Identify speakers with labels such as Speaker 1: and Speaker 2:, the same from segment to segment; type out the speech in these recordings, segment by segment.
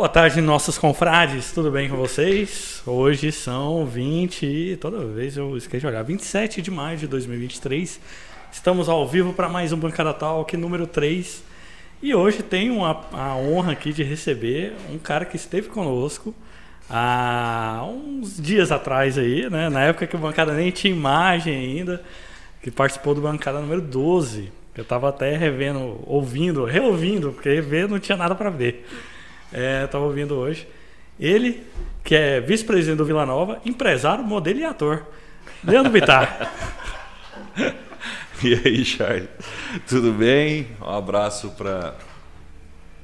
Speaker 1: Boa tarde, nossos confrades, tudo bem com vocês? Hoje são 20, toda vez eu esqueço de olhar, 27 de maio de 2023. Estamos ao vivo para mais um Bancada Talk número 3. E hoje tenho a, a honra aqui de receber um cara que esteve conosco há uns dias atrás aí, né? Na época que o Bancada nem tinha imagem ainda, que participou do Bancada número 12. Eu estava até revendo, ouvindo, reouvindo, porque ver não tinha nada para ver. É, estava ouvindo hoje. Ele, que é vice-presidente do Vila Nova, empresário, modelo e ator. Leandro Bittar.
Speaker 2: e aí, Charles? Tudo bem? Um abraço para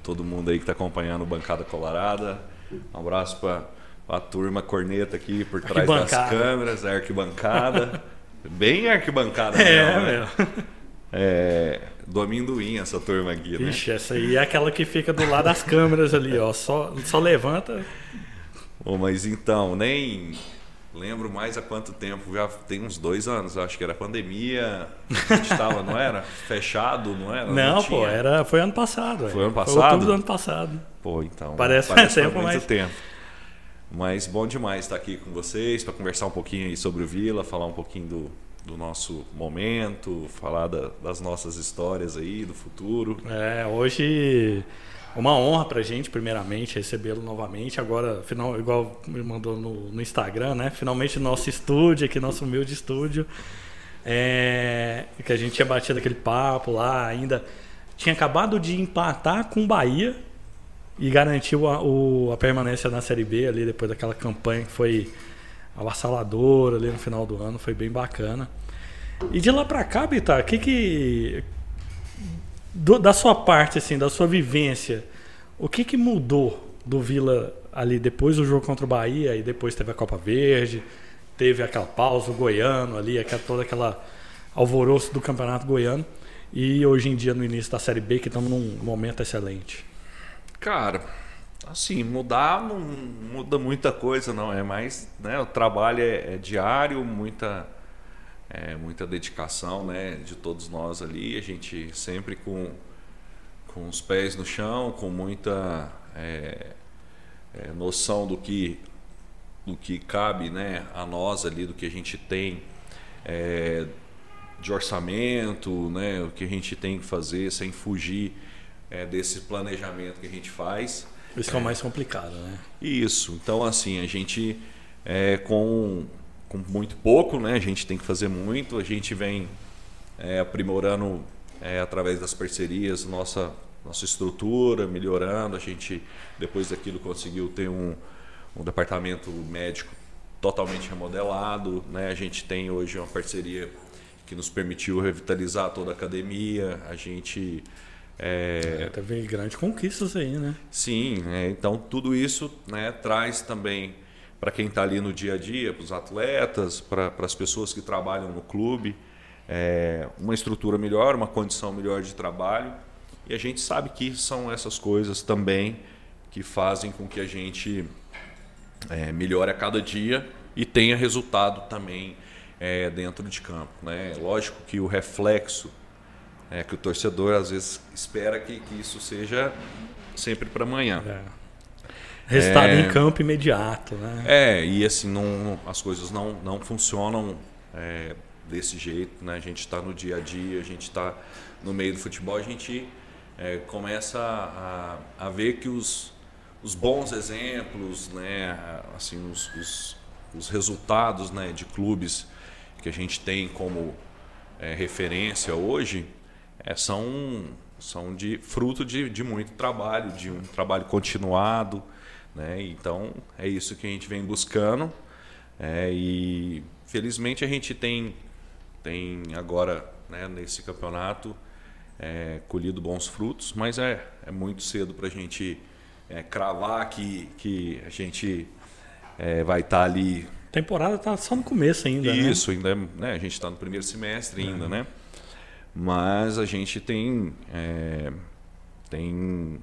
Speaker 2: todo mundo aí que está acompanhando o Bancada Colorada. Um abraço para a turma corneta aqui por trás das câmeras, a arquibancada. Bem arquibancada
Speaker 1: é, mesmo, né?
Speaker 2: É, do amendoim, essa turma aqui,
Speaker 1: né? Ixi, essa aí é aquela que fica do lado das câmeras ali, ó. Só, só levanta.
Speaker 2: Oh, mas então, nem lembro mais há quanto tempo, já tem uns dois anos, acho que era pandemia, a gente estava, não era? Fechado, não era?
Speaker 1: Não, não pô, era, foi ano passado.
Speaker 2: Foi ano passado? Foi
Speaker 1: outubro do ano passado.
Speaker 2: Pô, então.
Speaker 1: Parece, parece tempo, muito
Speaker 2: mas... tempo. Mas bom demais estar aqui com vocês para conversar um pouquinho aí sobre o Vila, falar um pouquinho do, do nosso momento, falar da, das nossas histórias aí, do futuro.
Speaker 1: É, hoje uma honra pra gente, primeiramente, recebê-lo novamente. Agora, final, igual me mandou no, no, Instagram, né? Finalmente nosso estúdio, aqui, nosso humilde estúdio. É, que a gente tinha batido aquele papo lá, ainda tinha acabado de empatar com o Bahia e garantiu a, o, a permanência na Série B ali, depois daquela campanha que foi avassaladora ali no final do ano, foi bem bacana. E de lá para cá, Bitar, o que que do, da sua parte assim, da sua vivência, o que que mudou do Vila ali depois do jogo contra o Bahia e depois teve a Copa Verde, teve aquela pausa o goiano ali, aquela, toda aquela alvoroço do Campeonato Goiano e hoje em dia no início da Série B que estamos num momento excelente.
Speaker 2: Cara, Assim, mudar não muda muita coisa, não. É mais, né? O trabalho é, é diário, muita, é, muita dedicação, né? De todos nós ali. A gente sempre com, com os pés no chão, com muita é, é, noção do que, do que cabe, né? A nós ali, do que a gente tem é, de orçamento, né? O que a gente tem que fazer sem fugir é, desse planejamento que a gente faz.
Speaker 1: Isso é o mais complicado, né?
Speaker 2: Isso. Então, assim, a gente é, com, com muito pouco, né? A gente tem que fazer muito. A gente vem é, aprimorando é, através das parcerias nossa nossa estrutura, melhorando. A gente depois daquilo conseguiu ter um, um departamento médico totalmente remodelado, né? A gente tem hoje uma parceria que nos permitiu revitalizar toda a academia. A gente
Speaker 1: é, é, teve grandes conquistas aí, né?
Speaker 2: Sim, é, então tudo isso né, traz também para quem está ali no dia a dia, para os atletas, para as pessoas que trabalham no clube, é, uma estrutura melhor, uma condição melhor de trabalho. E a gente sabe que são essas coisas também que fazem com que a gente é, melhore a cada dia e tenha resultado também é, dentro de campo. Né? Lógico que o reflexo é que o torcedor às vezes espera que, que isso seja sempre para amanhã. É.
Speaker 1: Resultado é, em campo imediato, né?
Speaker 2: É, e assim, não, as coisas não, não funcionam é, desse jeito, né? A gente está no dia a dia, a gente está no meio do futebol, a gente é, começa a, a ver que os, os bons exemplos, né? Assim, os, os, os resultados né, de clubes que a gente tem como é, referência hoje, é, são, são de fruto de, de muito trabalho, de um trabalho continuado. Né? Então é isso que a gente vem buscando. É, e felizmente a gente tem, tem agora né, nesse campeonato é, colhido bons frutos, mas é, é muito cedo para a gente é, cravar que, que a gente é, vai estar tá ali.
Speaker 1: A temporada está só no começo ainda.
Speaker 2: Né? Isso, né? ainda né, a gente está no primeiro semestre ainda, é. né? Mas a gente tem. É, tem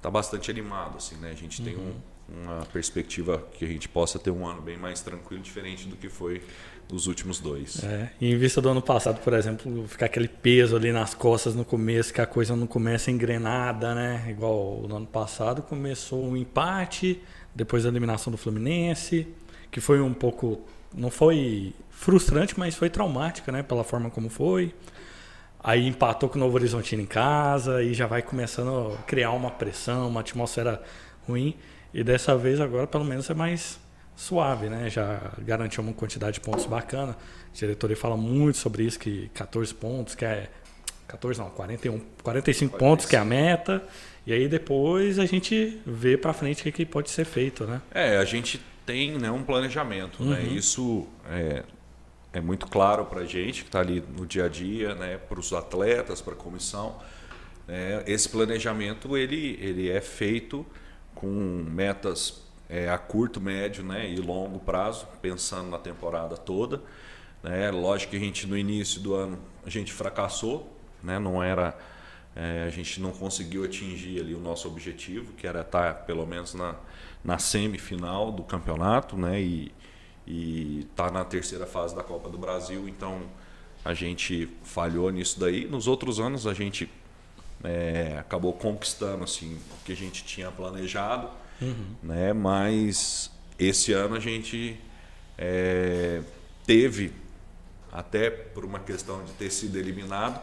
Speaker 2: tá bastante animado, assim, né? A gente uhum. tem um, uma perspectiva que a gente possa ter um ano bem mais tranquilo, diferente do que foi os últimos dois.
Speaker 1: É, em vista do ano passado, por exemplo, ficar aquele peso ali nas costas no começo, que a coisa não começa engrenada, né? Igual no ano passado começou um empate, depois a eliminação do Fluminense, que foi um pouco. Não foi frustrante, mas foi traumática, né? Pela forma como foi. Aí empatou com o Novo Horizontino em casa e já vai começando a criar uma pressão, uma atmosfera ruim. E dessa vez agora pelo menos é mais suave, né? Já garantiu uma quantidade de pontos bacana. A diretoria fala muito sobre isso, que 14 pontos, que é. 14 não, 41, 45, 45. pontos que é a meta. E aí depois a gente vê para frente o que, que, pode ser feito, né?
Speaker 2: É, a gente tem né, um planejamento, né? uhum. né? Isso é, é muito claro para a gente que está ali no dia a dia, né? Para os atletas, para a comissão. É, esse planejamento ele, ele é feito com metas é, a curto, médio né, e longo prazo, pensando na temporada toda. Né? Lógico que a gente no início do ano a gente fracassou, né? não era é, a gente não conseguiu atingir ali o nosso objetivo, que era estar pelo menos na, na semifinal do campeonato, né? E, e estar na terceira fase da Copa do Brasil. Então a gente falhou nisso daí. Nos outros anos a gente é, acabou conquistando assim o que a gente tinha planejado Uhum. Né? Mas esse ano a gente é, teve, até por uma questão de ter sido eliminado,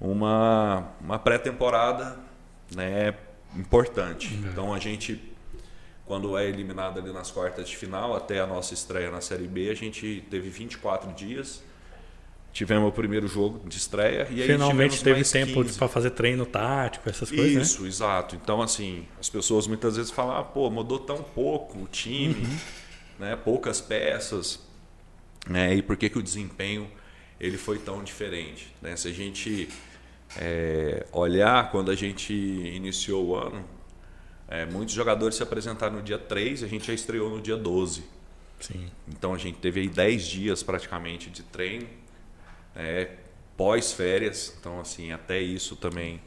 Speaker 2: uma, uma pré-temporada né, importante. Uhum. Então a gente, quando é eliminado ali nas quartas de final, até a nossa estreia na Série B, a gente teve 24 dias Tivemos o primeiro jogo de estreia e aí
Speaker 1: finalmente teve tempo para fazer treino tático, essas coisas.
Speaker 2: Né? Isso, né? exato. Então assim, as pessoas muitas vezes falam, ah, pô, mudou tão pouco o time, uhum. né? Poucas peças, né? E por que que o desempenho ele foi tão diferente? Né? Se a gente é, olhar quando a gente iniciou o ano, é, muitos jogadores se apresentaram no dia 3 e a gente já estreou no dia 12.
Speaker 1: Sim.
Speaker 2: Então a gente teve aí 10 dias praticamente de treino é, pós-férias. Então, assim, até isso também.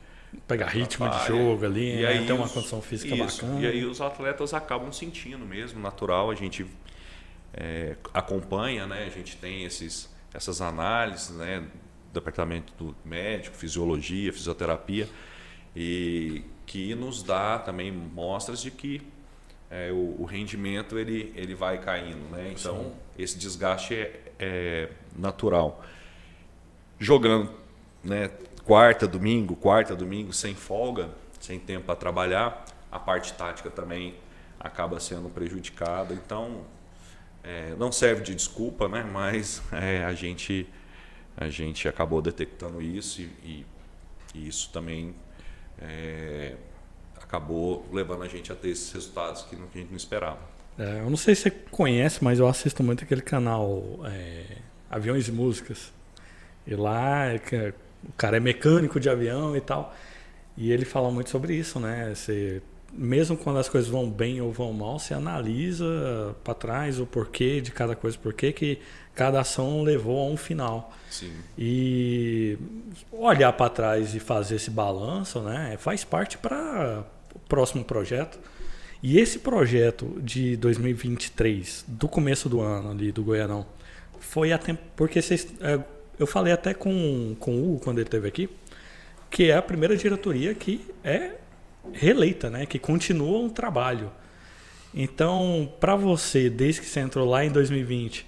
Speaker 1: Pegar ritmo de jogo ali, e né? aí ter uma condição física isso, bacana.
Speaker 2: E aí os atletas acabam sentindo mesmo, natural. A gente é, acompanha, né? A gente tem esses, essas análises, né? Departamento do médico, fisiologia, fisioterapia, e que nos dá também mostras de que é, o, o, rendimento ele, ele vai caindo, né? Então Sim. esse desgaste é, é natural jogando né, quarta, domingo, quarta, domingo, sem folga, sem tempo para trabalhar, a parte tática também acaba sendo prejudicada. Então, é, não serve de desculpa, né? mas é, a, gente, a gente acabou detectando isso e, e, e isso também é, acabou levando a gente a ter esses resultados que a gente não esperava.
Speaker 1: É, eu não sei se você conhece, mas eu assisto muito aquele canal é, Aviões e Músicas. E lá é o cara é mecânico de avião e tal. E ele fala muito sobre isso, né? Você, mesmo quando as coisas vão bem ou vão mal, você analisa para trás o porquê de cada coisa, porquê que cada ação levou a um final.
Speaker 2: Sim.
Speaker 1: E olhar para trás e fazer esse balanço, né? Faz parte para o próximo projeto. E esse projeto de 2023, do começo do ano ali do Goianão, foi a tempo porque vocês é, eu falei até com, com o Hugo quando ele esteve aqui, que é a primeira diretoria que é reeleita, né? que continua um trabalho. Então, para você, desde que você entrou lá em 2020,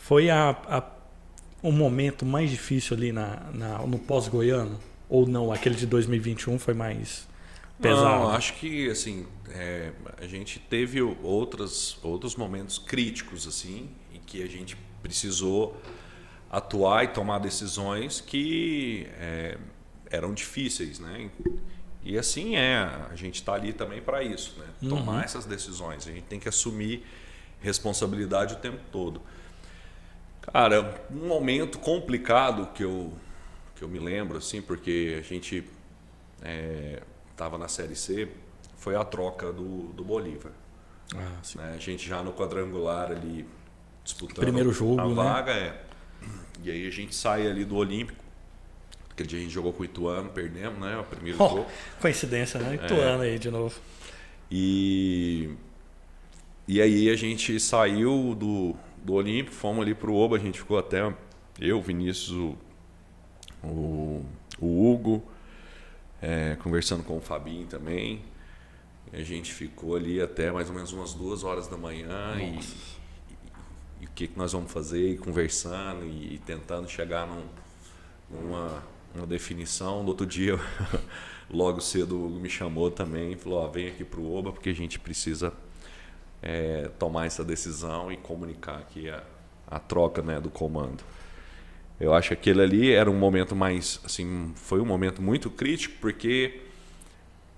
Speaker 1: foi a, a, o momento mais difícil ali na, na no pós-goiano? Ou não? Aquele de 2021 foi mais pesado? Não,
Speaker 2: acho que assim, é, a gente teve outros, outros momentos críticos assim, em que a gente precisou atuar e tomar decisões que é, eram difíceis, né? E assim é, a gente está ali também para isso, né? Uhum. Tomar essas decisões, a gente tem que assumir responsabilidade o tempo todo. Cara, um momento complicado que eu que eu me lembro assim, porque a gente estava é, na série C, foi a troca do, do Bolívar. Ah, né? A gente já no quadrangular ali disputando
Speaker 1: Primeiro jogo,
Speaker 2: a
Speaker 1: né?
Speaker 2: vaga, é. E aí a gente sai ali do Olímpico. Aquele dia a gente jogou com o Ituano, perdemos, né? O primeiro oh, jogo.
Speaker 1: Coincidência, né? Ituano é. aí de novo.
Speaker 2: E, e aí a gente saiu do, do Olímpico, fomos ali para o Oba, a gente ficou até eu, Vinícius, o, o, o Hugo, é, conversando com o Fabinho também. A gente ficou ali até mais ou menos umas duas horas da manhã e, e, e, o que, que nós vamos fazer, e conversando e, e tentando chegar num, numa uma definição. No outro dia, logo cedo, o Hugo me chamou também e falou: ó, vem aqui para o Oba porque a gente precisa é, tomar essa decisão e comunicar aqui a, a troca né, do comando. Eu acho que aquele ali era um momento mais, assim, foi um momento muito crítico porque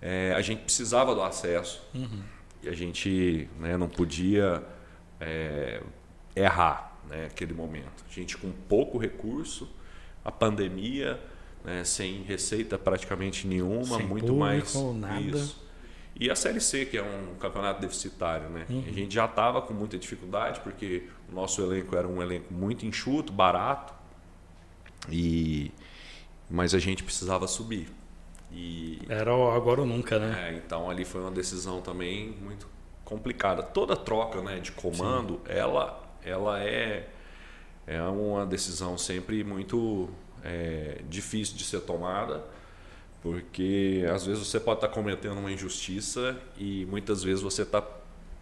Speaker 2: é, a gente precisava do acesso uhum. e a gente né, não podia é, errar né, aquele momento. A gente com pouco recurso, a pandemia, né, sem receita praticamente nenhuma,
Speaker 1: sem
Speaker 2: muito
Speaker 1: público,
Speaker 2: mais
Speaker 1: nada.
Speaker 2: isso. E a Série C, que é um campeonato deficitário, né?
Speaker 1: Uhum.
Speaker 2: A gente já estava com muita dificuldade porque o nosso elenco era um elenco muito enxuto, barato, e mas a gente precisava subir. E
Speaker 1: Era agora ou nunca, né?
Speaker 2: é, então ali foi uma decisão também muito complicada. Toda troca, né, de comando, ela ela é é uma decisão sempre muito é, difícil de ser tomada, porque às vezes você pode estar cometendo uma injustiça e muitas vezes você está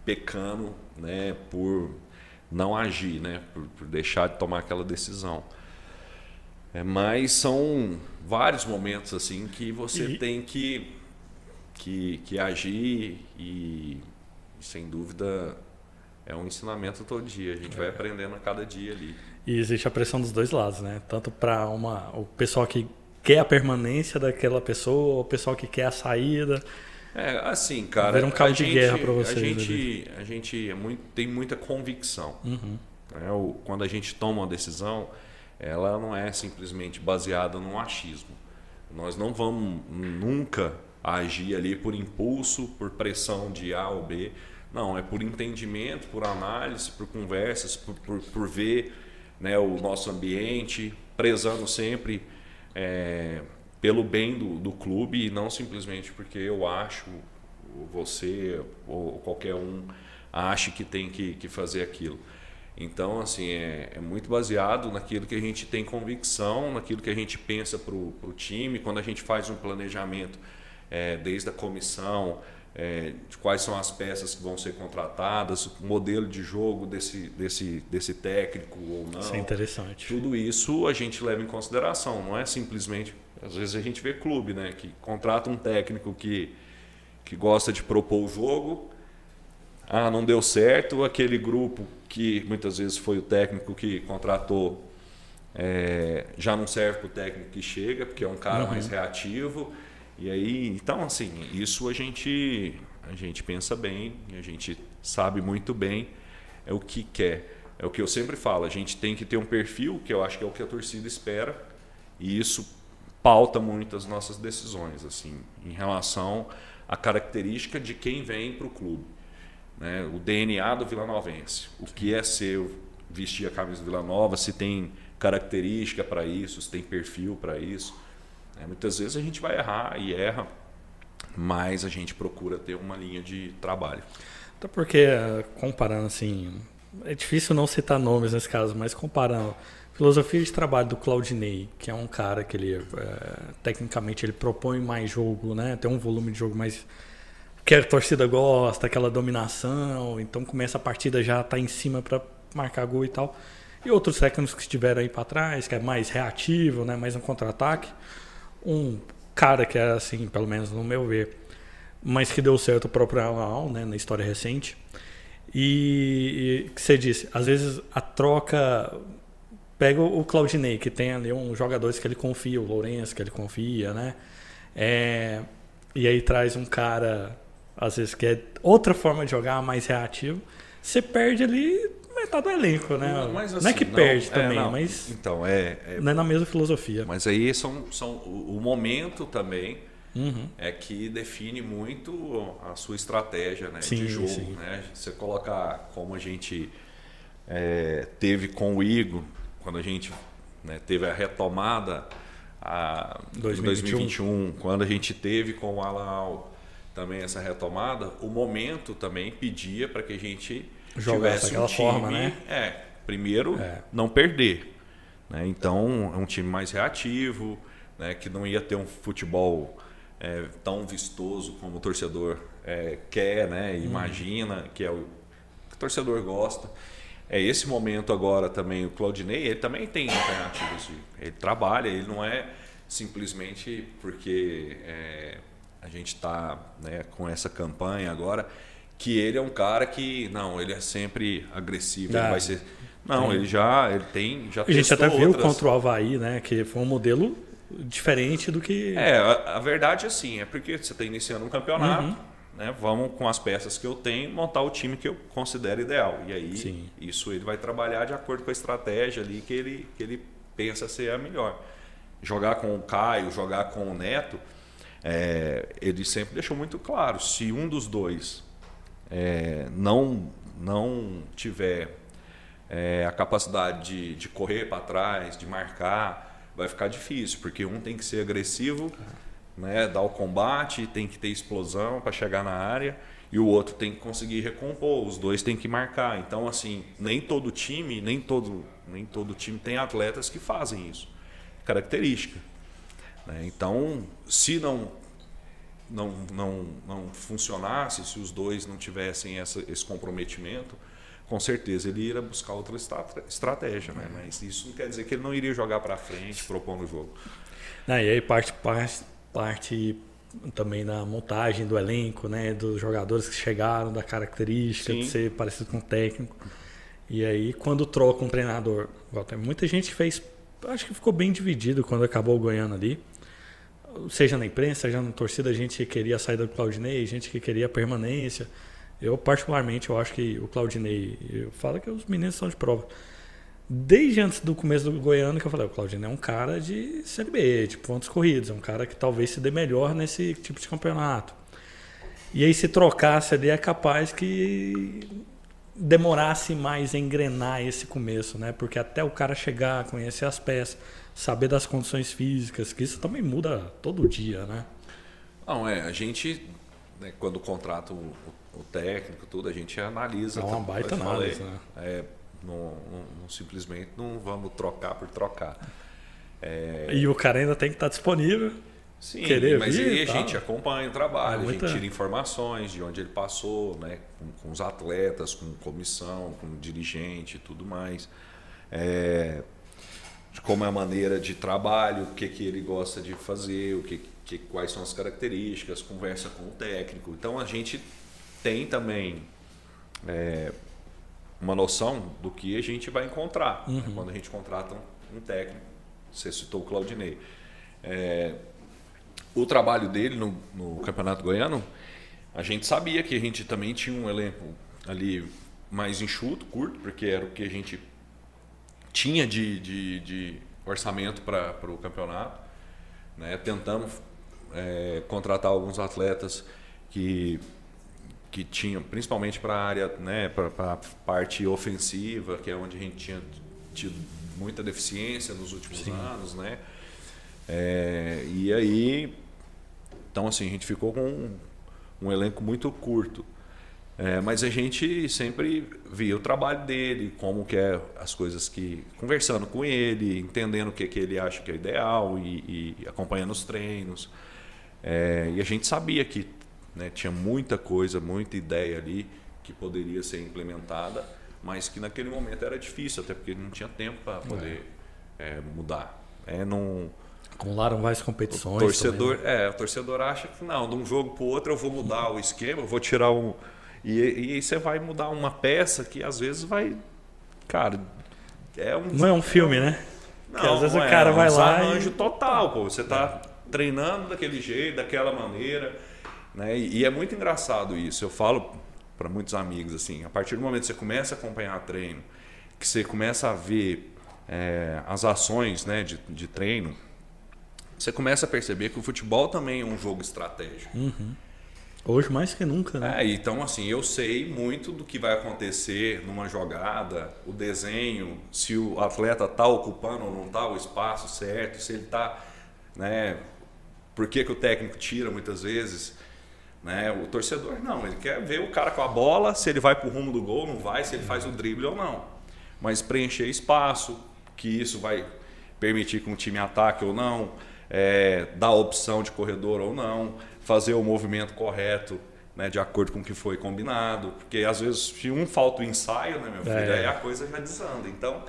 Speaker 2: pecando, né, por não agir, né, por, por deixar de tomar aquela decisão. É, mas são vários momentos assim que você
Speaker 1: E-
Speaker 2: tem que, que, que agir e, sem dúvida é um ensinamento todo dia. A gente vai aprendendo a cada dia ali.
Speaker 1: E existe a pressão dos dois lados, né? Tanto para uma o pessoal que quer a permanência daquela pessoa, o pessoal que quer a saída.
Speaker 2: É, assim, cara.
Speaker 1: Vira um cabo de
Speaker 2: gente-
Speaker 1: guerra pra vocês
Speaker 2: A gente, a gente é muito, tem muita convicção.
Speaker 1: Uhum.
Speaker 2: né? O- quando a gente toma uma decisão, ela não é simplesmente baseada no achismo. Nós não vamos nunca agir ali por impulso, por pressão de A ou B. Não, é por entendimento, por análise, por conversas, por, por, por ver né, o nosso ambiente, prezando sempre é, pelo bem do, do clube e não simplesmente porque eu acho, você ou qualquer um ache que tem que, que fazer aquilo. Então, assim, é, é muito baseado naquilo que a gente tem convicção, naquilo que a gente pensa para o time, quando a gente faz um planejamento, é, desde a comissão, é, de quais são as peças que vão ser contratadas, o modelo de jogo desse, desse, desse técnico ou não.
Speaker 1: Isso é interessante.
Speaker 2: Tudo isso a gente leva em consideração, não é simplesmente. Às vezes a gente vê clube né, que contrata um técnico que, que gosta de propor o jogo, ah, não deu certo, aquele grupo que muitas vezes foi o técnico que contratou é, já não serve para o técnico que chega, porque é um cara mais reativo. E aí, então assim, isso a gente a gente pensa bem, a gente sabe muito bem é o que quer. É o que eu sempre falo, a gente tem que ter um perfil, que eu acho que é o que a torcida espera, e isso pauta muito as nossas decisões, assim, em relação à característica de quem vem para o clube. Né? O DNA do vilanovense. O que é ser vestir a camisa do Vila Nova, se tem característica para isso, se tem perfil para isso. Né? Muitas vezes a gente vai errar e erra, mas a gente procura ter uma linha de trabalho.
Speaker 1: Até porque, eh, comparando assim, é difícil não citar nomes nesse caso, mas comparando filosofia de trabalho do Claudinei, que é um cara que ele, eh, tecnicamente, ele propõe mais jogo, né? Tem um volume de jogo mais que a torcida gosta, aquela dominação, então começa a partida já tá em cima para marcar gol e tal. E outros técnicos que estiveram aí para trás, que é mais reativo, né, mais um contra-ataque. Um cara que é assim, pelo menos no meu ver, mas que deu certo o próprio Al, né, na história recente. E, e que você disse, às vezes a troca pega o Claudinei, que tem ali uns jogadores que ele confia, o Lourenço que ele confia, né? É, e aí traz um cara, às vezes, que é outra forma de jogar, mais reativo. Você perde ali metade do elenco, né?
Speaker 2: Mas,
Speaker 1: não é que
Speaker 2: assim,
Speaker 1: perde
Speaker 2: é,
Speaker 1: também,
Speaker 2: não.
Speaker 1: mas
Speaker 2: Então, é, é
Speaker 1: não é na mesma filosofia.
Speaker 2: Mas aí são, são o momento também
Speaker 1: Uhum.
Speaker 2: é que define muito a sua estratégia né,
Speaker 1: Sim,
Speaker 2: de jogo.
Speaker 1: sim.
Speaker 2: Né? Você colocar como a gente é, teve com o Igor, quando a gente né, teve a retomada a, em
Speaker 1: 2021.
Speaker 2: 2021, quando a gente teve com o Alan Al, também essa retomada, o momento também pedia para que a gente
Speaker 1: Jogasse
Speaker 2: tivesse um time,
Speaker 1: forma, né?
Speaker 2: É, primeiro
Speaker 1: é.
Speaker 2: não perder. Né? Então é um time mais reativo, né? que não ia ter um futebol é, tão vistoso como o torcedor é, quer, né? Uhum. imagina, que é o que o torcedor gosta. É esse momento agora também, o Claudinei, ele também tem alternativas. Ele trabalha, ele não é simplesmente porque é, a gente está né, com essa campanha agora, que ele é um cara que, não, ele é sempre agressivo, ele vai ser... Não, ele já ele tem, já
Speaker 1: A gente até viu outras... contra o Havaí, né, que foi um modelo diferente do que...
Speaker 2: É, a, a verdade é assim, é porque você está iniciando um campeonato, uhum. né, vamos com as peças que eu tenho montar o time que eu considero ideal. E aí, Sim. isso ele vai trabalhar de acordo com a estratégia ali que ele, que ele pensa ser a melhor. Jogar com o Caio, jogar com o Neto é, ele sempre deixou muito claro: se um dos dois é, não, não tiver é, a capacidade de, de correr para trás, de marcar, vai ficar difícil, porque um tem que ser agressivo, né, dar o combate, tem que ter explosão para chegar na área, e o outro tem que conseguir recompor, os dois têm que marcar. Então, assim, nem todo time, nem todo, nem todo time tem atletas que fazem isso. Característica. Né? Então, se não, não, não, não funcionasse, se os dois não tivessem essa, esse comprometimento, com certeza ele iria buscar outra estratégia. Né? Mas isso não quer dizer que ele não iria jogar para frente, propondo o jogo.
Speaker 1: Não, e aí parte, parte, parte também da montagem do elenco, né? dos jogadores que chegaram, da característica Sim. de ser parecido com o técnico. E aí, quando troca um treinador, tem muita gente que fez. Acho que ficou bem dividido quando acabou ganhando ali seja na imprensa, seja na torcida, a gente queria a saída do Claudinei, gente que queria a permanência. Eu, particularmente, eu acho que o Claudinei, eu falo que os meninos são de prova. Desde antes do começo do Goiano que eu falei, o Claudinei é um cara de Série B, tipo pontos corridos, é um cara que talvez se dê melhor nesse tipo de campeonato. E aí se trocasse ali é capaz que demorasse mais a engrenar esse começo, né? Porque até o cara chegar, conhecer as peças, saber das condições físicas, que isso também muda todo dia, né?
Speaker 2: Não, é, a gente, né, quando contrata o, o, técnico, tudo, a gente analisa. É
Speaker 1: uma baita análise, né?
Speaker 2: É, não, não, não, simplesmente não vamos trocar por trocar.
Speaker 1: É... E o cara ainda tem que estar disponível.
Speaker 2: Sim, querer mas vir, aí a gente acompanha o trabalho, é muita... a gente tira informações de onde ele passou, né, com, com os atletas, com comissão, com dirigente e tudo mais. É, de como é a maneira de trabalho, o que, que ele gosta de fazer, o que, que, quais são as características, conversa com o técnico. Então a gente tem também é, uma noção do que a gente vai encontrar né, uhum. né, quando a gente contrata um, um, técnico. Você citou o Claudinei. É, o trabalho dele no, no Campeonato Goiano, a gente sabia que a gente também tinha um elenco ali mais enxuto, curto, porque era o que a gente tinha de, de, de orçamento para o campeonato. Né? Tentamos é, contratar alguns atletas que, que tinham, principalmente para a área, né, para a parte ofensiva, que é onde a gente tinha tido muita deficiência nos últimos Sim. anos. Né? É, e aí, então assim, a gente ficou com um, um elenco muito curto. É, mas a gente sempre via o trabalho dele, como que é as coisas que. conversando com ele, entendendo o que, que ele acha que é ideal e, e acompanhando os treinos. É, e a gente sabia que né, tinha muita coisa, muita ideia ali que poderia ser implementada, mas que naquele momento era difícil, até porque não tinha tempo para poder é. é mudar. É, não,
Speaker 1: Acumularam várias competições.
Speaker 2: O torcedor, também, né? é, o torcedor acha que não, de um jogo para o outro eu vou mudar o esquema, eu vou tirar um e, e aí você vai mudar uma peça que às vezes vai. Cara, é um.
Speaker 1: Não é um filme, né?
Speaker 2: Não, que às vezes o é, cara é um vai lá. É um e... total, pô. Você está treinando daquele jeito, daquela maneira. Né? E, e é muito engraçado isso. Eu falo para muitos amigos assim: a partir do momento que você começa a acompanhar treino, que você começa a ver é, as ações né, de, de treino, você começa a perceber que o futebol também é um jogo estratégico.
Speaker 1: Uhum. Hoje mais que nunca, né?
Speaker 2: É, então assim, eu sei muito do que vai acontecer numa jogada, o desenho, se o atleta está ocupando ou não está o espaço certo, se ele está, né? Por que, que o técnico tira muitas vezes? Né? O torcedor não, ele quer ver o cara com a bola, se ele vai para o rumo do gol, não vai, se ele faz o drible ou não. Mas preencher espaço, que isso vai permitir que um time ataque ou não, é, dar opção de corredor ou não, fazer o movimento correto né, de acordo com o que foi combinado. Porque às vezes, se um falta o ensaio, né, meu filho, é. aí a coisa já desanda. Então,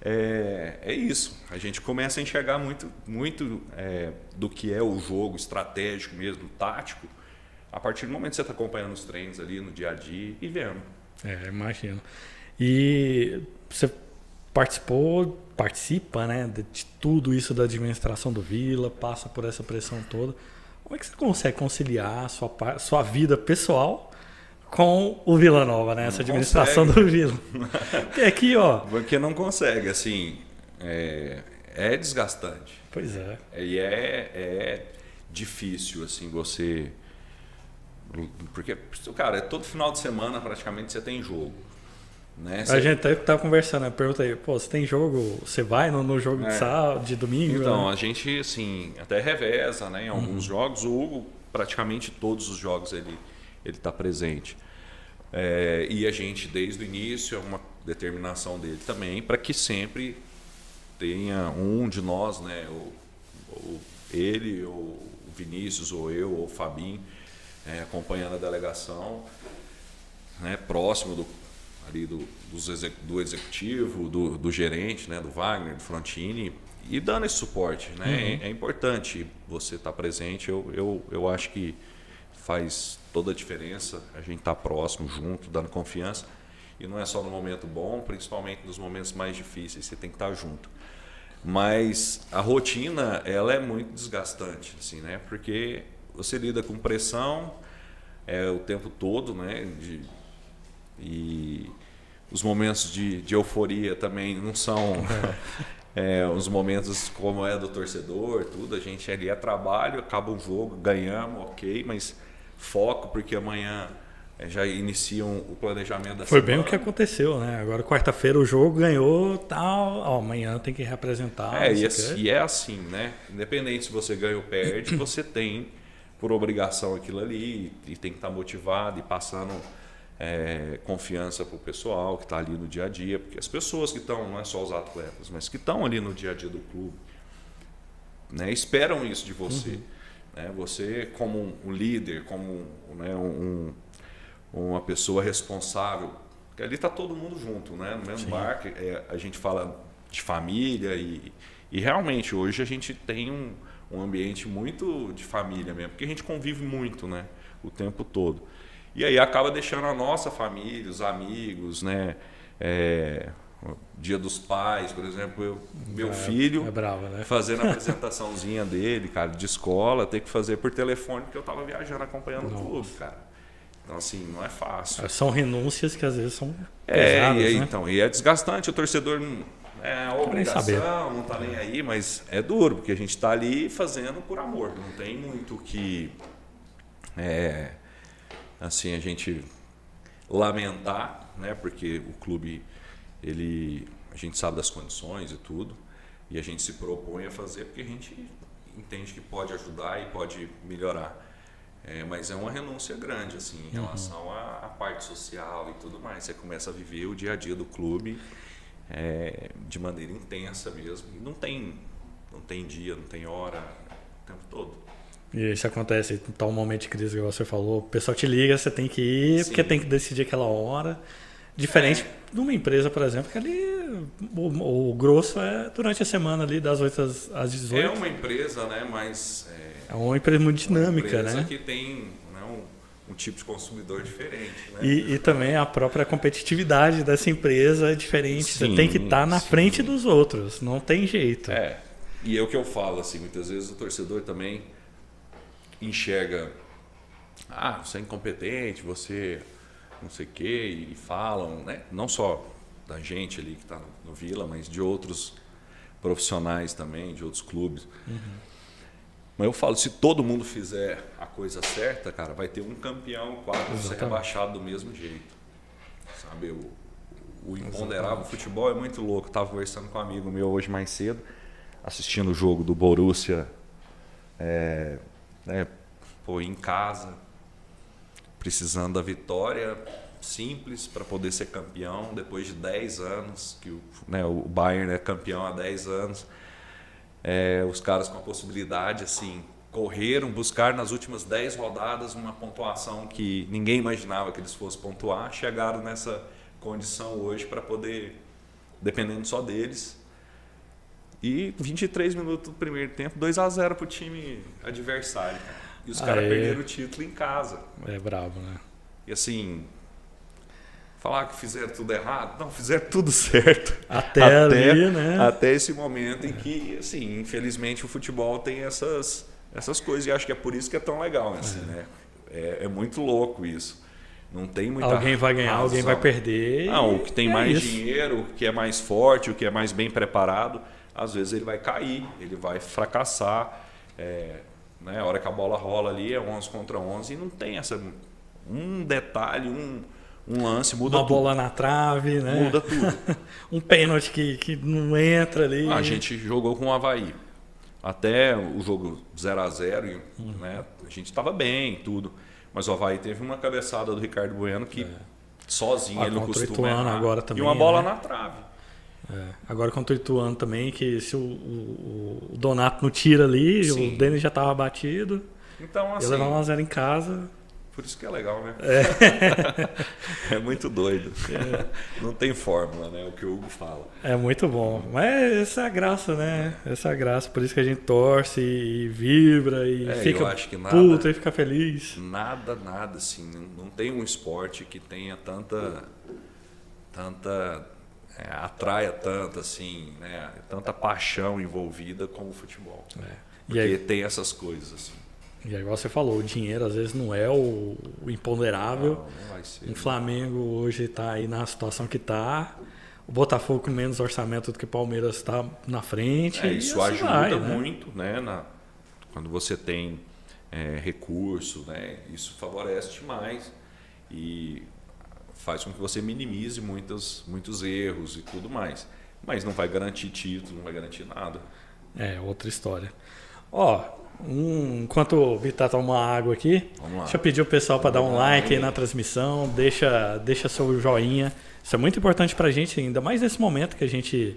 Speaker 2: é, é isso. A gente começa a enxergar muito, muito é, do que é o jogo estratégico mesmo, tático, a partir do momento que você está acompanhando os treinos ali no dia a dia e vendo.
Speaker 1: É, imagino. E você participou, participa né, de tudo isso da administração do Vila, passa por essa pressão toda. Como é que você consegue conciliar a sua, sua vida pessoal com o Vila Nova, né? Essa administração consegue. do Vila. Porque aqui, ó.
Speaker 2: Porque não consegue, assim. É, é desgastante.
Speaker 1: Pois é.
Speaker 2: E é, é difícil, assim, você. Porque, cara, é todo final de semana praticamente você tem jogo. Né?
Speaker 1: A gente até tava conversando, eu perguntei, pô, você tem jogo, você vai no, no jogo é. de sábado, de domingo?
Speaker 2: Então, né? a gente, assim, até reveza, né? Em alguns uhum. jogos, o Hugo, praticamente todos os jogos ele ele está presente. É, e a gente, desde o início, é uma determinação dele também, para que sempre tenha um de nós, né, ou, ou ele, ou o Vinícius, ou eu, ou o Fabinho, é, acompanhando a delegação, né, próximo do, ali do, do executivo, do, do, gerente, né, do Wagner, do Frontini, e dando esse suporte. Né? Uhum. É, é, importante você estar tá presente. Eu, eu, eu acho que faz toda a diferença a gente estar tá próximo, junto, dando confiança. E não é só no momento bom, principalmente nos momentos mais difíceis, você tem que estar tá junto. Mas a rotina, ela é muito desgastante, assim, né? Porque você lida com pressão é, o tempo todo, né? De, e os momentos de, de euforia também não são é, os momentos como é do torcedor, tudo. A gente ali é trabalho, acaba o jogo, ganhamos, ok, mas foco, porque amanhã é, já iniciam o planejamento da
Speaker 1: Foi semana. bem o que aconteceu, né? Agora, quarta-feira, o jogo ganhou, tal, ó, amanhã tem que representar.
Speaker 2: É, e, assim, e é assim, né? Independente se você ganha ou perde, você tem por obrigação aquilo ali e tem que estar motivado e passando é, confiança para o pessoal que está ali no dia a dia, porque as pessoas que estão, não é só os atletas, mas que estão ali no dia a dia do clube, né, esperam isso de você. Uhum. Né? Você, como um líder, como né, um, uma pessoa responsável, porque ali está todo mundo junto, né? no mesmo Sim. barco. É, a gente fala de família e, e realmente hoje a gente tem um, um ambiente muito de família mesmo, porque a gente convive muito né, o tempo todo. E aí acaba deixando a nossa família, os amigos, né? É, Dia dos Pais, por exemplo, eu, meu é, filho
Speaker 1: é brava, né?
Speaker 2: fazendo a apresentaçãozinha dele, cara, de escola, ter que fazer por telefone porque eu estava viajando acompanhando Nossa. o clube, cara. Então assim, não é fácil. É,
Speaker 1: são renúncias que às vezes são
Speaker 2: é, pesadas, e, né? então, e é desgastante, o torcedor é obrigação, não está nem aí, mas é duro, porque a gente está ali fazendo por amor, não tem muito que é, assim a gente lamentar, né? Porque o clube ele a gente sabe das condições e tudo e a gente se propõe a fazer porque a gente entende que pode ajudar e pode melhorar é, mas é uma renúncia grande assim em uhum. relação à, à, parte social e tudo mais você começa a viver o dia a dia do clube é, de maneira intensa mesmo e não tem não tem dia não tem hora o tempo todo
Speaker 1: e isso acontece em tal momento de crise que você falou o pessoal te liga você tem que ir Sim. porque tem que decidir aquela hora Diferente é. de uma empresa, por exemplo, que ali o, o, grosso é durante a semana ali, das 8 às 18.
Speaker 2: É uma empresa, né? Mas.
Speaker 1: É, é uma empresa muito dinâmica, uma empresa
Speaker 2: né? que tem né, um, um, tipo de consumidor diferente. Né?
Speaker 1: E, e, também a própria competitividade dessa empresa é diferente. Sim, Você tem que estar tá na sim. frente dos outros, não tem jeito.
Speaker 2: É. E é o que eu falo, assim, muitas vezes o torcedor também enxerga. Ah, você é incompetente, você não sei o quê, e falam, né? não só da gente ali que está no, no, Vila, mas de outros profissionais também, de outros clubes. Uhum. Mas eu falo, se todo mundo fizer a coisa certa, cara, vai ter um campeão quase ser rebaixado do mesmo jeito. Sabe, o, o imponderável o futebol é muito louco. Eu tava conversando com um amigo meu hoje mais cedo, assistindo o jogo do Borussia é, né, pô, em casa, precisando da vitória simples para poder ser campeão depois de 10 anos, que o, né, o Bayern é campeão há 10 anos. É, os caras com a possibilidade, assim, correram, buscar nas últimas 10 rodadas uma pontuação que ninguém imaginava que eles fossem pontuar, chegaram nessa condição hoje para poder, dependendo só deles. E 23 minutos do primeiro tempo, 2 a 0 para o time adversário. E os caras perderam o título em casa.
Speaker 1: É brabo, né?
Speaker 2: E assim, falar que fizeram tudo errado, não, fizeram tudo certo.
Speaker 1: Até, até ali, né?
Speaker 2: Até esse momento em que, assim, infelizmente o futebol tem essas, essas coisas e acho que é por isso que é tão legal, assim, é. né? É, é muito louco isso. Não tem muita
Speaker 1: Alguém vai ganhar, razão. alguém vai perder.
Speaker 2: Não, o que tem é mais isso. dinheiro, o que é mais forte, o que é mais bem preparado, às vezes ele vai cair, ele vai fracassar. É, né? A hora que a bola rola ali é 11 contra 11 e não tem essa um detalhe, um, um lance, muda
Speaker 1: Uma
Speaker 2: tudo.
Speaker 1: bola na trave, né?
Speaker 2: Muda tudo.
Speaker 1: um pênalti que, que não entra ali.
Speaker 2: A gente jogou com o Havaí. Até o jogo 0 a 0 uhum. né? a gente estava bem tudo. Mas o Havaí teve uma cabeçada do Ricardo Bueno que é. sozinho ah, ele não costuma errar.
Speaker 1: Agora também,
Speaker 2: e uma bola
Speaker 1: né?
Speaker 2: na trave.
Speaker 1: É. Agora contra o Ituano também, que se o, o, o Donato não tira ali, Sim. o Denis já estava batido.
Speaker 2: Então, assim.
Speaker 1: Levou 1x0 em casa.
Speaker 2: Por isso que é legal, né? É, é muito doido. É. Não tem fórmula, né? O que o Hugo fala.
Speaker 1: É muito bom. Mas essa é a graça, né? Essa é a graça. Por isso que a gente torce e vibra e
Speaker 2: é,
Speaker 1: fica
Speaker 2: nada,
Speaker 1: puto e fica feliz.
Speaker 2: Nada, nada, assim. Não tem um esporte que tenha tanta. tanta. É, atraia tanto, assim, né? Tanta paixão envolvida como o futebol. É. Porque aí, tem essas coisas, assim.
Speaker 1: E aí, igual você falou, o dinheiro às vezes não é o, o imponderável.
Speaker 2: Não, não
Speaker 1: o Flamengo hoje está aí na situação que está. O Botafogo com menos orçamento do que o Palmeiras está na frente.
Speaker 2: É, isso
Speaker 1: assim
Speaker 2: ajuda
Speaker 1: vai,
Speaker 2: né? muito, né? Na, quando você tem é, recurso, né? Isso favorece demais e faz com que você minimize muitos, muitos erros e tudo mais. Mas não vai garantir título, não vai garantir nada.
Speaker 1: É, outra história. Ó, um, enquanto o Vitor toma água aqui, deixa eu pedir o pessoal para dar um like aí na transmissão, deixa, deixa seu joinha. Isso é muito importante para a gente, ainda mais nesse momento que a gente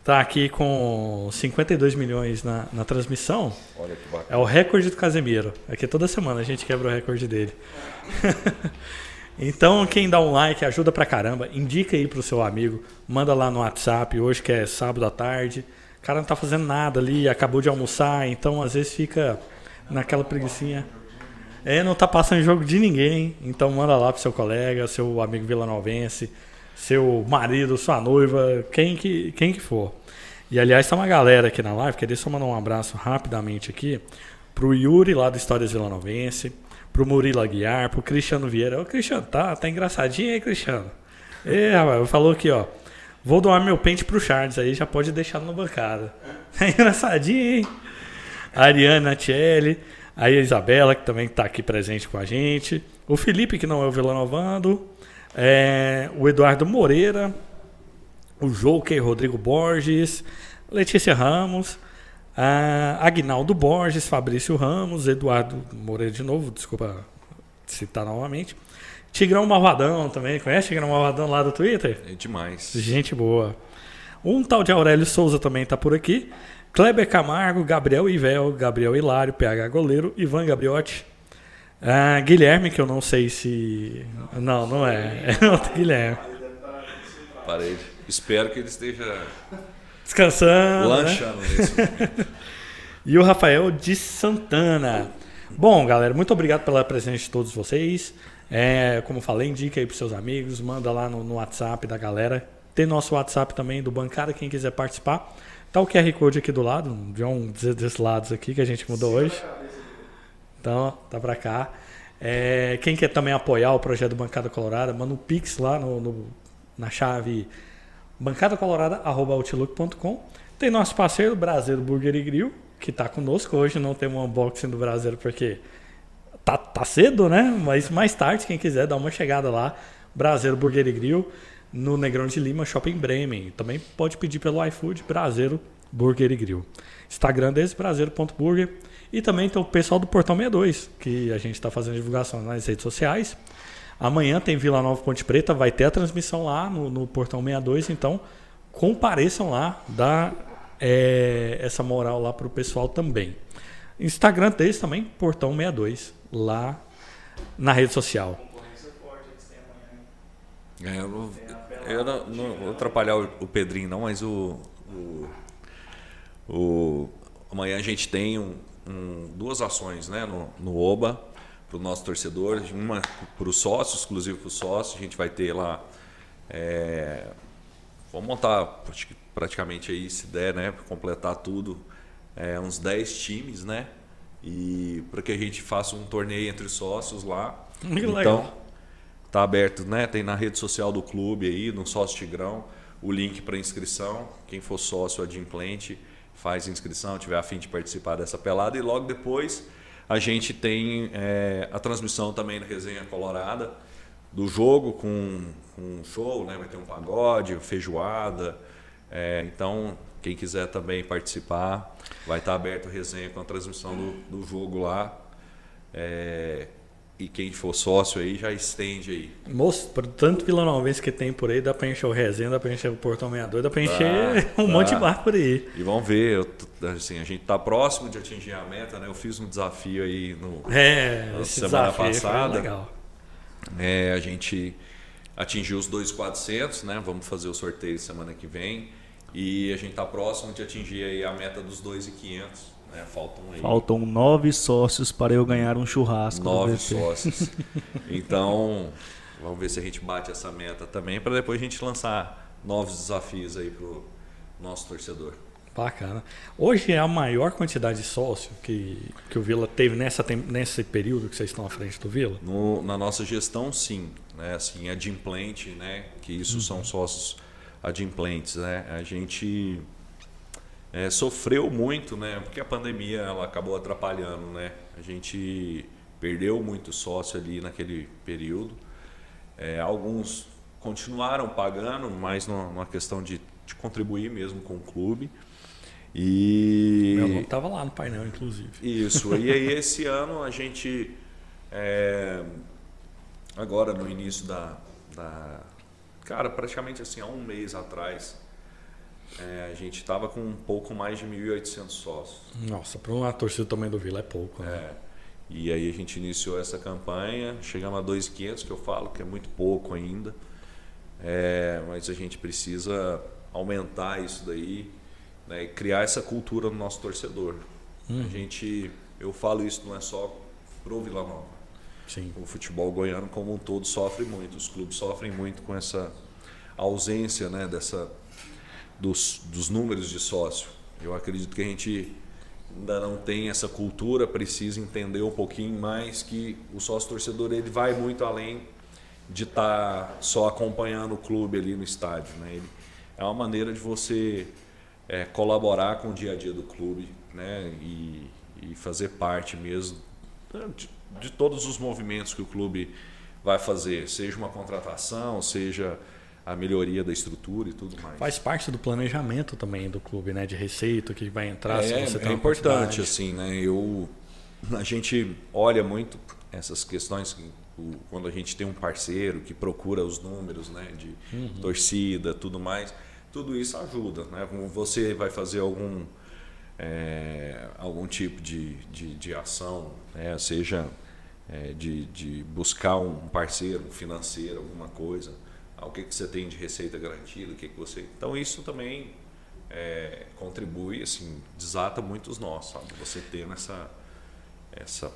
Speaker 1: está aqui com 52 milhões na, na transmissão.
Speaker 2: Olha que bacana.
Speaker 1: É o recorde do Casemiro. Aqui toda semana a gente quebra o recorde dele. então, quem dá um like ajuda pra caramba. Indica aí pro seu amigo. Manda lá no WhatsApp, hoje que é sábado à tarde cara não tá fazendo nada ali, acabou de almoçar, então às vezes fica naquela preguiçinha. É, não tá passando jogo de ninguém, então manda lá pro seu colega, seu amigo vilanovense, seu marido, sua noiva, quem que, quem que for. E aliás, tá uma galera aqui na live, queria só mandar um abraço rapidamente aqui pro Yuri lá do Histórias Vilanovense, pro Murilo Aguiar, pro Cristiano Vieira. Ô Cristiano, tá, tá engraçadinho aí, Cristiano? É, rapaz, falou aqui, ó. Vou doar meu pente pro Charles, aí já pode deixar na bancada. É engraçadinho, hein? A Ariana Tielli, a Isabela, que também está aqui presente com a gente. O Felipe, que não é o Vilanovando. É, o Eduardo Moreira. O Joker Rodrigo Borges. Letícia Ramos. Agnaldo Borges, Fabrício Ramos, Eduardo Moreira de novo, desculpa citar novamente. Tigrão Malvadão também. Conhece Tigrão Malvadão lá do Twitter?
Speaker 2: É demais.
Speaker 1: Gente boa. Um tal de Aurélio Souza também está por aqui. Kleber Camargo, Gabriel Ivel, Gabriel Hilário, PH Goleiro, Ivan Gabriotti. Ah, Guilherme, que eu não sei se. Não, não é. É outro Guilherme.
Speaker 2: Parede. Espero que ele esteja
Speaker 1: descansando.
Speaker 2: Né? Lanchando né? nesse momento.
Speaker 1: e o Rafael de Santana. Bom, galera, muito obrigado pela presença de todos vocês. É, como falei, indica aí para seus amigos, manda lá no, no, WhatsApp da galera. Tem nosso WhatsApp também do Bancada, quem quiser participar. Tá o QR Code aqui do lado, de um desses lados aqui que a gente mudou hoje. Então, tá para cá. É, quem quer também apoiar o projeto do Bancada Colorada, manda um pix lá no, no na chave bancadacolorada.outlook.com. Tem nosso parceiro, Brasileiro Burger e Grill, que está conosco hoje. Não tem um unboxing do Brasileiro porque tá, tá cedo, né? Mas mais tarde, quem quiser, dá uma chegada lá. Brasileiro Burger e Grill, no Negrão de Lima, Shopping Bremen. Também pode pedir pelo iFood, Brasileiro Burger e Grill. Instagram deles, brasileiro.burger. E também tem o pessoal do Portão 62, que a gente está fazendo divulgação nas redes sociais. Amanhã tem Vila Nova Ponte Preta, vai ter a transmissão lá no, no Portão 62, então compareçam lá, dá é, essa moral lá para o pessoal também. Instagram deles também, Portão 62, lá na rede social.
Speaker 2: É, eu não, eu não, não vou atrapalhar o, o, Pedrinho, não, mas o, o, o, amanhã a gente tem um, um, duas ações né, no, no OBA para o nosso torcedor, uma para os sócios, exclusivo para os sócios, a gente vai ter lá. É, vamos montar praticamente aí, se der, né, para completar tudo, é, uns 10 times, né? E para que a gente faça um torneio entre sócios lá.
Speaker 1: Muito então, legal
Speaker 2: Tá aberto, né? Tem na rede social do clube aí, no Sócio Tigrão, o link para inscrição. Quem for sócio adimplente faz inscrição, tiver a fim de participar dessa pelada. E logo depois a gente tem é, a transmissão também na Resenha Colorada do jogo com, com um show, né? Vai ter um pagode, feijoada. É, então, quem quiser também participar, vai estar aberto a resenha com a transmissão do, do jogo lá. É, e quem for sócio aí já estende aí.
Speaker 1: Moço, tanto Vila Novense que tem por aí, dá para encher o resenha, dá para encher o Portão 62, dá para encher um monte de bar por aí.
Speaker 2: E vamos ver, eu, assim, a gente está próximo de atingir a meta, né? Eu fiz um desafio aí no,
Speaker 1: é, na semana passada. legal.
Speaker 2: É, a gente atingiu os 2.400, né? Vamos fazer o sorteio semana que vem. E a gente está próximo de atingir aí a meta dos 2.500. É, faltam, aí...
Speaker 3: faltam nove sócios para eu ganhar um churrasco.
Speaker 2: Nove sócios. então, vamos ver se a gente bate essa meta também para depois a gente lançar novos desafios aí para o nosso torcedor.
Speaker 1: Bacana. Hoje é a maior quantidade de sócio que, que o Vila teve nessa, nesse período que vocês estão à frente do Vila?
Speaker 2: No, na nossa gestão, sim. Né? Assim, adimplente, né? que isso uhum. são sócios adimplentes. Né? A gente é, sofreu muito, né? Porque a pandemia ela acabou atrapalhando, né? A gente perdeu muito sócio ali naquele período. É, alguns continuaram pagando, mas numa questão de, de, contribuir mesmo com o clube. E
Speaker 1: meu estava lá no painel, inclusive.
Speaker 2: Isso. e aí esse ano a gente é, agora no início da, da cara praticamente assim há um mês atrás é, a gente estava com um pouco mais de 1.800 sócios.
Speaker 1: Nossa, para uma torcida do tamanho do Vila é pouco. Né?
Speaker 2: É. E aí a gente iniciou essa campanha, chegamos a 2.500, que eu falo que é muito pouco ainda. É, mas a gente precisa aumentar isso daí né, e criar essa cultura no nosso torcedor. Hum. A gente, eu falo isso não é só pro Vila Nova.
Speaker 1: Sim.
Speaker 2: O futebol goiano como um todo sofre muito, os clubes sofrem muito com essa ausência né, dessa dos, dos números de sócio. Eu acredito que a gente ainda não tem essa cultura, precisa entender um pouquinho mais que o sócio torcedor ele vai muito além de estar tá só acompanhando o clube ali no estádio. Né? Ele, é uma maneira de você é, colaborar com o dia a dia do clube né? e, e fazer parte mesmo de, de todos os movimentos que o clube vai fazer, seja uma contratação, seja a melhoria da estrutura e tudo mais.
Speaker 1: Faz parte do planejamento também do clube, né? De receita que vai entrar.
Speaker 2: É,
Speaker 1: se
Speaker 2: é importante, assim, né? Eu, a gente olha muito essas questões quando a gente tem um parceiro que procura os números, né? De uhum. torcida, tudo mais. Tudo isso ajuda, né? Você vai fazer algum é, algum tipo de, de, de ação, né? seja é, de, de buscar um parceiro um financeiro, alguma coisa o que, que você tem de receita garantida, o que, que você. Então isso também é, contribui, assim, desata muito os nós, sabe? Você ter essa, essa,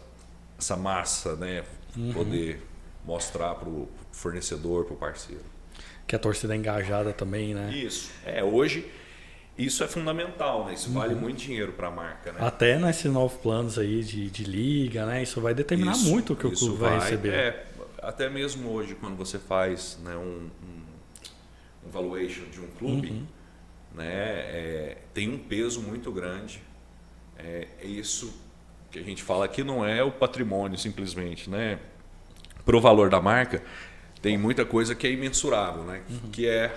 Speaker 2: essa massa, né? Uhum. Poder mostrar para o fornecedor, para o parceiro.
Speaker 1: Que a torcida é engajada também, né?
Speaker 2: Isso. É, hoje isso é fundamental, né? Isso uhum. vale muito dinheiro para a marca, né?
Speaker 1: Até nesses novos planos aí de, de liga, né? Isso vai determinar isso, muito o que o clube vai, vai receber.
Speaker 2: É, até mesmo hoje, quando você faz né, um, um, um valuation de um clube, uhum. né, é, tem um peso muito grande. É, é, isso que a gente fala aqui não é o patrimônio simplesmente, né? Para o valor da marca, tem muita coisa que é imensurável, né? Uhum. Que é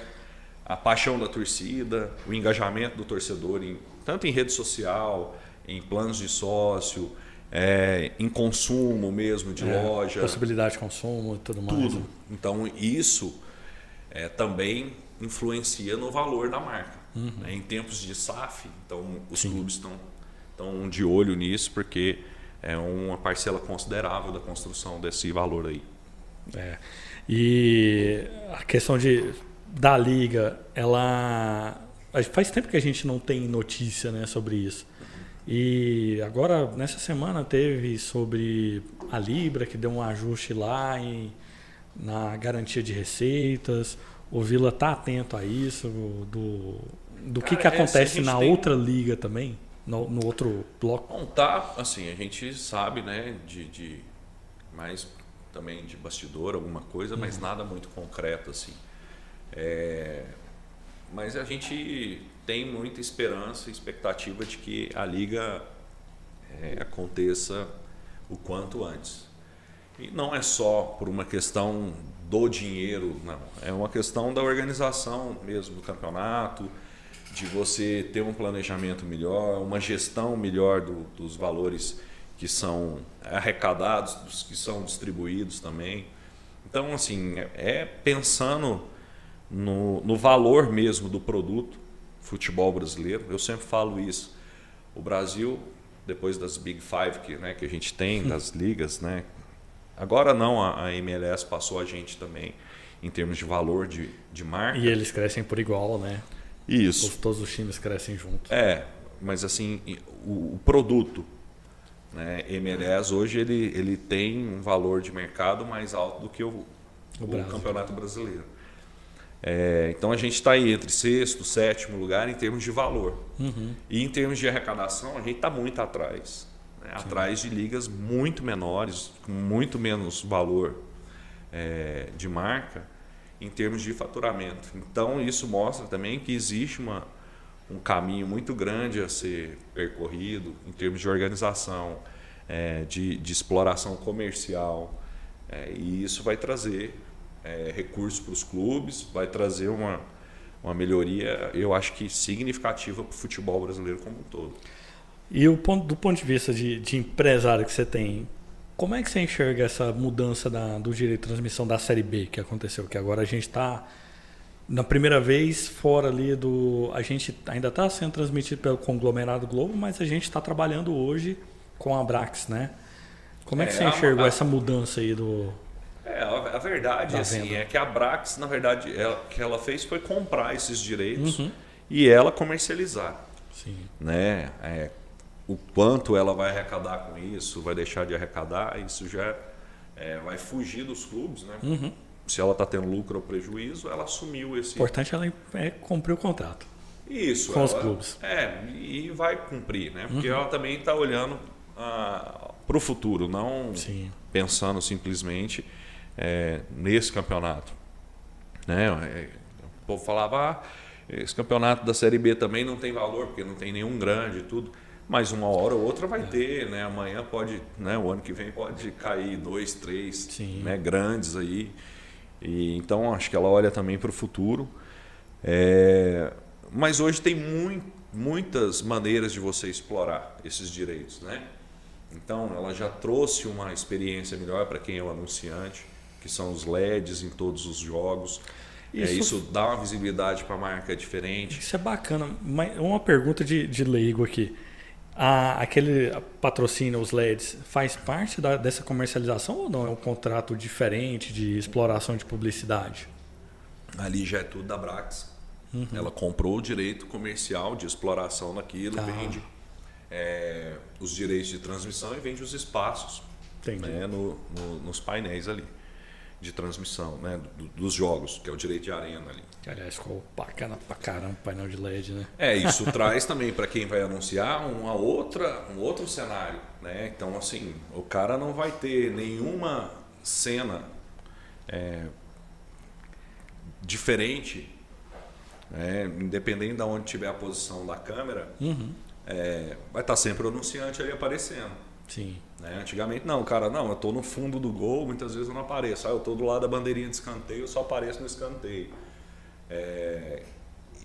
Speaker 2: a paixão da torcida, o engajamento do torcedor, em, tanto em rede social, em planos de sócio, é, em consumo mesmo de
Speaker 1: É,
Speaker 2: loja,
Speaker 1: Possibilidade de consumo e tudo mais.
Speaker 2: tudo.
Speaker 1: né?
Speaker 2: Então isso é, também influencia no valor da marca. né? Em tempos de SAF, então os
Speaker 1: Sim.
Speaker 2: clubes estão estão de olho nisso porque é uma parcela considerável da construção desse valor aí.
Speaker 1: É. E a questão de da liga, ela faz tempo que a gente não tem notícia, né, sobre isso. E agora nessa semana teve sobre a Libra que deu um ajuste lá em, na garantia de receitas. O Vila tá atento a isso do do que,
Speaker 2: Cara,
Speaker 1: que
Speaker 2: é, se a
Speaker 1: acontece
Speaker 2: gente
Speaker 1: na
Speaker 2: tem-
Speaker 1: outra liga também, no, no outro bloco.
Speaker 2: Bom, tá, assim, a gente sabe, né, de, de mais também de bastidor, alguma coisa, mas nada muito concreto, assim. É, mas a gente tem muita esperança e expectativa de que a liga é, aconteça o quanto antes. E não é só por uma questão do dinheiro, não. É uma questão da organização mesmo do campeonato, de você ter um planejamento melhor, uma gestão melhor do- dos valores que são arrecadados, dos que são distribuídos também. Então, assim, é- é pensando no, no valor mesmo do produto futebol brasileiro. Eu sempre falo isso. O Brasil, depois das Big Five que, né, que a gente tem, das ligas, né? Agora não, a, a MLS passou a gente também em termos de valor de, de marca.
Speaker 1: E eles crescem por igual, né?
Speaker 2: Isso.
Speaker 1: Todos, todos os times crescem juntos.
Speaker 2: É, mas assim, o, o produto, né, MLS hoje ele, ele tem um valor de mercado mais alto do que o, o
Speaker 1: Brasil.
Speaker 2: campeonato brasileiro. É, então a gente está aí entre sexto, sétimo lugar em termos de valor.
Speaker 1: Uhum.
Speaker 2: E em termos de arrecadação, a gente está muito atrás. né? Atrás de ligas muito menores, com muito menos valor é, de marca em termos de faturamento. Então isso mostra também que existe uma, um caminho muito grande a ser percorrido em termos de organização, é, de, de exploração comercial. é, e isso vai trazer é, recursos para os clubes, vai trazer uma, uma melhoria, eu acho que significativa para o futebol brasileiro como um todo.
Speaker 1: E o ponto, do ponto de vista de, de empresário que você tem, como é que você enxerga essa mudança da- do direito de transmissão da Série B que aconteceu? Que agora a gente está, na primeira vez, fora ali do. A gente ainda está sendo transmitido pelo conglomerado Globo, mas a gente está trabalhando hoje com a Abrax, né? Como é que
Speaker 2: É,
Speaker 1: você
Speaker 2: a-
Speaker 1: enxergou
Speaker 2: a-
Speaker 1: essa mudança aí do.
Speaker 2: É, a, a verdade
Speaker 1: Da
Speaker 2: assim, é que a Brax, na verdade, ela, o que ela fez foi comprar esses direitos
Speaker 1: Uhum.
Speaker 2: e ela comercializar.
Speaker 1: Sim.
Speaker 2: Né? É, o quanto ela vai arrecadar com isso, vai deixar de arrecadar, isso já é, vai fugir dos clubes. Né?
Speaker 1: Uhum.
Speaker 2: Se ela está tendo lucro ou prejuízo, ela assumiu esse.
Speaker 1: O importante ela é cumprir o contrato.
Speaker 2: Isso,
Speaker 1: Com os
Speaker 2: ela-
Speaker 1: clubes.
Speaker 2: É, e vai cumprir, né? Porque
Speaker 1: Uhum.
Speaker 2: ela também está olhando para o futuro, não
Speaker 1: Sim.
Speaker 2: pensando simplesmente é, nesse campeonato. Né? É, O povo falava, ah, esse campeonato da Série B também não tem valor, porque não tem nenhum grande e tudo. Mas uma hora ou outra
Speaker 1: É.
Speaker 2: vai ter, né? Amanhã pode, né? O ano que vem pode cair dois, três,
Speaker 1: Sim.
Speaker 2: né? Grandes aí. E então acho que ela olha também para o futuro. É, mas hoje tem mui- muitas maneiras de você explorar esses direitos, né? Então ela já trouxe uma experiência melhor para quem é o anunciante, que são os LEDs em todos os jogos. É,
Speaker 1: Isso-
Speaker 2: isso dá uma visibilidade para a marca diferente.
Speaker 1: Isso é bacana. Mas uma pergunta de, de leigo aqui. A- aquele patrocínio, os LEDs, faz parte da- dessa comercialização ou não? É um contrato diferente de exploração de publicidade?
Speaker 2: Ali já é tudo da Brax. Ela comprou o direito comercial de exploração naquilo,
Speaker 1: Ah.
Speaker 2: vende é, os direitos de transmissão e vende os espaços né, no- no- nos painéis ali de transmissão né, do- dos jogos, que é o direito de arena ali.
Speaker 1: Que, aliás, ficou bacana pra caramba o painel de LED, né?
Speaker 2: É, isso traz também para quem vai anunciar uma outra, um outro cenário, né? Então, assim, o cara não vai ter nenhuma cena é, diferente, né? independente de onde tiver a posição da câmera,
Speaker 1: Uhum.
Speaker 2: é, vai estar sempre o anunciante ali aparecendo.
Speaker 1: Sim.
Speaker 2: né? Antigamente não, cara, não, eu estou no fundo do gol, muitas vezes eu não apareço. Ah, eu estou do lado da bandeirinha de escanteio, eu só apareço no escanteio. É,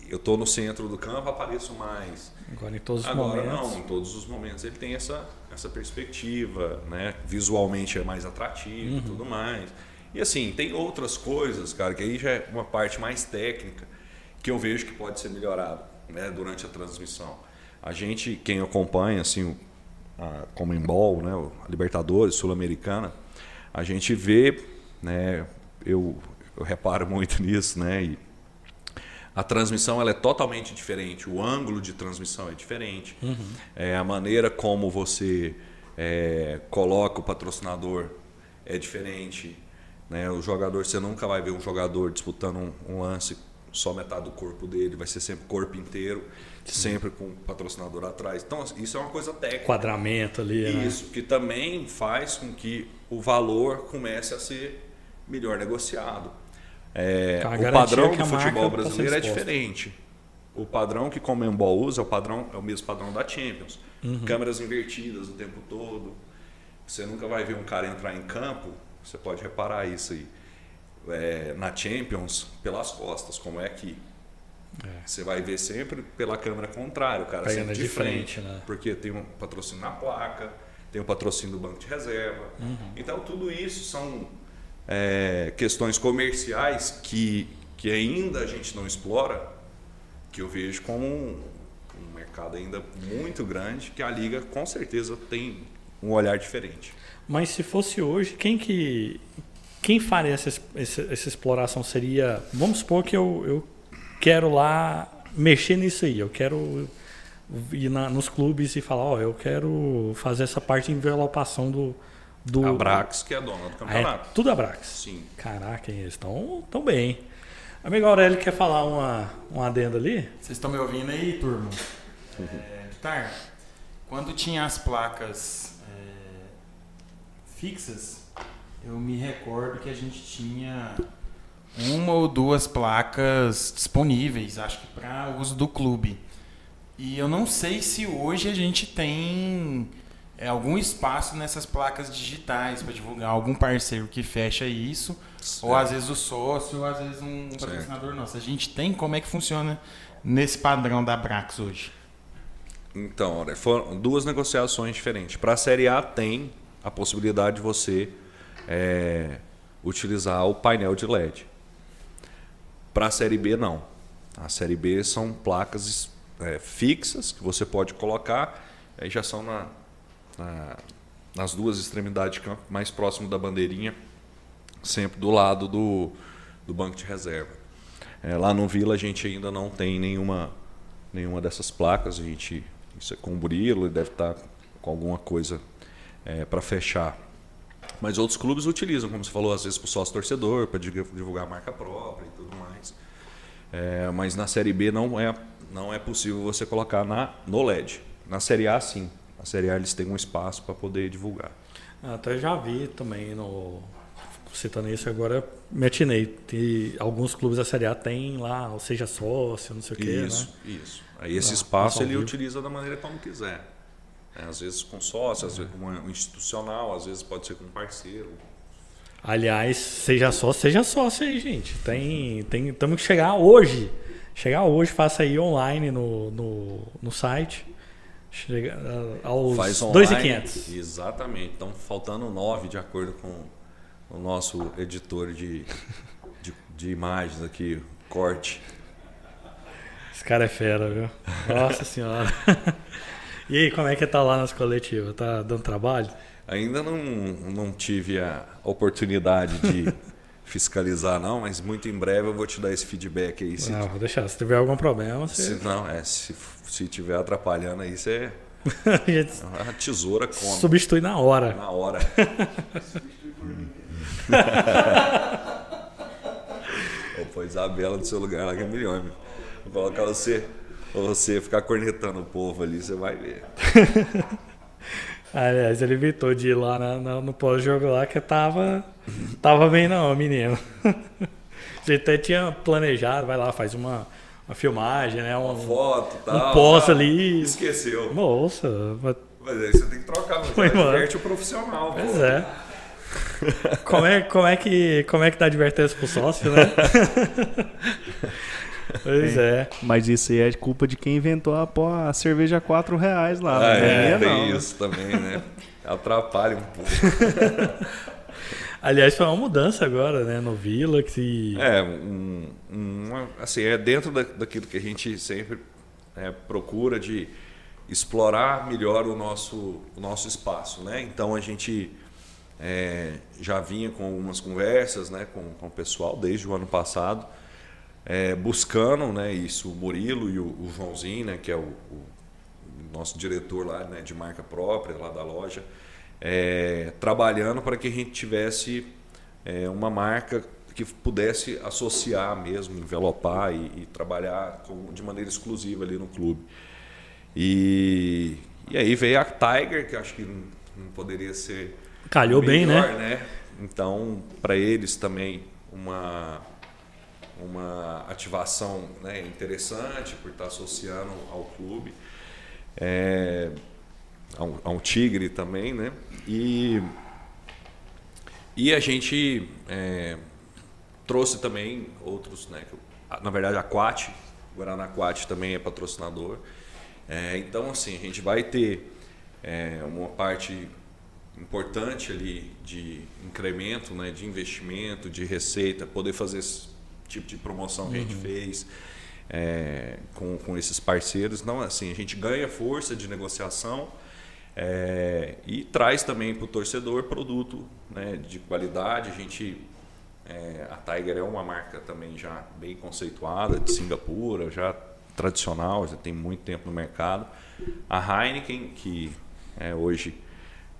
Speaker 2: eu tô no centro do campo, apareço mais.
Speaker 1: Agora em todos os
Speaker 2: Agora
Speaker 1: momentos.
Speaker 2: não, em todos os momentos ele tem essa, essa perspectiva, né? Visualmente é mais atrativo
Speaker 1: Uhum.
Speaker 2: e tudo mais. E assim, tem outras coisas, cara, que aí já é uma parte mais técnica que eu vejo que pode ser melhorado, né, durante a transmissão. A gente, quem acompanha assim o a Comembol, né, a Libertadores, Sul-Americana, a gente vê, né, eu, eu reparo muito nisso, né, e a transmissão ela é totalmente diferente, o ângulo de transmissão é diferente, é, a maneira como você é, coloca o patrocinador é diferente, né? O jogador você nunca vai ver um jogador disputando um, um lance só metade do corpo dele, vai ser sempre corpo inteiro, sempre com o patrocinador atrás. Então isso é uma coisa técnica.
Speaker 1: Quadramento ali, né?
Speaker 2: Isso, que também faz com que o valor comece a ser melhor negociado. É,
Speaker 1: Então,
Speaker 2: o padrão
Speaker 1: que
Speaker 2: do futebol
Speaker 1: tá
Speaker 2: brasileiro é
Speaker 1: exposta.
Speaker 2: diferente. O padrão que Comembol usa é o padrão é o mesmo padrão da Champions.
Speaker 1: Uhum.
Speaker 2: Câmeras invertidas o tempo todo. Você nunca vai ver um cara entrar em campo. Você pode reparar isso aí é, na Champions pelas costas, como é aqui. Você vai ver sempre pela câmera contrária, o cara
Speaker 1: Pegando
Speaker 2: de,
Speaker 1: de
Speaker 2: frente,
Speaker 1: frente, né?
Speaker 2: porque tem um patrocínio na placa, tem o patrocínio do banco de reserva.
Speaker 1: Uhum.
Speaker 2: Então tudo isso são é, questões comerciais que, que ainda a gente não explora, que eu vejo como um, um mercado ainda muito grande, que a liga com certeza tem um olhar diferente.
Speaker 1: Mas se fosse hoje, quem que quem faria essa, essa, essa exploração seria, vamos supor que eu, eu quero lá mexer nisso aí, eu quero ir na- nos clubes e falar, ó, eu quero fazer essa parte de envelopação do do
Speaker 2: A Brax, que é a dona do
Speaker 1: Ah, é
Speaker 2: campeonato.
Speaker 1: tudo a Brax.
Speaker 2: Sim.
Speaker 1: Caraca, eles estão tão bem. Amigo Aurélio quer falar uma um adendo ali?
Speaker 4: Vocês estão me ouvindo aí, turma? É, Vitar, quando tinha as placas é, fixas, eu me recordo que a gente tinha uma ou duas placas disponíveis, acho que para uso do clube. E eu não sei se hoje a gente tem é, algum espaço nessas placas digitais para divulgar algum parceiro que fecha isso, ou às vezes o sócio, ou às vezes um patrocinador nosso. A gente tem como é que funciona nesse padrão da Brax hoje?
Speaker 2: Então, olha, foram duas negociações diferentes. Para a Série A tem a possibilidade de você é, utilizar o painel de LED. Para a Série B, não. A Série B são placas é, fixas que você pode colocar, aí já são na, na- nas duas extremidades de campo, mais próximo da bandeirinha, sempre do lado do, do banco de reserva. É, lá no Vila a gente ainda não tem nenhuma, nenhuma dessas placas, a gente isso é com o Burilo, ele deve estar com alguma coisa para fechar. Mas outros clubes utilizam, como você falou, às vezes para o sócio torcedor, para divulgar a marca própria e tudo mais. É, mas na Série B não é, não é possível você colocar na, no LED. Na Série A, sim. Na Série A eles têm um espaço para poder divulgar.
Speaker 1: Até já vi também no citando isso agora, me atinei. Tem, alguns clubes da Série A tem lá, ou seja, sócio, não sei o quê,
Speaker 2: Isso,
Speaker 1: né?
Speaker 2: isso. Aí esse
Speaker 1: Ah,
Speaker 2: espaço ele
Speaker 1: vivo.
Speaker 2: utiliza da maneira como quiser. É, às vezes com sócio, às vezes com um institucional, às vezes pode ser com um parceiro.
Speaker 1: Aliás, seja sócio, seja sócio aí, gente. Tem, tem, temos que chegar hoje. Chegar hoje, faça aí online no, no, no site. Chega ah, aos
Speaker 2: Faz online.
Speaker 1: 2,500.
Speaker 2: Exatamente. Então faltando nove de acordo com o nosso editor de, de, de imagens aqui, corte.
Speaker 1: Esse cara é fera, viu? Nossa senhora. E aí, como é que tá lá nas coletivas? Tá dando trabalho?
Speaker 2: Ainda não, não tive a oportunidade de fiscalizar, não, mas muito em breve eu vou te dar esse feedback aí. Se,
Speaker 1: Não, vou deixar. Se tiver algum problema, você.
Speaker 2: se não, é, se, se tiver atrapalhando aí, você
Speaker 1: a gente
Speaker 2: a tesoura come.
Speaker 1: substitui na hora.
Speaker 2: Na hora. Vou pôr Isabela no seu lugar lá que é melhor. meu. Vou colocar você, você ficar cornetando o povo ali, você vai ver.
Speaker 1: Aliás, ele evitou de ir lá na- na- no pós-jogo lá que tava. Tava bem não, menino. Você até tinha planejado, vai lá, faz uma, uma filmagem, né?
Speaker 2: Uma
Speaker 1: Um,
Speaker 2: foto e tal.
Speaker 1: um pós
Speaker 2: tal.
Speaker 1: ali.
Speaker 2: Esqueceu.
Speaker 1: Moça, mas-
Speaker 2: Mas aí você tem que trocar, mas
Speaker 1: Foi
Speaker 2: diverte o profissional.
Speaker 1: pois
Speaker 2: pô.
Speaker 1: é. Como é, como é que como é que dá advertência pro sócio, né? pois é.
Speaker 3: Mas isso aí é culpa de quem inventou a, pô, a cerveja a 4 reais lá.
Speaker 2: Ah,
Speaker 3: não
Speaker 2: é,
Speaker 3: é,
Speaker 2: tem
Speaker 3: não.
Speaker 2: isso também, né? Atrapalha um pouco.
Speaker 1: Aliás, foi uma mudança agora, né, no Vila que
Speaker 2: É, um, um- assim, é dentro da, daquilo que a gente sempre é, procura de explorar melhor o nosso, o nosso espaço, né? Então a gente é, já vinha com algumas conversas, né, com, com o pessoal desde o ano passado, é, buscando, né, isso, o Murilo e o, o Joãozinho, né, que é o, o nosso diretor lá, né, de marca própria lá da loja, é, trabalhando para que a gente tivesse é, uma marca que pudesse associar mesmo, envelopar e, e trabalhar com- de maneira exclusiva ali no clube. E, e aí veio a Tiger, que acho que não, poderia ser
Speaker 1: calhou bem,
Speaker 2: melhor,
Speaker 1: né?
Speaker 2: Então, para eles também uma uma ativação né, interessante por estar associando ao clube, é, a, um, a um tigre também, né? E e a gente é, trouxe também outros, né? Na verdade, a Quat, Guaraná Quat também é patrocinador. É, então, assim, a gente vai ter é, uma parte importante ali de incremento, né, de investimento, de receita, poder fazer tipo de promoção que a gente fez é, com, com esses parceiros. Então, assim, a gente ganha força de negociação é, e traz também para o torcedor produto né, de qualidade. A gente, é, a Tiger é uma marca também já bem conceituada, de Singapura, já tradicional, já tem muito tempo no mercado. A Heineken, que é, hoje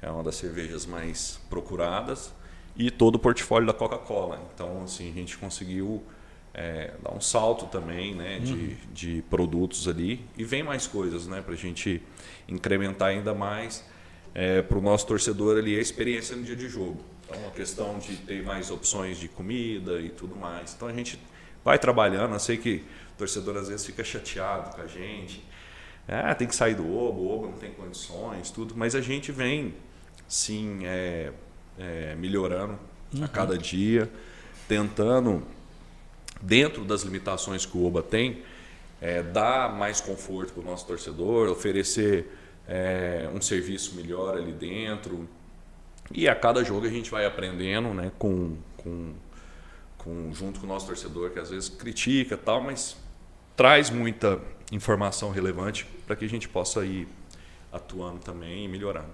Speaker 2: é uma das cervejas mais procuradas, e todo o portfólio da Coca-Cola. Então, assim, a gente conseguiu é, dar um salto também né, de, de produtos ali e vem mais coisas né, para a gente incrementar ainda mais para o nosso torcedor ali a experiência no dia de jogo. Então, a questão de ter mais opções de comida e tudo mais. Então, a gente vai trabalhando. Eu sei que o torcedor às vezes fica chateado com a gente. Ah, tem que sair do Oba, o Oba não tem condições, tudo. Mas a gente vem, sim, é, é, melhorando a cada dia, tentando, dentro das limitações que o Oba tem, é, dar mais conforto para o nosso torcedor, oferecer é, um serviço melhor ali dentro. E a cada jogo a gente vai aprendendo né, com, com, com, junto com o nosso torcedor, que às vezes critica tal, mas traz muita informação relevante para que a gente possa ir atuando também e melhorando.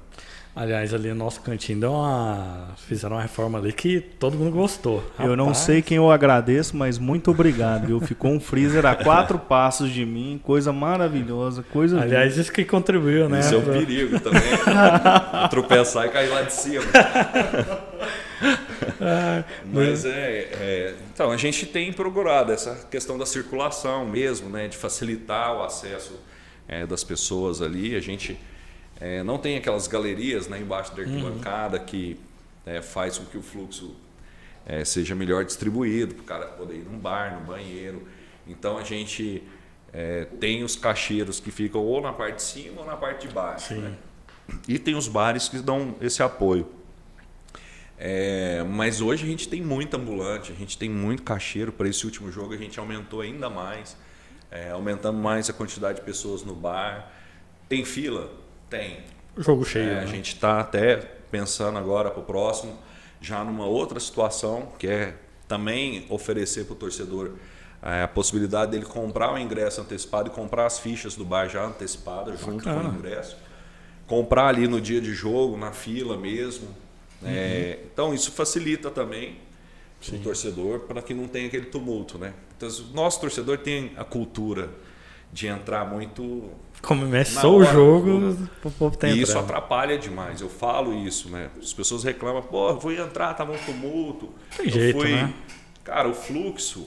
Speaker 1: Aliás, ali no nosso cantinho deu uma. Fizeram uma reforma ali que todo mundo gostou.
Speaker 3: Eu não
Speaker 1: Rapaz,
Speaker 3: sei quem eu agradeço, mas muito obrigado. viu? Ficou um freezer a quatro passos de mim, coisa maravilhosa, coisa linda.
Speaker 1: Aliás, isso que contribuiu, né?
Speaker 2: Isso é um perigo também. Tropeçar e cair lá de cima. Mas é, é, Então, a gente tem procurado essa questão da circulação mesmo, né? De facilitar o acesso é, das pessoas ali. A gente é, não tem aquelas galerias né, embaixo da arquibancada que é, faz com que o fluxo é, seja melhor distribuído, para o cara poder ir num bar, no banheiro. Então a gente é, tem os cacheiros que ficam ou na parte de cima ou na parte de baixo. Né? E tem os bares que dão esse apoio. É, mas hoje a gente tem muito ambulante, a gente tem muito cacheiro. Para esse último jogo a gente aumentou ainda mais, é, aumentando mais a quantidade de pessoas no bar. Tem fila? Tem.
Speaker 1: Jogo cheio.
Speaker 2: É,
Speaker 1: né?
Speaker 2: a gente está até pensando agora para o próximo, já numa outra situação, que é também oferecer para o torcedor é, a possibilidade dele comprar o ingresso antecipado e comprar as fichas do bar já antecipadas junto com o ingresso. Comprar ali no dia de jogo, na fila mesmo. É, então isso facilita também o torcedor para que não tenha aquele tumulto. Né? Então, o nosso torcedor tem a cultura de entrar muito
Speaker 1: Começou o
Speaker 2: Na hora,
Speaker 1: jogo, o povo tá
Speaker 2: e isso atrapalha demais. Eu falo isso, né? As pessoas reclamam, pô, fui entrar, tava um tumulto.
Speaker 1: Tem
Speaker 2: Eu
Speaker 1: jeito,
Speaker 2: fui-
Speaker 1: né?
Speaker 2: Cara, o fluxo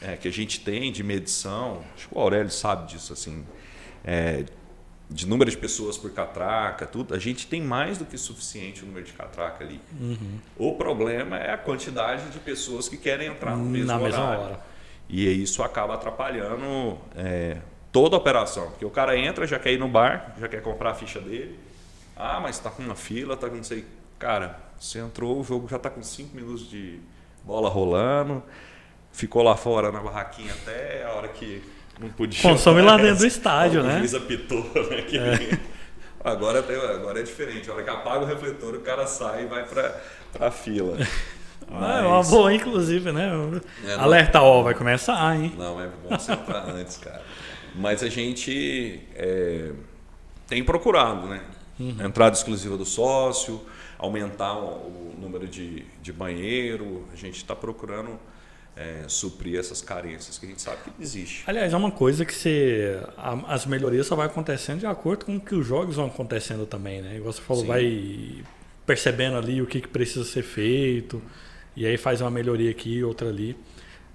Speaker 2: é, que a gente tem de medição, acho que o Aurélio sabe disso, assim, é, de número de pessoas por catraca, tudo, a gente tem mais do que suficiente o número de catraca ali.
Speaker 1: Uhum.
Speaker 2: O problema é a quantidade de pessoas que querem entrar no mesmo
Speaker 1: Na mesma
Speaker 2: horário.
Speaker 1: hora.
Speaker 2: E isso acaba atrapalhando é, toda a operação. Porque o cara entra, já quer ir no bar, já quer comprar a ficha dele. Ah, mas está com uma fila, tá com não sei. Cara, você entrou, o jogo já está com 5 minutos de bola rolando, ficou lá fora na barraquinha até a hora que não podia.
Speaker 1: Consome lá dentro do estádio, né?
Speaker 2: O juiz apitou, né? Que é. agora, tem, agora é diferente. A hora que apaga o refletor, o cara sai e vai para a fila.
Speaker 1: Mas... É uma boa, inclusive, né? É, Alerta, ó, vai começar, hein?
Speaker 2: Não, é bom você entrar antes, cara. Mas a gente é, tem procurado, né? Uhum. Entrada exclusiva do sócio, aumentar o, o número de, de banheiro. A gente está procurando é, suprir essas carências que a gente sabe que existe.
Speaker 1: Aliás, é uma coisa que você, a, as melhorias só vai acontecendo de acordo com o que os jogos vão acontecendo também, né? Igual você falou, Sim. vai percebendo ali o que, que precisa ser feito e aí faz uma melhoria aqui, outra ali.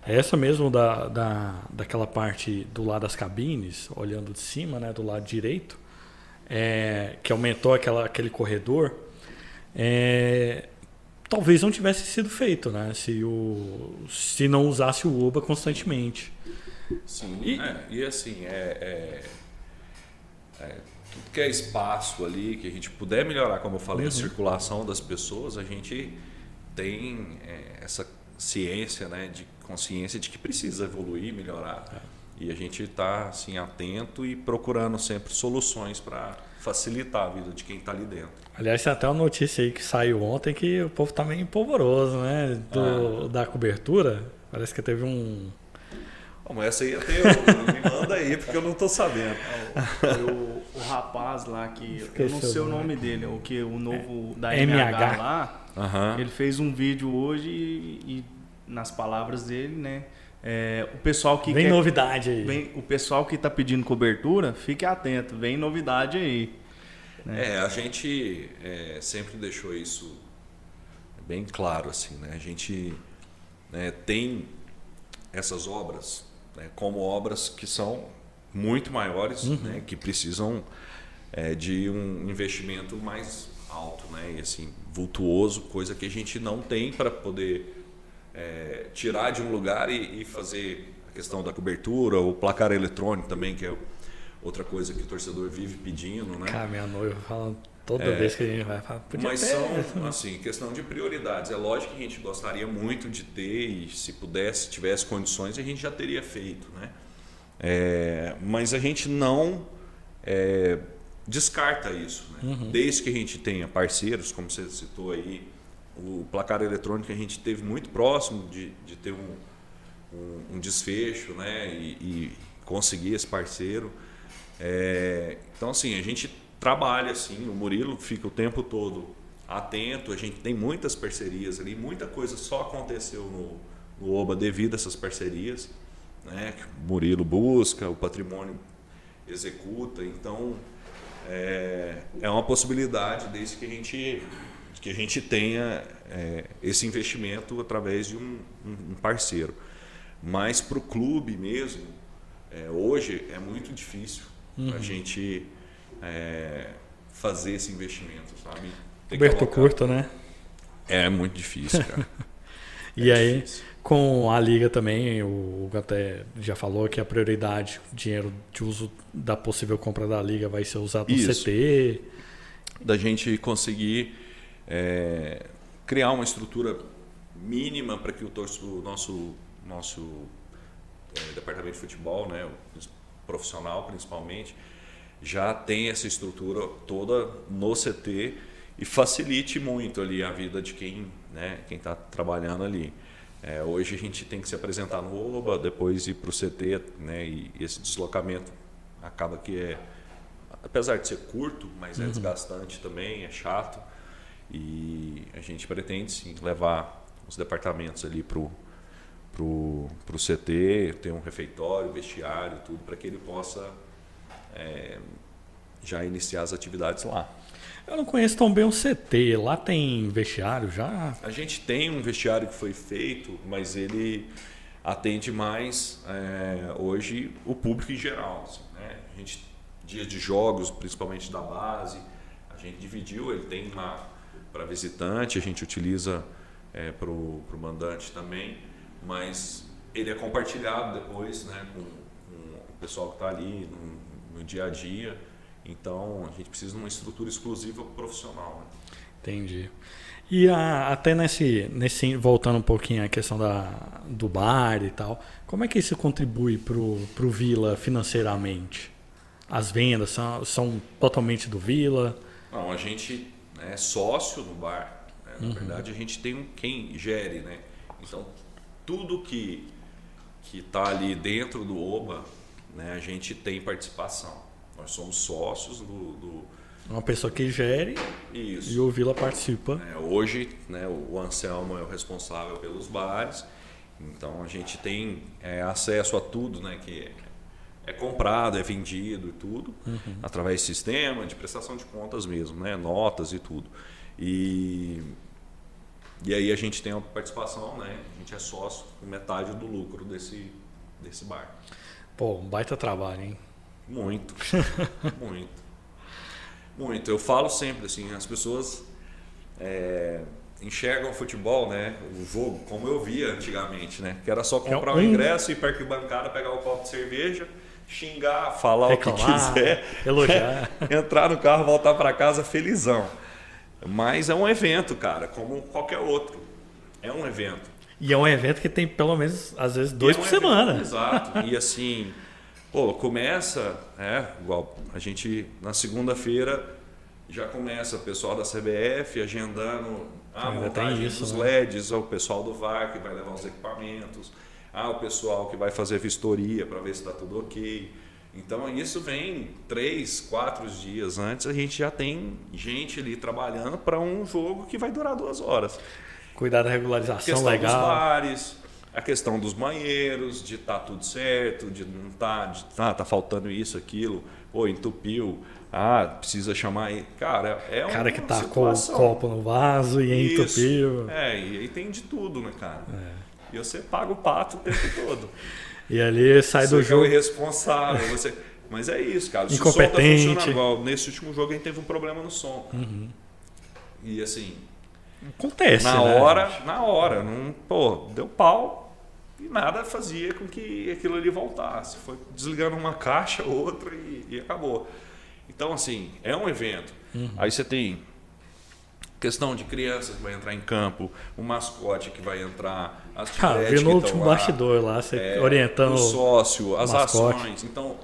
Speaker 1: Essa mesmo da, da, daquela parte do lado das cabines, olhando de cima, né, do lado direito, é, que aumentou aquela, aquele corredor, é, talvez não tivesse sido feito, né? Se, o, se não usasse o Uba constantemente.
Speaker 2: Sim, e, é, e assim, é, é, é, tudo que é espaço ali, que a gente puder melhorar, como eu falei, uhum. a circulação das pessoas, a gente tem é, essa ciência, né, de consciência de que precisa evoluir, melhorar. É. E a gente está assim, atento e procurando sempre soluções para facilitar a vida de quem está ali dentro.
Speaker 1: Aliás, tem até uma notícia aí que saiu ontem que o povo está meio polvoroso, né? Do, ah. Da cobertura. Parece que teve um.
Speaker 2: Bom, essa aí até eu, me manda aí, porque eu não estou sabendo.
Speaker 3: o, o, rapaz lá que. Esqueci eu não sei o nome dele, o que o novo da MH, MH lá. Uhum. Ele fez um vídeo hoje e, e nas palavras dele, né? É, o pessoal que
Speaker 1: vem
Speaker 3: quer,
Speaker 1: novidade aí.
Speaker 3: Vem, o pessoal que está pedindo cobertura, fique atento, vem novidade aí.
Speaker 2: Né? É, a gente é, sempre deixou isso bem claro assim, né? A gente né, tem essas obras né, como obras que são muito maiores, uhum. né, que precisam é, de um investimento mais alto, né? E assim vultuoso, coisa que a gente não tem para poder é, tirar de um lugar e, e, fazer a questão da cobertura, o placar eletrônico também, que é outra coisa que o torcedor vive pedindo, né?
Speaker 1: Cara, minha noiva fala toda é, vez que a gente vai falar.
Speaker 2: Mas são, assim, questão de prioridades. É lógico que a gente gostaria muito de ter e se pudesse, tivesse condições, a gente já teria feito, né? É, mas a gente não é, descarta isso, né? uhum. desde que a gente tenha parceiros, como você citou aí, o placar eletrônico a gente teve muito próximo de, de ter um, um, um desfecho né? E, e, conseguir esse parceiro. É, então, assim, a gente trabalha assim, o Murilo fica o tempo todo atento, a gente tem muitas parcerias ali, muita coisa só aconteceu no, no OBA devido a essas parcerias, né? que o Murilo busca, o patrimônio executa, então é, é uma possibilidade desde que a gente que a gente tenha é, esse investimento através de um, um parceiro. Mas para o clube mesmo, é, hoje é muito difícil uhum. a gente é, fazer esse investimento, sabe?
Speaker 1: Coberto curto, né?
Speaker 2: É muito difícil, cara.
Speaker 1: e é aí, difícil. Com a liga também, o Hugo até já falou que a prioridade, o dinheiro de uso da possível compra da liga vai ser usado no Isso. CT.
Speaker 2: Da gente conseguir é, criar uma estrutura mínima para que o, torço, o nosso, nosso é, departamento de futebol, né, profissional principalmente, já tenha essa estrutura toda no CT e facilite muito ali a vida de quem né, quem está trabalhando ali. É, hoje a gente tem que se apresentar no OBA, depois ir para o CT, né, e, esse deslocamento acaba que é, apesar de ser curto, mas é uhum. desgastante também, é chato. E a gente pretende sim levar os departamentos ali para o pro, pro CT, ter um refeitório, vestiário, tudo, para que ele possa é, já iniciar as atividades lá.
Speaker 1: Eu não conheço tão bem o CT. Lá tem vestiário já?
Speaker 2: A gente tem um vestiário que foi feito, mas ele atende mais é, hoje o público em geral. Assim, né? A gente, dias de jogos, principalmente da base, a gente dividiu. Ele tem uma para visitante, a gente utiliza é, para o mandante também, mas ele é compartilhado depois né, com, com o pessoal que está ali no, no, dia a dia. Então a gente precisa de uma estrutura exclusiva profissional. Né?
Speaker 1: Entendi. E a, até nesse, nesse. Voltando um pouquinho à questão da, do bar e tal, como é que isso contribui para o Vila financeiramente? As vendas são, são totalmente do Vila?
Speaker 2: Não, a gente é sócio no bar. Né? Na uhum. verdade, a gente tem um, quem gere, né? Então, tudo que que está ali dentro do OBA, né, a gente tem participação. Nós somos sócios do, do
Speaker 1: uma pessoa que gere
Speaker 2: Isso.
Speaker 1: e o Vila participa.
Speaker 2: É, hoje, né, o Anselmo é o responsável pelos bares, então a gente tem é, acesso a tudo, né, que é comprado, é vendido e tudo, uhum. através de sistema de prestação de contas mesmo, né, notas e tudo. E, e aí a gente tem uma participação, né, a gente é sócio com metade do lucro desse, desse bar.
Speaker 1: Pô, um baita trabalho, hein?
Speaker 2: Muito, muito. Muito. Eu falo sempre assim, as pessoas é, enxergam o futebol, né? O jogo, como eu via antigamente, né? Que era só comprar o é um ingresso, ir para arquibancada, pegar o um copo de cerveja, xingar, falar Reclamar, o que quiser,
Speaker 1: elogiar,
Speaker 2: entrar no carro, voltar para casa felizão. Mas é um evento, cara, como qualquer outro. É um evento.
Speaker 1: E é um evento que tem pelo menos, às vezes, dois é um por evento, semana.
Speaker 2: Exato. E assim, Pô, começa, é, igual a gente na segunda-feira já começa o pessoal da CBF agendando a montagem isso, dos né? LEDs, o pessoal do VAR que vai levar os equipamentos, ah, o pessoal que vai fazer vistoria para ver se está tudo ok. Então isso vem três, quatro dias antes, a gente já tem gente ali trabalhando para um jogo que vai durar duas horas.
Speaker 1: Cuidar da regularização legal.
Speaker 2: dos bares, a questão dos banheiros, de estar tá tudo certo, de não estar, tá, de ah, tá faltando isso, aquilo, ou entupiu, ah, precisa chamar aí. Cara, é um.
Speaker 1: Cara que tá com o copo no vaso e isso. entupiu.
Speaker 2: É, e aí tem de tudo, né, cara? É. E você paga o pato o tempo todo.
Speaker 1: e ali sai
Speaker 2: você
Speaker 1: do jogo.
Speaker 2: Você é irresponsável, você. Mas é isso, cara.
Speaker 1: Se Incompetente. o som tá
Speaker 2: igual, nesse último jogo a gente teve um problema no som.
Speaker 1: Uhum.
Speaker 2: E assim.
Speaker 1: Acontece.
Speaker 2: Na
Speaker 1: né,
Speaker 2: hora, gente? na hora. Não, pô, deu pau e nada fazia com que aquilo ali voltasse. Foi desligando uma caixa, outra e, e acabou. Então, assim, é um evento. Uhum. Aí você tem questão de crianças que vai entrar em campo, o mascote que vai entrar, as
Speaker 1: ah, vi no último lá, bastidor lá, você é, orientando
Speaker 2: o sócio, as mascote. ações. Então,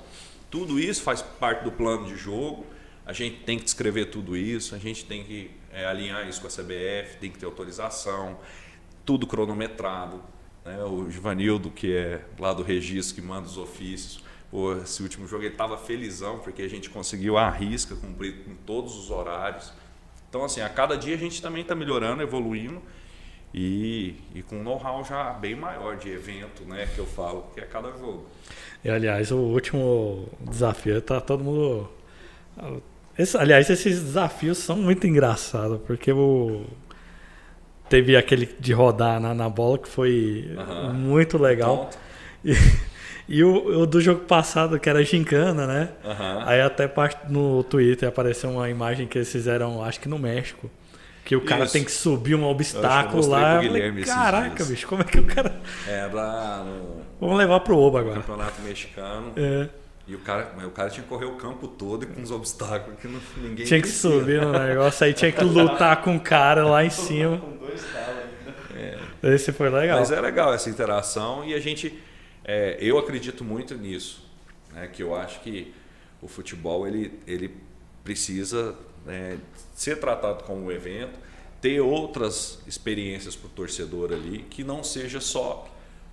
Speaker 2: tudo isso faz parte do plano de jogo. A gente tem que descrever tudo isso, a gente tem que é, alinhar isso com a CBF, tem que ter autorização, tudo cronometrado. Né? O Givanildo, que é lá do registro, que manda os ofícios. Pô, esse último jogo ele estava felizão, porque a gente conseguiu a risca cumprir com todos os horários. Então, assim, a cada dia a gente também está melhorando, evoluindo. E, e com um know-how já bem maior de evento, né? Que eu falo, que é cada jogo.
Speaker 1: E, aliás, o último desafio tá todo mundo. Esse, aliás, esses desafios são muito engraçados, porque o Teve aquele de rodar na, na bola que foi muito legal. E, e o, o, do jogo passado, que era gincana, né? Aí até no Twitter apareceu uma imagem que eles fizeram, acho que no México. Que o cara Isso. tem que subir um obstáculo lá. Falei, Caraca, bicho, como é que o cara.
Speaker 2: Era
Speaker 1: no. Vamos levar pro Oba agora.
Speaker 2: Campeonato mexicano.
Speaker 1: É.
Speaker 2: E o cara, o cara tinha que correr o campo todo e com os obstáculos que não, ninguém
Speaker 1: Tinha que subir no negócio, aí tinha que lutar com o cara lá em cima. Esse foi legal.
Speaker 2: Mas é legal essa interação e a gente. É, eu acredito muito nisso. Né, que eu acho que o futebol ele, ele precisa né, ser tratado como um evento, ter outras experiências para o torcedor ali, que não seja só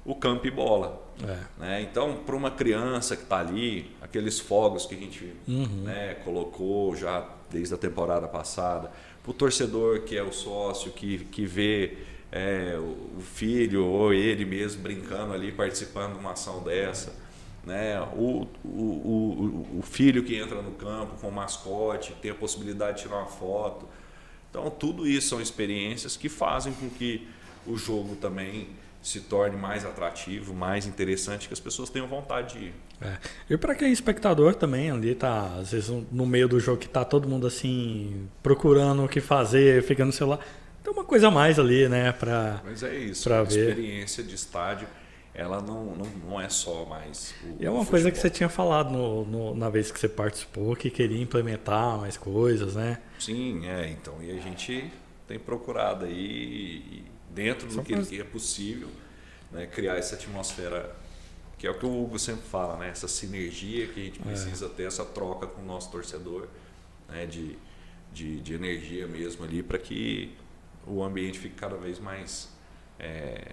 Speaker 2: o campo e bola.
Speaker 1: É.
Speaker 2: Né? Então, para uma criança que está ali, aqueles fogos que a gente
Speaker 1: uhum.
Speaker 2: né, colocou já desde a temporada passada, para o torcedor que é o sócio, que, que vê é, o filho ou ele mesmo brincando ali, participando de uma ação dessa. Né? O, o, o, o filho que entra no campo com o mascote, tem a possibilidade de tirar uma foto. Então, tudo isso são experiências que fazem com que o jogo também se torne mais atrativo, mais interessante, que as pessoas tenham vontade de ir.
Speaker 1: É. E para quem é espectador também ali tá, às vezes no meio do jogo que tá todo mundo assim procurando o que fazer, fica no celular, tem uma coisa a mais ali, né, para
Speaker 2: Mas é isso,
Speaker 1: a
Speaker 2: experiência de estádio ela não, não, não é só mais.
Speaker 1: O, e é uma coisa que você tinha falado no, no, na vez que você participou, que queria implementar mais coisas, né?
Speaker 2: Sim, é. Então, e a gente tem procurado aí, dentro do que, que é possível, né, criar essa atmosfera que é o que o Hugo sempre fala, né? Essa sinergia que a gente é. precisa é. ter, essa troca com o nosso torcedor, né? De, de, de energia mesmo ali, para que o ambiente fique cada vez mais é,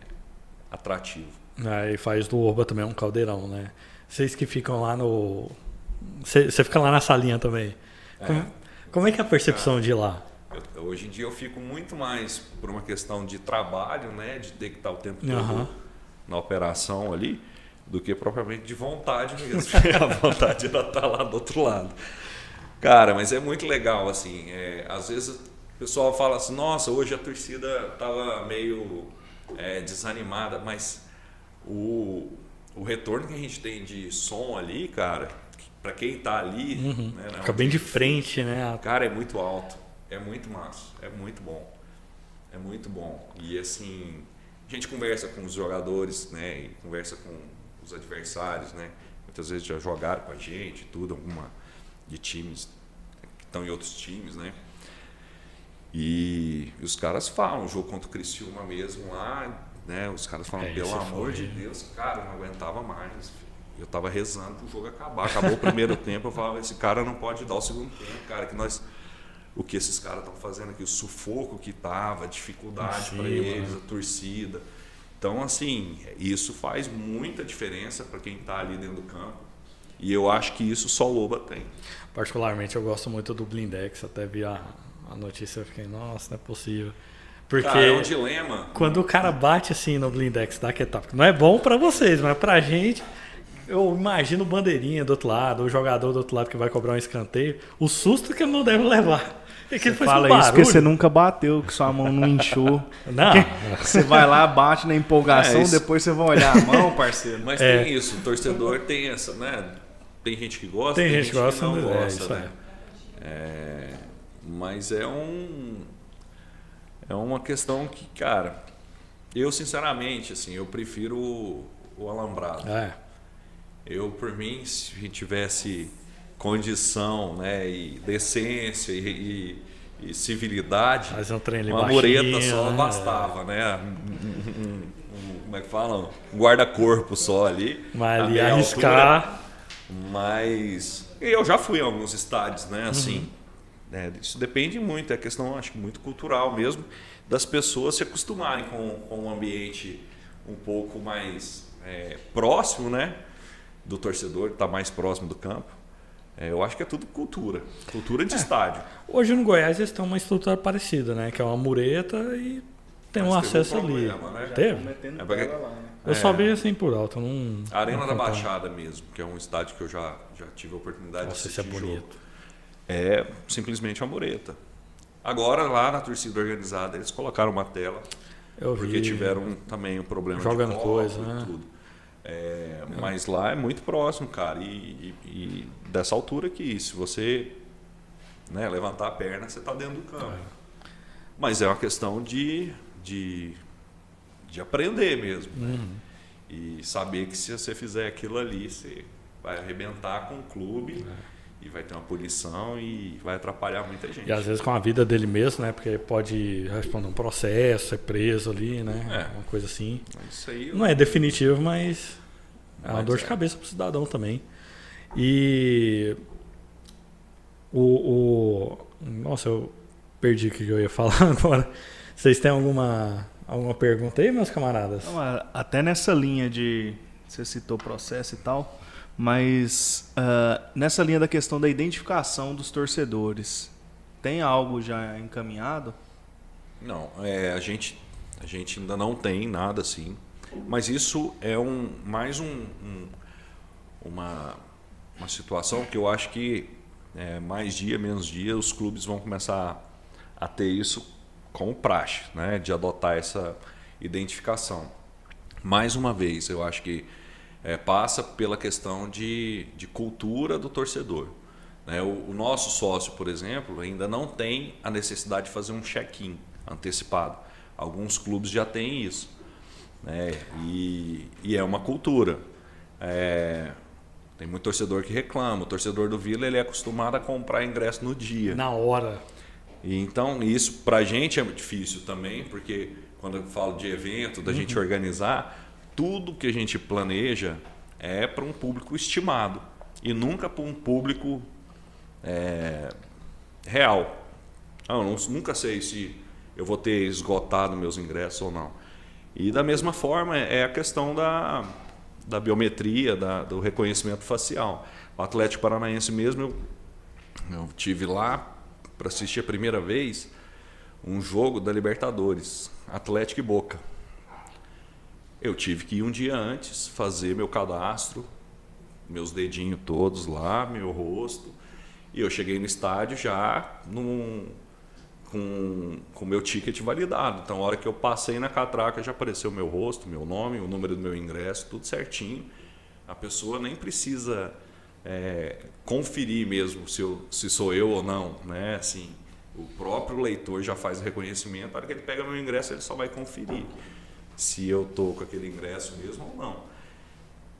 Speaker 2: atrativo.
Speaker 1: É, e faz do Orba também um caldeirão, né? Vocês que ficam lá no. Você fica lá na salinha também. É. Como, como, é que é a percepção de lá?
Speaker 2: Eu, hoje em dia eu fico muito mais por uma questão de trabalho, né? De ter que estar o tempo todo uhum. na operação ali, do que propriamente de vontade mesmo. a vontade era estar lá do outro lado. Cara, mas é muito legal, assim. É, às vezes pessoal fala assim, nossa, hoje a torcida estava meio é, desanimada, mas o, o retorno que a gente tem de som ali, cara, para quem tá ali,
Speaker 1: uhum. né, fica bem de frente, né?
Speaker 2: Cara, é muito alto, é muito massa, é muito bom, é muito bom. E assim, a gente conversa com os jogadores, né? E conversa com os adversários, né? Muitas vezes já jogaram com a gente, tudo, alguma de times que estão em outros times, né? E, e os caras falam, o jogo contra o Criciúma mesmo lá, né? Os caras falam, é, pelo amor foi. de Deus, cara, eu não aguentava mais. Eu estava rezando para o jogo acabar. Acabou o primeiro tempo, eu falava, esse cara não pode dar o segundo tempo, cara, que nós o que esses caras estão fazendo aqui, o sufoco que tava, a dificuldade para eles, a torcida. Então, assim, isso faz muita diferença para quem está ali dentro do campo. E eu acho que isso só o Loba tem.
Speaker 1: Particularmente, eu gosto muito do Blindex. Até vi a, a notícia e fiquei, nossa, não é possível. Porque
Speaker 2: cara, é um dilema.
Speaker 1: Quando o cara bate assim no blindex da Ketop, não é bom para vocês, mas pra gente, eu imagino o bandeirinha do outro lado, o jogador do outro lado que vai cobrar um escanteio, o susto que ele não deve levar.
Speaker 3: É que você fala isso porque você nunca bateu, que sua mão não inchou. Não. Você vai lá, bate na empolgação, é, depois você vai olhar a mão, parceiro.
Speaker 2: Mas é. tem isso, o torcedor tem essa, né? Tem gente que gosta,
Speaker 1: tem, tem gente que gosta, não
Speaker 2: é, gosta, né? Mas é um é uma questão que, cara, eu sinceramente, assim, eu prefiro o, o alambrado. É. Eu, por mim, se a gente tivesse condição, né, e decência e, e, e civilidade,
Speaker 1: Fazer um trem ali
Speaker 2: uma mureta só né? bastava, né? Como é que fala? Um guarda-corpo só ali.
Speaker 1: Mas ali arriscar. Altura,
Speaker 2: mas eu já fui em alguns estádios, né? Assim, uhum. É, isso depende muito, é questão, acho que muito cultural mesmo, das pessoas se acostumarem com, com um ambiente um pouco mais é, próximo, né? Do torcedor, que está mais próximo do campo. É, eu acho que é tudo cultura, cultura de é. estádio.
Speaker 1: Hoje no Goiás eles têm uma estrutura parecida, né? Que é uma mureta e tem Mas um acesso um problema, ali. Né? Teve? É porque... lá, né? Eu só é. vi assim por alto. Não,
Speaker 2: Arena não da Baixada mesmo, que é um estádio que eu já, já tive a oportunidade
Speaker 1: Nossa,
Speaker 2: de assistir.
Speaker 1: Isso é bonito. Jogo
Speaker 2: é simplesmente a mureta. Agora, lá na torcida organizada, eles colocaram uma tela, Eu porque vi. tiveram também um problema
Speaker 1: Jogando de coisa, né?
Speaker 2: tudo. É, é. Mas lá é muito próximo, cara. E, e, e dessa altura que se você né, levantar a perna, você está dentro do campo. É. Mas é uma questão de, de, de aprender mesmo. Né? Uhum. Né? E saber que se você fizer aquilo ali, você vai arrebentar com o clube. É e vai ter uma punição e vai atrapalhar muita gente.
Speaker 1: E às vezes com a vida dele mesmo, né? Porque pode responder um processo, ser preso ali, né? É. Uma coisa assim.
Speaker 2: Isso aí,
Speaker 1: Não é definitivo, mas é uma dor de é. cabeça para o cidadão também. E o, o, Nossa, eu perdi o que eu ia falar agora. Vocês têm alguma, alguma pergunta aí, meus camaradas?
Speaker 3: Não, até nessa linha de. Você citou processo e tal. Mas uh, nessa linha da questão da identificação dos torcedores, tem algo já encaminhado?
Speaker 2: Não, é, a, gente, a gente ainda não tem nada assim. Mas isso é um, mais um, um uma, uma situação que eu acho que é, mais dia, menos dia, os clubes vão começar a ter isso como praxe, né? de adotar essa identificação. Mais uma vez, eu acho que é, passa pela questão de, de cultura do torcedor. Né? O, o, nosso sócio, por exemplo, ainda não tem a necessidade de fazer um check-in antecipado. Alguns clubes já têm isso. Né? E, e é uma cultura. É, tem muito torcedor que reclama. O torcedor do Vila ele é acostumado a comprar ingresso no dia.
Speaker 1: Na hora.
Speaker 2: E então, isso para a gente é difícil também, porque quando eu falo de evento, da uhum. gente organizar, tudo que a gente planeja é para um público estimado e nunca para um público é, real. Ah, eu não, nunca sei se eu vou ter esgotado meus ingressos ou não. E da mesma forma é a questão da, da biometria, da, do reconhecimento facial. O Atlético Paranaense mesmo, eu, eu tive lá para assistir a primeira vez um jogo da Libertadores, Atlético e Boca. Eu tive que ir um dia antes fazer meu cadastro, meus dedinhos todos lá, meu rosto. E eu cheguei no estádio já num, com o meu ticket validado. Então, a hora que eu passei na catraca, já apareceu meu rosto, meu nome, o número do meu ingresso, tudo certinho. A pessoa nem precisa é, conferir mesmo se, eu, se sou eu ou não, né? Assim, o próprio leitor já faz o reconhecimento. A hora que ele pega meu ingresso, ele só vai conferir se eu tô com aquele ingresso mesmo ou não.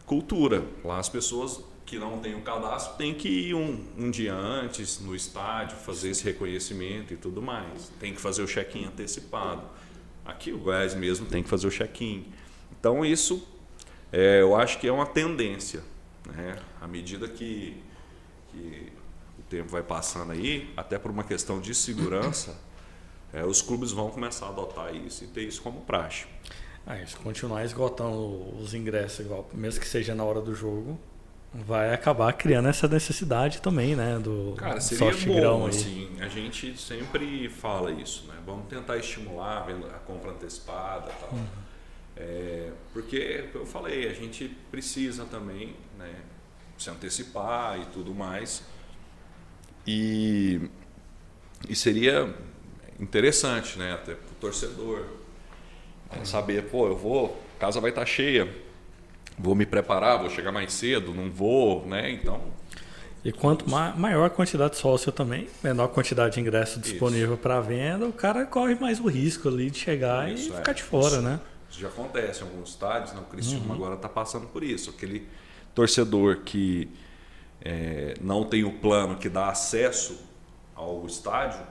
Speaker 2: Cultura. Lá as pessoas que não têm o cadastro têm que ir um, um dia antes no estádio, fazer esse reconhecimento e tudo mais. Tem que fazer o check-in antecipado. Aqui o Goiás mesmo tem que fazer o check-in. Então isso é, eu acho que é uma tendência. Né? À medida que, que o tempo vai passando aí, até por uma questão de segurança, é, os clubes vão começar a adotar isso e ter isso como praxe.
Speaker 1: Ah, se continuar esgotando os ingressos, igual, mesmo que seja na hora do jogo, vai acabar criando essa necessidade também, né? Do
Speaker 2: Cara, seria bom, assim, a gente sempre fala isso, né? Vamos tentar estimular a compra antecipada tal. Uhum. É, porque, eu falei, a gente precisa também né, se antecipar e tudo mais. E, e seria interessante, né? Até para o torcedor é saber, pô, eu vou, casa vai estar tá cheia, vou me preparar, vou chegar mais cedo, não vou, né? Então.
Speaker 1: E quanto ma maior a quantidade de sócio também, menor a quantidade de ingresso disponível para venda, o cara corre mais o risco ali de chegar isso, e é. ficar de fora,
Speaker 2: isso,
Speaker 1: né?
Speaker 2: Isso já acontece em alguns estádios, né? o Cristiano uhum. agora está passando por isso. Aquele torcedor que é, não tem o plano que dá acesso ao estádio,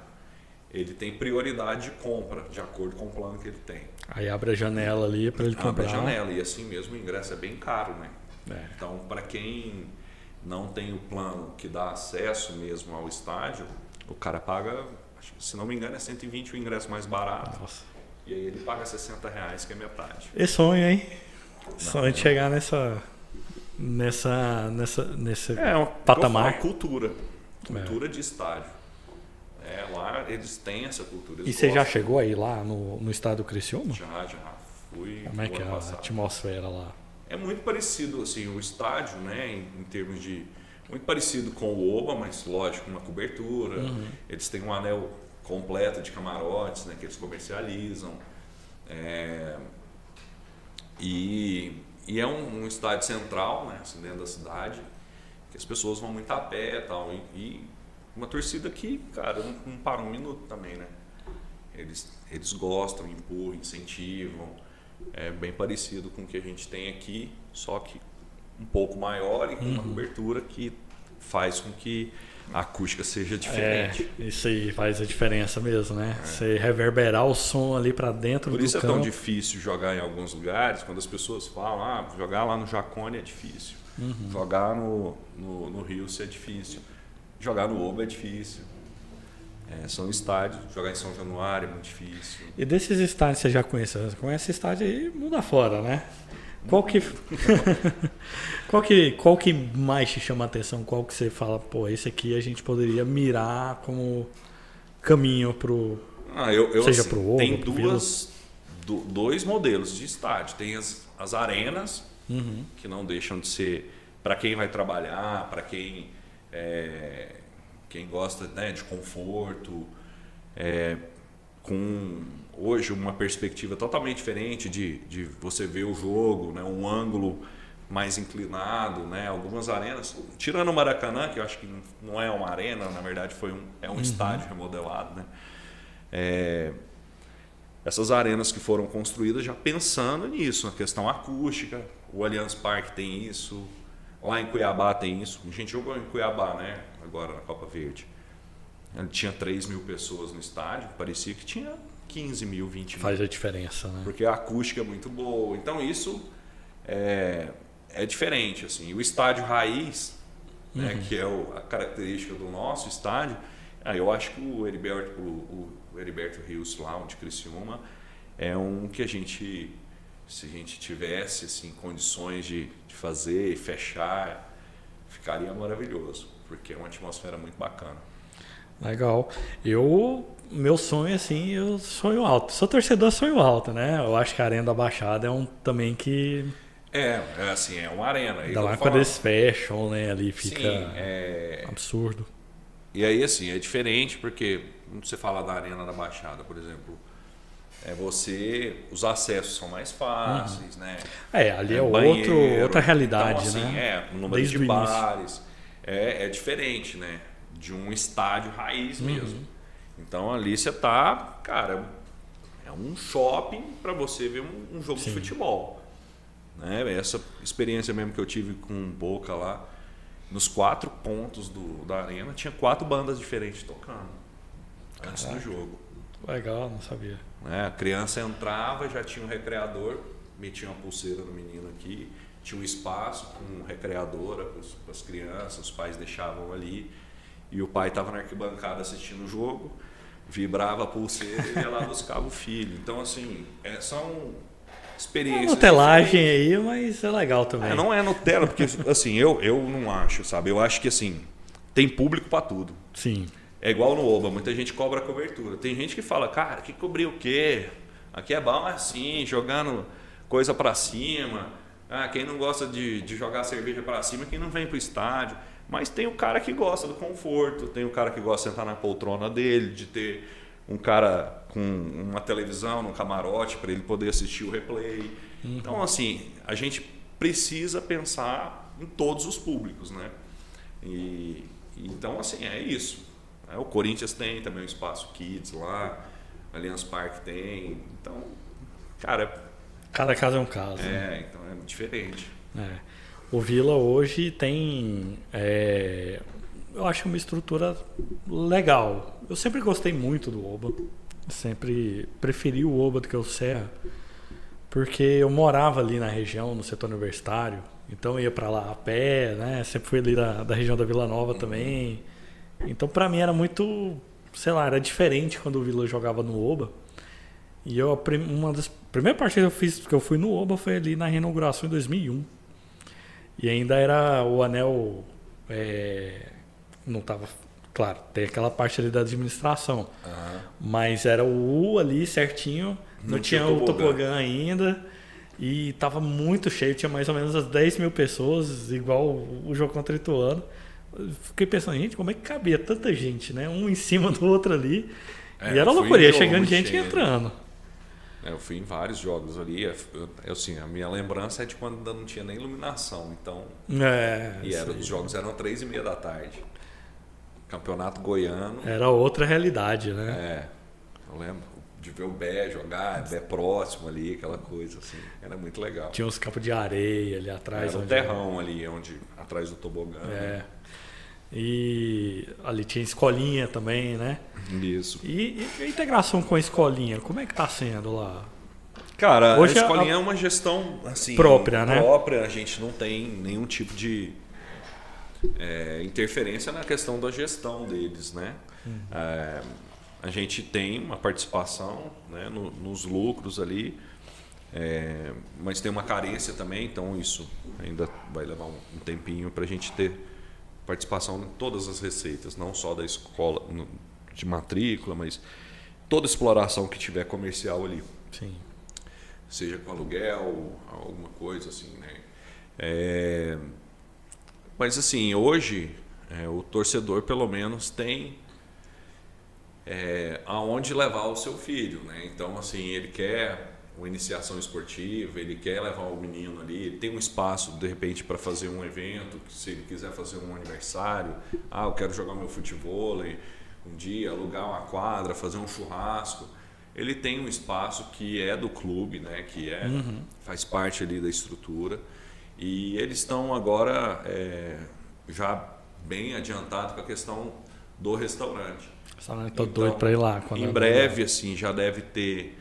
Speaker 2: ele tem prioridade de compra, de acordo com o plano que ele tem.
Speaker 1: Aí abre a janela ali para ele comprar. Abre a
Speaker 2: janela e assim mesmo o ingresso é bem caro, né? É. Então, para quem não tem o plano que dá acesso mesmo ao estádio, o cara paga, se não me engano, é 120 o ingresso mais barato. Nossa. E aí ele paga 60 reais, que é metade.
Speaker 1: E sonho, hein? Não, sonho de chegar nessa. Nessa. nessa nesse
Speaker 2: é, uma, patamar. Uma cultura. Cultura é. de estádio. É, lá eles têm essa cultura.
Speaker 1: E você já chegou aí lá no, no estado do Criciúma?
Speaker 2: Já, já. Fui.
Speaker 1: Como é que é a atmosfera lá?
Speaker 2: É muito parecido, assim, o estádio, né, em, em termos de. Muito parecido com o Oba, mas lógico, uma cobertura. Uhum. Eles têm um anel completo de camarotes, né, que eles comercializam. É, e, e é um, um, estádio central, né, assim, dentro da cidade, que as pessoas vão muito a pé e tal. E, e uma torcida que, cara, não, não para um minuto também, né? Eles, eles gostam, empurram, incentivam. É bem parecido com o que a gente tem aqui, só que um pouco maior e com uhum. uma cobertura que faz com que a acústica seja diferente.
Speaker 1: É, isso aí faz a diferença mesmo, né? É. Você reverberar o som ali para dentro
Speaker 2: Por
Speaker 1: do
Speaker 2: isso
Speaker 1: campo.
Speaker 2: é tão difícil jogar em alguns lugares, quando as pessoas falam, ah, jogar lá no Jacone é difícil. Uhum. Jogar no, no, no Rio é difícil. Jogar no Oba é difícil. É, são estádios, jogar em São Januário é muito difícil.
Speaker 1: E desses estádios você já conhece? Você conhece estádio aí muda fora, né? Qual que, qual que qual que mais te chama a atenção? Qual que você fala, pô, esse aqui a gente poderia mirar como caminho pro
Speaker 2: ah, eu, eu, seja assim, pro Oba, tem duas do, dois modelos de estádio. Tem as, as arenas uhum. que não deixam de ser para quem vai trabalhar, para quem é, quem gosta né, de conforto, é, com hoje uma perspectiva totalmente diferente de, de você ver o jogo, né, um ângulo mais inclinado, né, algumas arenas, tirando o Maracanã, que eu acho que não é uma arena, na verdade foi um, é um uhum. estádio remodelado, né, é, essas arenas que foram construídas já pensando nisso, na questão acústica. O Allianz Parque tem isso, lá em Cuiabá tem isso. A gente jogou em Cuiabá, né? Agora na Copa Verde. Ele tinha 3 mil pessoas no estádio, parecia que tinha 15 mil, 20 mil.
Speaker 1: Faz a diferença, né?
Speaker 2: Porque a acústica é muito boa. Então isso é, é diferente. assim. O estádio raiz, né, uhum. né, que é o, a característica do nosso estádio, aí eu acho que o Heriberto, o, o Heriberto Rios lá, de Criciúma, é um que a gente, se a gente tivesse assim, condições de, de fazer e fechar, ficaria maravilhoso, porque é uma atmosfera muito bacana.
Speaker 1: Legal. Eu, meu sonho, assim, eu sonho alto. Sou torcedor, sonho alto, né? Eu acho que a Arena da Baixada é um também que.
Speaker 2: É, é assim, é uma arena.
Speaker 1: Ainda lá quando eles fecham, né? Ali fica Sim, é... absurdo.
Speaker 2: E aí, assim, é diferente porque, quando você fala da Arena da Baixada, por exemplo, é você os acessos são mais fáceis, uhum. né?
Speaker 1: É, ali é, é outro, outra realidade,
Speaker 2: então,
Speaker 1: assim,
Speaker 2: né? É, o número Desde de bares é, é diferente, né? de um estádio raiz uhum. mesmo. Então ali você tá, cara, é um shopping para você ver um, um jogo Sim. de futebol. Né? Essa experiência mesmo que eu tive com Boca lá, nos quatro pontos do, da arena, tinha quatro bandas diferentes tocando antes do jogo.
Speaker 1: Legal, não sabia.
Speaker 2: É, a criança entrava, já tinha um recreador, metia uma pulseira no menino aqui, tinha um espaço com recreadora para as crianças, os pais deixavam ali e o pai estava na arquibancada assistindo o jogo, vibrava a pulseira e ia lá buscava o filho. Então, assim, é, são experiências. É
Speaker 1: Nutelagem aí, mas é legal também.
Speaker 2: É, não é Nutella, porque assim, eu, eu não acho, sabe? Eu acho que assim, tem público para tudo.
Speaker 1: Sim.
Speaker 2: É igual no Oba, muita gente cobra cobertura. Tem gente que fala, cara, que cobrir o quê? Aqui é bom assim, jogando coisa para cima. Ah, quem não gosta de, de jogar cerveja para cima, quem não vem pro estádio. Mas tem o cara que gosta do conforto, tem o cara que gosta de sentar na poltrona dele, de ter um cara com uma televisão no camarote para ele poder assistir o replay. Uhum. Então, assim, a gente precisa pensar em todos os públicos, né? E, então, assim, é isso. É, o Corinthians tem também o espaço Kids lá, Allianz Parque tem. Então, cara.
Speaker 1: Cada caso é um caso.
Speaker 2: É, né? então é diferente.
Speaker 1: É. O Vila hoje tem, é, eu acho uma estrutura legal. Eu sempre gostei muito do Oba, sempre preferi o Oba do que o Serra, porque eu morava ali na região, no setor universitário, então ia para lá a pé, né? Sempre fui ali da, da região da Vila Nova também. Então para mim era muito, sei lá, era diferente quando o Vila jogava no Oba. E eu uma das primeiras partidas que eu fiz que eu fui no Oba foi ali na reinauguração em 2001. E ainda era o anel. É, não estava. Claro, tem aquela parte ali da administração. Uhum. Mas era o U ali certinho. Não, não tinha, tinha o tobogã ainda. E estava muito cheio, tinha mais ou menos as 10 mil pessoas, igual o jogo contra o Ituano. Fiquei pensando, gente, como é que cabia tanta gente, né? Um em cima do outro ali. É, e era loucura, ia chegando gente cheio. entrando.
Speaker 2: É, eu fui em vários jogos ali. Eu, assim, a minha lembrança é de quando ainda não tinha nem iluminação. Então.
Speaker 1: É,
Speaker 2: e era, os jogos eram três e meia da tarde. Campeonato goiano.
Speaker 1: Era outra realidade, né?
Speaker 2: É. Eu lembro de ver o Bé jogar, Bé próximo ali, aquela coisa assim. Era muito legal.
Speaker 1: Tinha uns campos de areia ali atrás.
Speaker 2: Era um terrão ali, onde, atrás do tobogã. É.
Speaker 1: Né? E ali tinha escolinha também, né?
Speaker 2: Isso.
Speaker 1: E, e a integração com a escolinha, como é que tá sendo lá?
Speaker 2: Cara, Hoje a escolinha a... é uma gestão assim,
Speaker 1: própria, né?
Speaker 2: Própria, a gente não tem nenhum tipo de é, interferência na questão da gestão deles, né? Uhum. É, a gente tem uma participação né, no, nos lucros ali, é, mas tem uma carência também, então isso ainda vai levar um, um tempinho para a gente ter participação em todas as receitas, não só da escola de matrícula, mas toda exploração que tiver comercial ali.
Speaker 1: Sim.
Speaker 2: Seja com aluguel, alguma coisa assim, né? É, mas assim, hoje é, o torcedor pelo menos tem é, aonde levar o seu filho, né? Então assim, ele quer uma iniciação esportiva, ele quer levar o menino ali, ele tem um espaço de repente para fazer um evento, se ele quiser fazer um aniversário, ah, eu quero jogar meu futebol um dia, alugar uma quadra, fazer um churrasco. ele tem um espaço que é do clube, né? Que é uhum. faz parte ali da estrutura e eles estão agora é, já bem adiantado com a questão do restaurante.
Speaker 1: Restaurante tô então, doido para ir lá.
Speaker 2: em breve, assim, já deve ter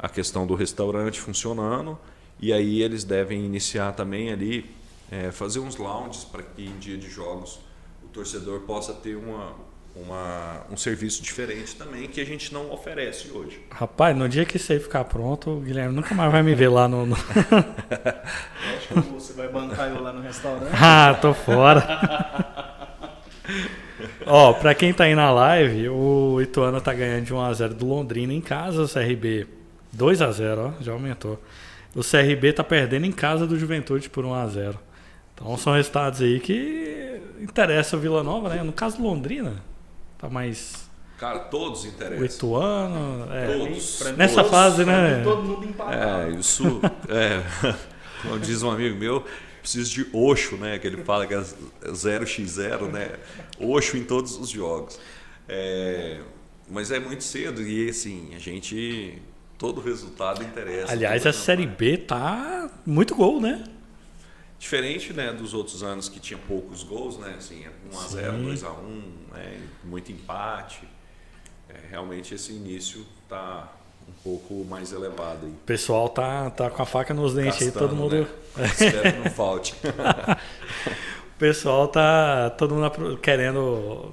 Speaker 2: a questão do restaurante funcionando e aí eles devem iniciar também ali é, fazer uns lounges para que em dia de jogos o torcedor possa ter uma uma, um serviço diferente também que a gente não oferece hoje.
Speaker 1: Rapaz, no dia que isso aí ficar pronto, o Guilherme nunca mais vai me ver lá no. no...
Speaker 3: Acho que você vai bancar eu lá no restaurante.
Speaker 1: ah, tô fora. Ó, pra quem tá aí na live, o Ituano tá ganhando de 1x0 do Londrina em casa, o CRB 2x0, ó, já aumentou. O CRB tá perdendo em casa do Juventude por 1x0. Então são resultados aí que interessam o Vila Nova, né? No caso Londrina, Tá mais.
Speaker 2: Cara, todos interessam.
Speaker 1: O Ituano. É,
Speaker 2: todos.
Speaker 1: Nessa todos, fase, né?
Speaker 3: Todo mundo empatado.
Speaker 2: É, isso. é, como diz um amigo meu, preciso de Oxo, né? Que ele fala que é 0x0, né? Oxo em todos os jogos. É, mas é muito cedo e assim, a gente. Todo resultado interessa.
Speaker 1: Aliás, a Série B tá muito gol, né?
Speaker 2: Diferente né, dos outros anos que tinha poucos gols, né? Assim, 1x0, 2x1, né, muito empate. É, realmente esse início está um pouco mais elevado. Aí.
Speaker 1: O pessoal tá, tá com a faca nos dentes Gastando, aí, todo mundo.
Speaker 2: Né? Espero que não falte.
Speaker 1: o pessoal tá todo mundo querendo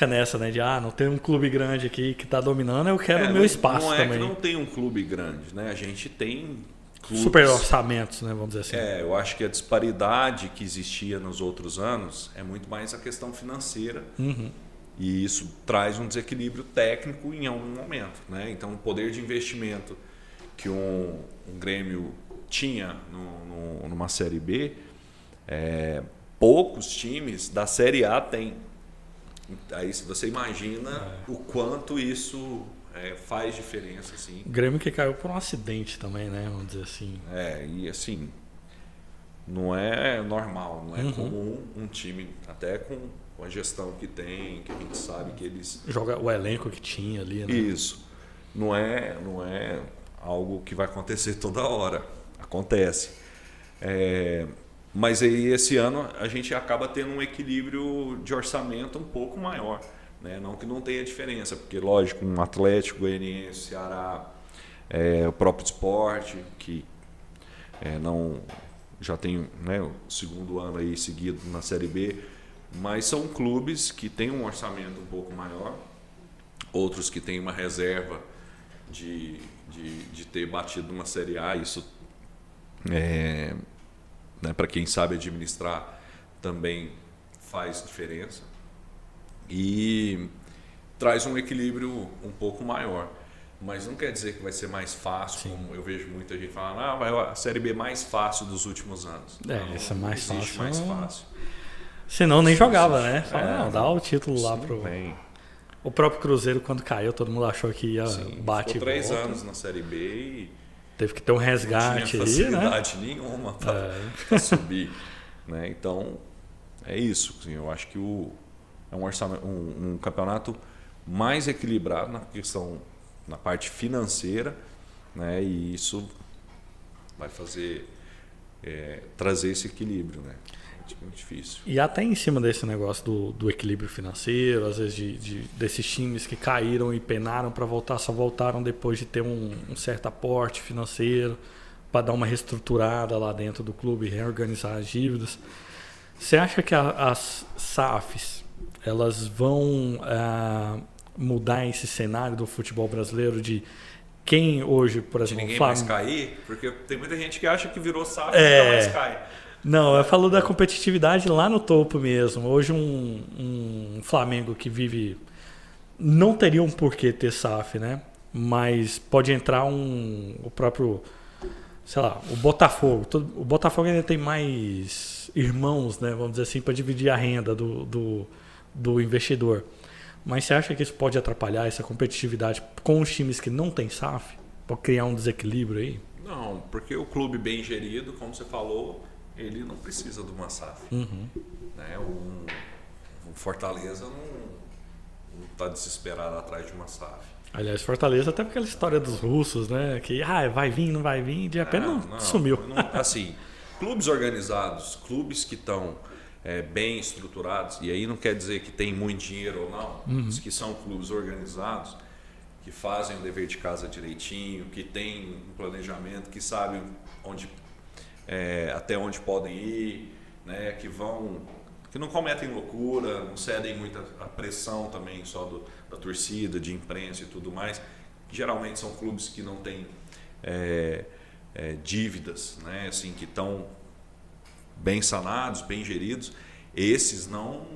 Speaker 1: fica nessa, né? De ah, não tem um clube grande aqui que está dominando, eu quero é, o meu espaço
Speaker 2: não é
Speaker 1: também.
Speaker 2: Que não tem um clube grande, né? A gente tem
Speaker 1: clubes. Super orçamentos, né, vamos dizer assim.
Speaker 2: É, eu acho que a disparidade que existia nos outros anos é muito mais a questão financeira.
Speaker 1: Uhum.
Speaker 2: E isso traz um desequilíbrio técnico em algum momento. Né? Então, o poder de investimento que um, um Grêmio tinha no, no, numa Série B, é, poucos times da Série A têm. Aí você imagina é. o quanto isso é, faz diferença, assim.
Speaker 1: Grêmio que caiu por um acidente também, né? Vamos dizer assim.
Speaker 2: É, e assim, não é normal, não é uhum. comum um time, até com a gestão que tem, que a gente sabe que eles.
Speaker 1: Joga o elenco que tinha ali, né?
Speaker 2: Isso. Não é, não é algo que vai acontecer toda hora. Acontece. É, mas aí esse ano a gente acaba tendo um equilíbrio de orçamento um pouco maior. Né? Não que não tenha diferença, porque, lógico, um Atlético, Goianiense, Ceará, é, o próprio esporte, que é, não já tem né, o segundo ano aí seguido na Série B, mas são clubes que têm um orçamento um pouco maior, outros que têm uma reserva de, de, de ter batido uma Série A, isso é, né, para quem sabe administrar também faz diferença e traz um equilíbrio um pouco maior. Mas não quer dizer que vai ser mais fácil, Sim. como eu vejo muita gente falando, ah, vai a Série B mais fácil dos últimos anos.
Speaker 1: É, não, essa é mais
Speaker 2: existe
Speaker 1: fácil.
Speaker 2: mais fácil.
Speaker 1: Senão nem jogava, né? Fala, é, não, dá o título lá pro.
Speaker 2: Bem.
Speaker 1: O próprio Cruzeiro, quando caiu, todo mundo achou que ia sim, bater.
Speaker 2: Ficou três anos na Série B e.
Speaker 1: Teve que ter um resgate
Speaker 2: não
Speaker 1: tinha
Speaker 2: facilidade
Speaker 1: né?
Speaker 2: nenhuma para é. subir. né? Então, é isso. Assim, eu acho que o, é um, orçamento, um, um campeonato mais equilibrado na questão na parte financeira, né? E isso vai fazer é, trazer esse equilíbrio, né? É muito difícil.
Speaker 1: E até em cima desse negócio do, do equilíbrio financeiro, às vezes de, de desses times que caíram e penaram para voltar, só voltaram depois de ter um, um certo aporte financeiro para dar uma reestruturada lá dentro do clube, reorganizar as dívidas. Você acha que a, as SAFs elas vão uh, mudar esse cenário do futebol brasileiro de quem hoje, por exemplo,
Speaker 2: de ninguém Flamengo... mais cair, porque tem muita gente que acha que virou SAF é... e não mais cai.
Speaker 1: Não, eu falo da competitividade lá no topo mesmo. Hoje um, um Flamengo que vive não teria um porquê ter SAF, né? Mas pode entrar um o próprio sei lá, o Botafogo. O Botafogo ainda tem mais irmãos, né? Vamos dizer assim, para dividir a renda do, do do investidor. Mas você acha que isso pode atrapalhar essa competitividade com os times que não têm SAF? Pode criar um desequilíbrio aí?
Speaker 2: Não, porque o clube bem gerido, como você falou, ele não precisa de uma SAF.
Speaker 1: Uhum.
Speaker 2: Né? Um, um Fortaleza não está desesperado atrás de uma SAF.
Speaker 1: Aliás, Fortaleza até aquela história dos russos, né? Que ah, vai vir, não vai vir, de repente não, não, sumiu.
Speaker 2: Não, assim, clubes organizados, clubes que estão é, bem estruturados, e aí não quer dizer que tem muito dinheiro ou não, uhum. mas que são clubes organizados, que fazem o dever de casa direitinho, que têm um planejamento, que sabem onde, é, até onde podem ir, né, que vão que não cometem loucura, não cedem muita a pressão também só do, da torcida, de imprensa e tudo mais. Geralmente são clubes que não têm é, é, dívidas, né? assim, que estão bem sanados, bem geridos. Esses não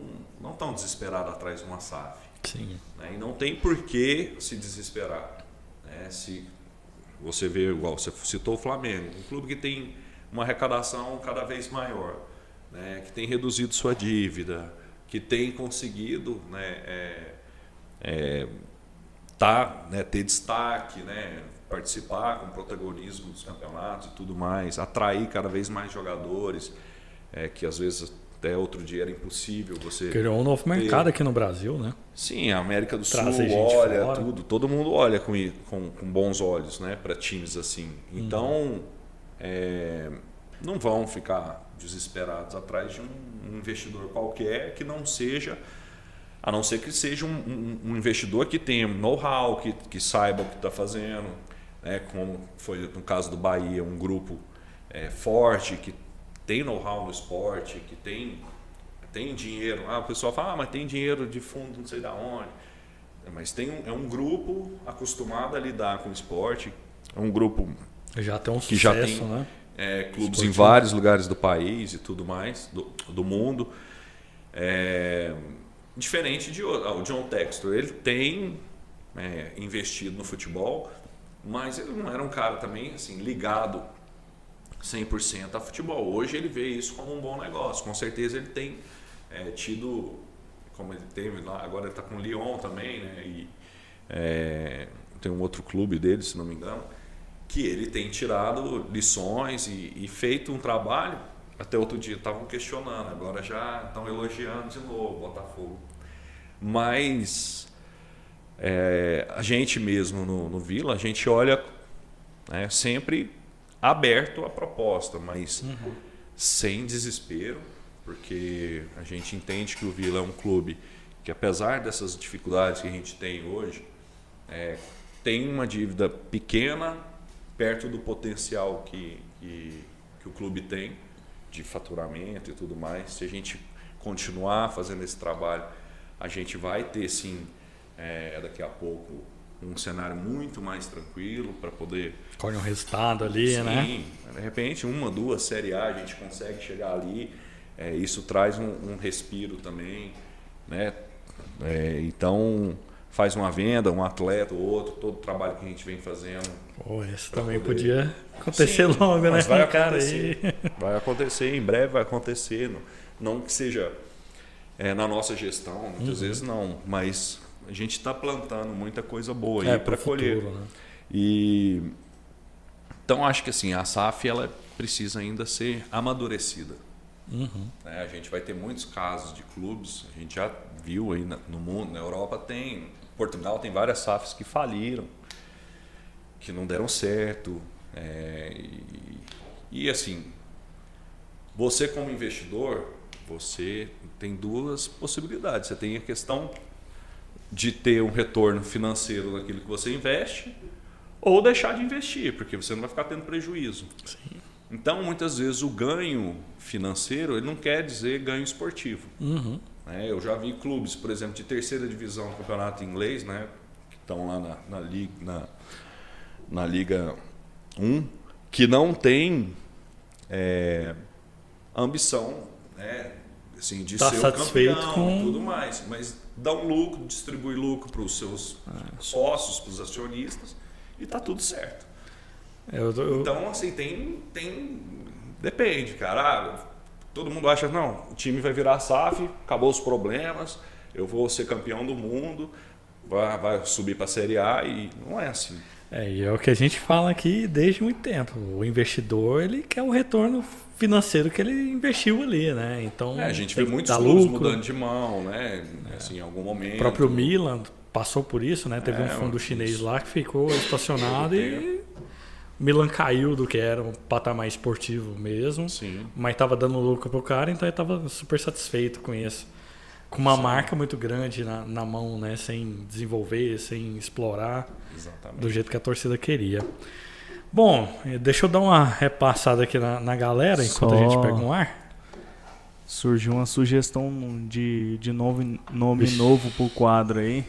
Speaker 2: não estão desesperados atrás de uma SAF.
Speaker 1: Sim.
Speaker 2: Né? E não tem por que se desesperar. Né? Se você vê, igual você citou o Flamengo, um clube que tem uma arrecadação cada vez maior né, que tem reduzido sua dívida, que tem conseguido né, é, é, tá, né, ter destaque, né, participar com protagonismo dos campeonatos e tudo mais, atrair cada vez mais jogadores, é, que às vezes até outro dia era impossível você.
Speaker 1: Criou um novo mercado ter... aqui no Brasil, né?
Speaker 2: Sim, a América do Trazer Sul olha fora. tudo, todo mundo olha com, com, com bons olhos né, para times assim. Então, uhum. É, não vão ficar desesperados atrás de um investidor qualquer que não seja, a não ser que seja um, um, um investidor que tenha know-how, que, que saiba o que está fazendo, né? como foi no caso do Bahia, um grupo é, forte, que tem know-how no esporte, que tem, tem dinheiro. Ah, o pessoal fala, ah, mas tem dinheiro de fundo não sei da onde. Mas tem é um grupo acostumado a lidar com esporte, é um grupo
Speaker 1: já tem um que sucesso, já tem, né?
Speaker 2: é, clubes Esportivo. em vários lugares do país e tudo mais, do, do mundo. É, diferente de ah, o John Textor, ele tem é, investido no futebol, mas ele não era um cara também assim ligado 100% a futebol. Hoje ele vê isso como um bom negócio. Com certeza ele tem é, tido, como ele teve lá, agora ele está com o Lyon também, né? E é, tem um outro clube dele, se não me engano que ele tem tirado lições e, e feito um trabalho. Até outro dia estavam questionando, agora já estão elogiando de novo Botafogo. Mas é, a gente mesmo no, no, Vila, a gente olha né, sempre aberto à proposta, mas uhum. sem desespero, porque a gente entende que o Vila é um clube que, apesar dessas dificuldades que a gente tem hoje, é, tem uma dívida pequena perto do potencial que, que, que o clube tem de faturamento e tudo mais. Se a gente continuar fazendo esse trabalho, a gente vai ter sim é, daqui a pouco um cenário muito mais tranquilo para poder.
Speaker 1: Colhe um resultado ali,
Speaker 2: sim,
Speaker 1: né?
Speaker 2: Sim, de repente, uma, duas Série A a gente consegue chegar ali. É, isso traz um, um, respiro também, né? É, então faz uma venda, um atleta ou outro, todo o trabalho que a gente vem fazendo.
Speaker 1: Pô, isso também poder... podia acontecer Sim, logo, né?
Speaker 2: Vai acontecer, vai acontecer, em breve vai acontecer. Não, que seja é, na nossa gestão, muitas uhum. vezes não, mas a gente está plantando muita coisa boa aí é, para colher. Né? E então acho que assim a SAF ela precisa ainda ser amadurecida. Uhum. É, a gente vai ter muitos casos de clubes, a gente já viu aí no mundo, na Europa tem Portugal tem várias SAFs que faliram, que não deram certo. É, e, e, assim, você como investidor, você tem duas possibilidades. Você tem a questão de ter um retorno financeiro daquilo que você investe ou deixar de investir, porque você não vai ficar tendo prejuízo. Sim. Então, muitas vezes, o ganho financeiro ele não quer dizer ganho esportivo. Uhum. Né? Eu já vi clubes, por exemplo, de terceira divisão do campeonato inglês, né? que estão lá na, na, Liga, na, na Liga 1, que não tem é, ambição né? assim, de tá ser satisfeito campeão com tudo mais, mas dá um lucro, distribui lucro para os seus é. sócios, para os acionistas e está tudo certo. Eu, eu... Então, assim, tem, tem. Depende, cara. Ah, Todo mundo acha, não, o time vai virar SAF, acabou os problemas, eu vou ser campeão do mundo, vai, vai subir para a Série A e não é assim.
Speaker 1: É, e é o que a gente fala aqui desde muito tempo. O investidor, ele quer o retorno financeiro que ele investiu ali, né? Então,
Speaker 2: é, a gente vê muitos clubes mudando de mão, né? É. Assim, em algum momento.
Speaker 1: O próprio Milan passou por isso, né? Teve é, um fundo chinês lá que ficou estacionado e Milan caiu do que era um patamar esportivo mesmo. Sim. Mas estava dando lucro pro cara, então ele estava super satisfeito com isso. Com uma Sim. marca muito grande na, na mão, né? Sem desenvolver, sem explorar Exatamente. do jeito que a torcida queria. Bom, deixa eu dar uma repassada aqui na, na galera enquanto Só... a gente pega um ar.
Speaker 3: Surgiu uma sugestão de, de novo, nome Ixi. novo pro quadro aí.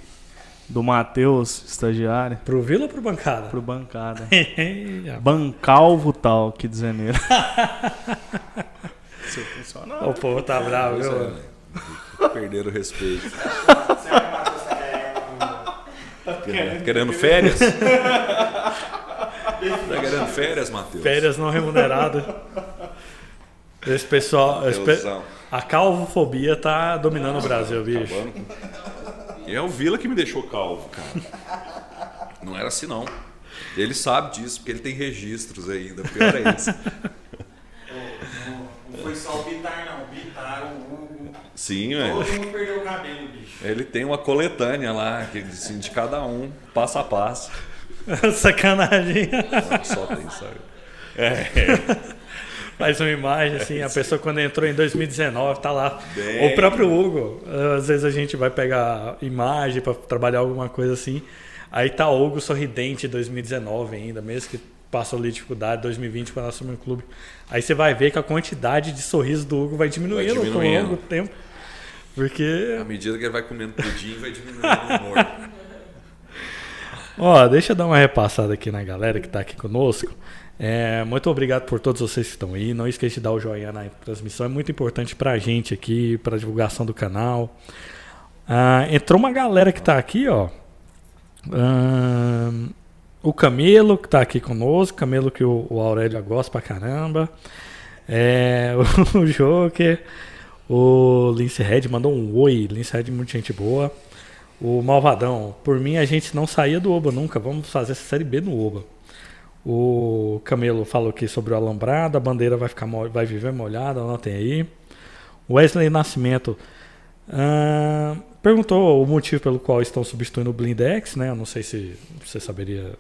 Speaker 3: Do Matheus, estagiário.
Speaker 1: Pro Vila ou pro Bancada?
Speaker 3: Pro Bancada. Bancalvo tal, que.
Speaker 1: Se O povo tá bravo, viu?
Speaker 2: Perderam o respeito. querendo, querendo férias? tá querendo férias, Matheus?
Speaker 1: Férias não remuneradas. Esse pessoal. Esse pe... A calvofobia tá dominando o Brasil, bicho.
Speaker 2: E é o Vila que me deixou calvo, cara. Não era assim, não. Ele sabe disso, porque ele tem registros ainda. Pior é isso.
Speaker 4: não, não foi só o Bitar, não. O Bitar, o Hugo.
Speaker 2: Sim,
Speaker 4: velho. Todo mundo perdeu o cabelo, bicho.
Speaker 2: Ele tem uma coletânea lá, que, assim, de cada um, passo a passo.
Speaker 1: Sacanagem.
Speaker 2: Só tem, sabe?
Speaker 1: É. Faz uma imagem assim, a pessoa quando entrou em 2019 tá lá. Bem... O próprio Hugo, às vezes a gente vai pegar imagem para trabalhar alguma coisa assim. Aí tá o Hugo sorridente 2019 ainda, mesmo que passou ali dificuldade 2020 quando assumiu o clube. Aí você vai ver que a quantidade de sorrisos do Hugo vai diminuindo, vai diminuindo. com o longo tempo. Porque.
Speaker 2: À medida que ele vai comendo pudim, vai diminuindo o humor.
Speaker 1: Ó, deixa eu dar uma repassada aqui na galera que está aqui conosco. É, muito obrigado por todos vocês que estão aí. Não esqueça de dar o joinha na transmissão, é muito importante para a gente aqui, para a divulgação do canal. Ah, entrou uma galera que está aqui, ó. Ah, o Camelo, que está aqui conosco, Camelo que o, o Aurélio gosta pra caramba. É, o Joker, o Lince Red mandou um oi. Lince Red, muita gente boa. O Malvadão, por mim a gente não saía do Oba nunca. Vamos fazer essa série B no Oba. O Camelo falou aqui sobre o alambrado, a bandeira vai ficar vai viver molhada, anotem aí. Wesley Nascimento perguntou o motivo pelo qual estão substituindo o Blindex, né? Eu não sei se você saberia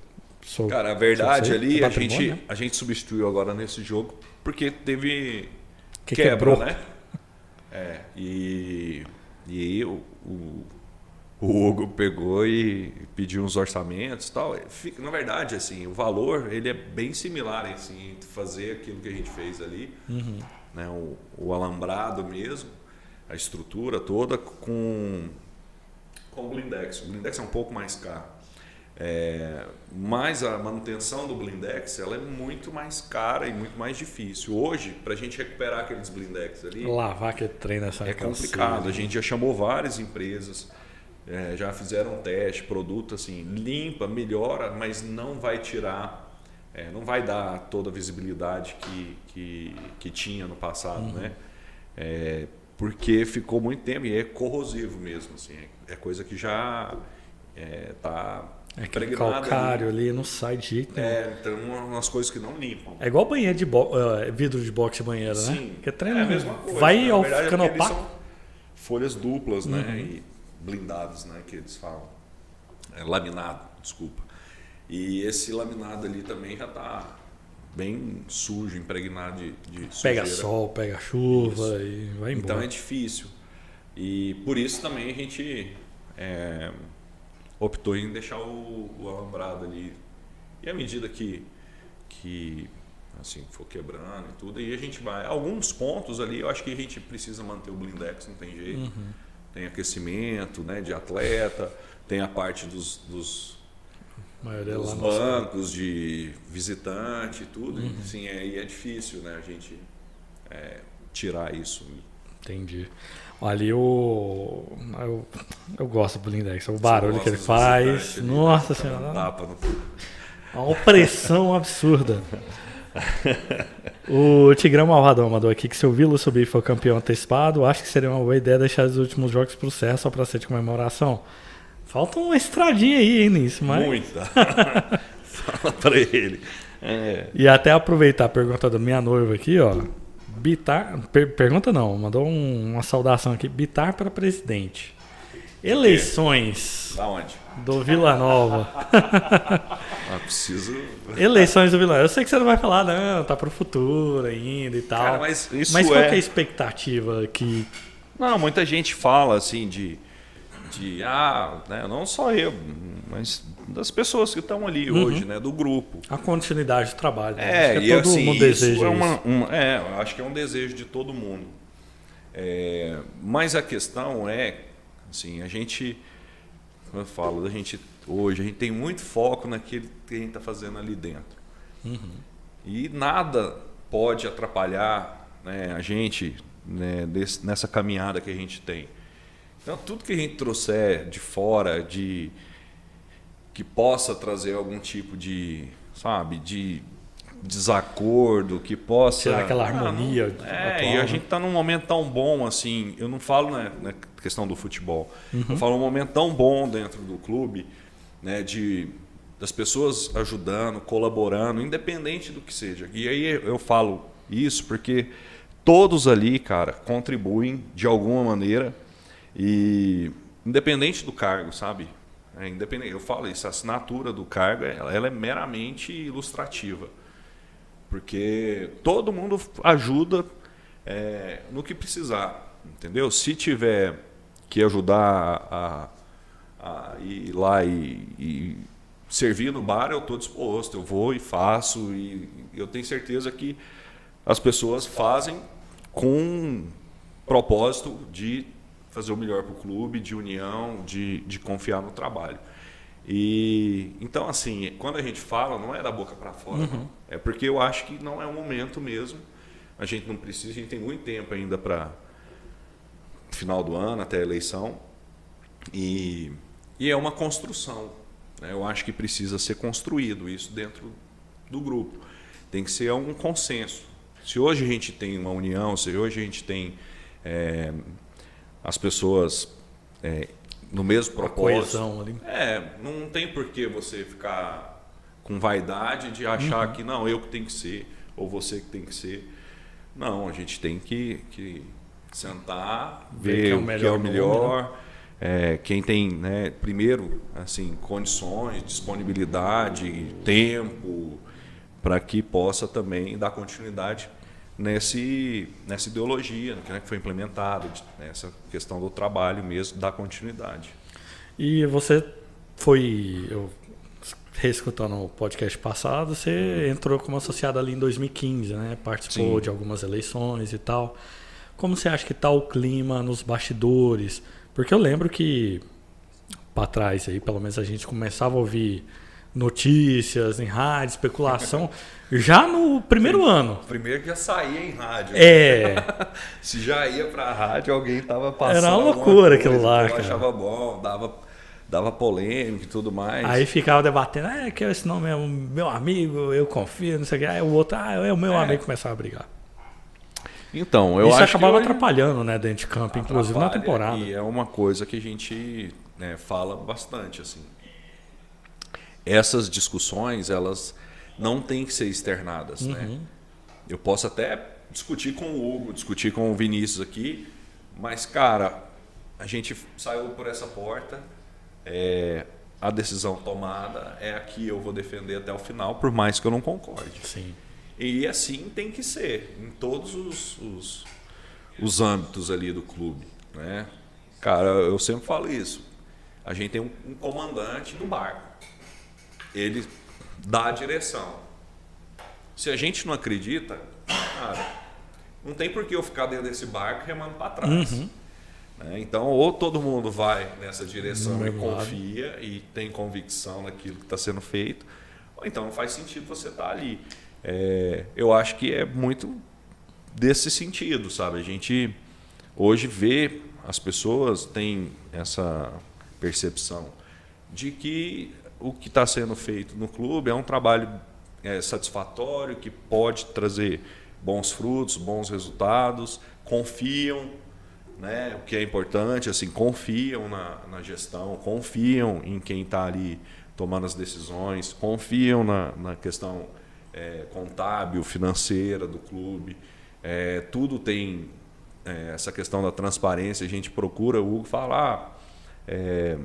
Speaker 2: sobre Cara, a verdade ali, a gente, a gente substituiu agora nesse jogo porque teve que quebra, quebrou. né? É, e, e o, o o Hugo pegou e pediu uns orçamentos tal. Na verdade, assim, o valor ele é bem similar assim, entre fazer aquilo que a gente fez ali, uhum. né, o, o, alambrado mesmo, a estrutura toda com, com o blindex. O blindex é um pouco mais caro. É, mas a manutenção do blindex ela é muito mais cara e muito mais difícil. Hoje, para a gente recuperar aqueles blindex ali,
Speaker 1: lavar que treina essa
Speaker 2: é complicado. A gente já chamou várias empresas é, já fizeram um teste, produto assim, limpa, melhora, mas não vai tirar, é, não vai dar toda a visibilidade que, que, que tinha no passado, uhum. né? É, porque ficou muito tempo e é corrosivo mesmo, assim, é, é coisa que já está
Speaker 1: é, é que calcário ali. ali não sai de jeito
Speaker 2: nenhum. É, então umas coisas que não limpam.
Speaker 1: É igual banheiro de uh, vidro de boxe banheiro, né? Sim,
Speaker 2: que é, treino, é a mesma coisa.
Speaker 1: Vai ao ficando opaco.
Speaker 2: Folhas duplas, né? uhum. né? E blindados, né, que eles falam. É, laminado, desculpa. E esse laminado ali também já está bem sujo, impregnado de, de
Speaker 1: Pega sol, pega chuva isso. e vai embora.
Speaker 2: Então é difícil. E por isso também a gente é, optou em deixar o, o, alambrado ali. E à medida que, que assim, for quebrando e tudo, aí a gente vai. Alguns pontos ali eu acho que a gente precisa manter o blindex, não tem jeito. Uhum tem aquecimento né, de atleta, tem a parte dos, dos, dos bancos de visitante e tudo. Uhum. Assim, é, é difícil né, a gente é, tirar isso.
Speaker 1: Entendi. Ali o. Eu, eu gosto do Blindex, o barulho que ele faz. Nossa senhora. Tapa no... Uma opressão absurda. o Tigrão Malvadão mandou aqui que se o Vila subir for campeão antecipado, acho que seria uma boa ideia deixar os últimos jogos pro Serra só para ser de comemoração. Falta uma estradinha aí hein, nisso, mas.
Speaker 2: Muita. Fala para ele. É.
Speaker 1: E até aproveitar a pergunta da minha noiva aqui, ó. Bitar. Per, pergunta não, mandou um, uma saudação aqui. Bitar para presidente. Eleições.
Speaker 2: Da onde?
Speaker 1: Do Vila Nova.
Speaker 2: ah, preciso.
Speaker 1: Eleições do Vila Nova. Eu sei que você não vai falar, não, tá pro futuro ainda e tal. Cara,
Speaker 2: mas isso
Speaker 1: mas qual
Speaker 2: é...
Speaker 1: é a expectativa que.
Speaker 2: Não, muita gente fala assim de. de ah, né, não só eu, mas das pessoas que estão ali uhum. hoje, né, do grupo.
Speaker 1: A continuidade do trabalho.
Speaker 2: Né? É, e todo assim, mundo deseja é, uma, uma, é, acho que é um desejo de todo mundo. É, mas a questão é, assim, a gente, como eu falo, a gente hoje a gente tem muito foco naquilo que a gente está fazendo ali dentro. Uhum. E nada pode atrapalhar né, a gente né, desse, nessa caminhada que a gente tem. Então, tudo que a gente trouxer de fora, de que possa trazer algum tipo de, sabe, de desacordo, que possa.
Speaker 1: Tirar aquela harmonia.
Speaker 2: Ah, não, é, atual, e a né? gente está num momento tão bom assim. Eu não falo na, na questão do futebol. Uhum. Eu falo um momento tão bom dentro do clube, né, de das pessoas ajudando, colaborando, independente do que seja. E aí eu falo isso porque todos ali, cara, contribuem de alguma maneira e independente do cargo, sabe? É independente. Eu falo isso, a assinatura do cargo ela, ela é meramente ilustrativa. Porque todo mundo ajuda é, no que precisar, entendeu? Se tiver que ajudar a, a ir lá e, e, servir no bar, eu estou disposto, eu vou e faço. E eu tenho certeza que as pessoas fazem com propósito de fazer o melhor para o clube, de união, de, de confiar no trabalho. E então assim, quando a gente fala, não é da boca para fora, uhum. é porque eu acho que não é o momento mesmo. A gente não precisa, a gente tem muito tempo ainda para final do ano, até a eleição. E, e é uma construção. Né? Eu acho que precisa ser construído isso dentro do grupo. Tem que ser um consenso. Se hoje a gente tem uma união, se hoje a gente tem é, as pessoas é, no mesmo propósito.
Speaker 1: ali.
Speaker 2: É, não tem por que você ficar com vaidade de achar uhum. que não, eu que tenho que ser, ou você que tem que ser. Não, a gente tem que, que sentar, ver, o que é o melhor, que é o melhor né? é, quem tem, né, primeiro, assim, condições, disponibilidade, tempo, para que possa também dar continuidade nesse, nessa ideologia né, que foi implementada, nessa questão do trabalho mesmo, da continuidade.
Speaker 1: E você foi, eu reescutando o podcast passado, você entrou como associado ali em 2015, né? Participou Sim. de algumas eleições e tal. Como você acha que está o clima nos bastidores? Porque eu lembro que para trás aí, pelo menos a gente começava a ouvir notícias em rádio, especulação, já no primeiro ano.
Speaker 2: Primeiro que já saía em rádio.
Speaker 1: É.
Speaker 2: Se já ia pra rádio, alguém tava passando.
Speaker 1: Era uma loucura aquilo lá. Eu
Speaker 2: cara. achava bom, dava, dava polêmica e tudo mais.
Speaker 1: Aí ficava debatendo, ah, que esse nome é meu amigo, eu confio, não sei o que. Aí o outro, ah, é o meu é. amigo, começava a brigar.
Speaker 2: Então, eu
Speaker 1: Isso
Speaker 2: acho
Speaker 1: acabava
Speaker 2: que
Speaker 1: atrapalhando, né, dentro de campo, inclusive na temporada.
Speaker 2: E é uma coisa que a gente né, fala bastante, assim essas discussões elas não têm que ser externadas, né? uhum. né? Eu posso até discutir com o Hugo, discutir com o Vinícius aqui, mas cara, a gente saiu por essa porta, é, a decisão tomada é aqui eu vou defender até o final, por mais que eu não concorde.
Speaker 1: Sim.
Speaker 2: E assim tem que ser em todos os, os, os âmbitos ali do clube, né? Cara, eu sempre falo isso. A gente tem um, um comandante do barco ele dá a direção. Se a gente não acredita, cara, não tem por que eu ficar dentro desse barco remando para trás. Uhum. Né? Então, ou todo mundo vai nessa direção e confia lado. e tem convicção naquilo que está sendo feito, ou então não faz sentido você estar tá ali. É, eu acho que é muito desse sentido, sabe? A gente hoje vê as pessoas têm essa percepção de que o que está sendo feito no clube é um trabalho é, satisfatório, que pode trazer bons frutos, bons resultados, confiam, né, o que é importante, assim, confiam na, na gestão, confiam em quem está ali tomando as decisões, confiam na, na questão é, contábil, financeira do clube. É, tudo tem é, essa questão da transparência, a gente procura, o Hugo falar, ah, É,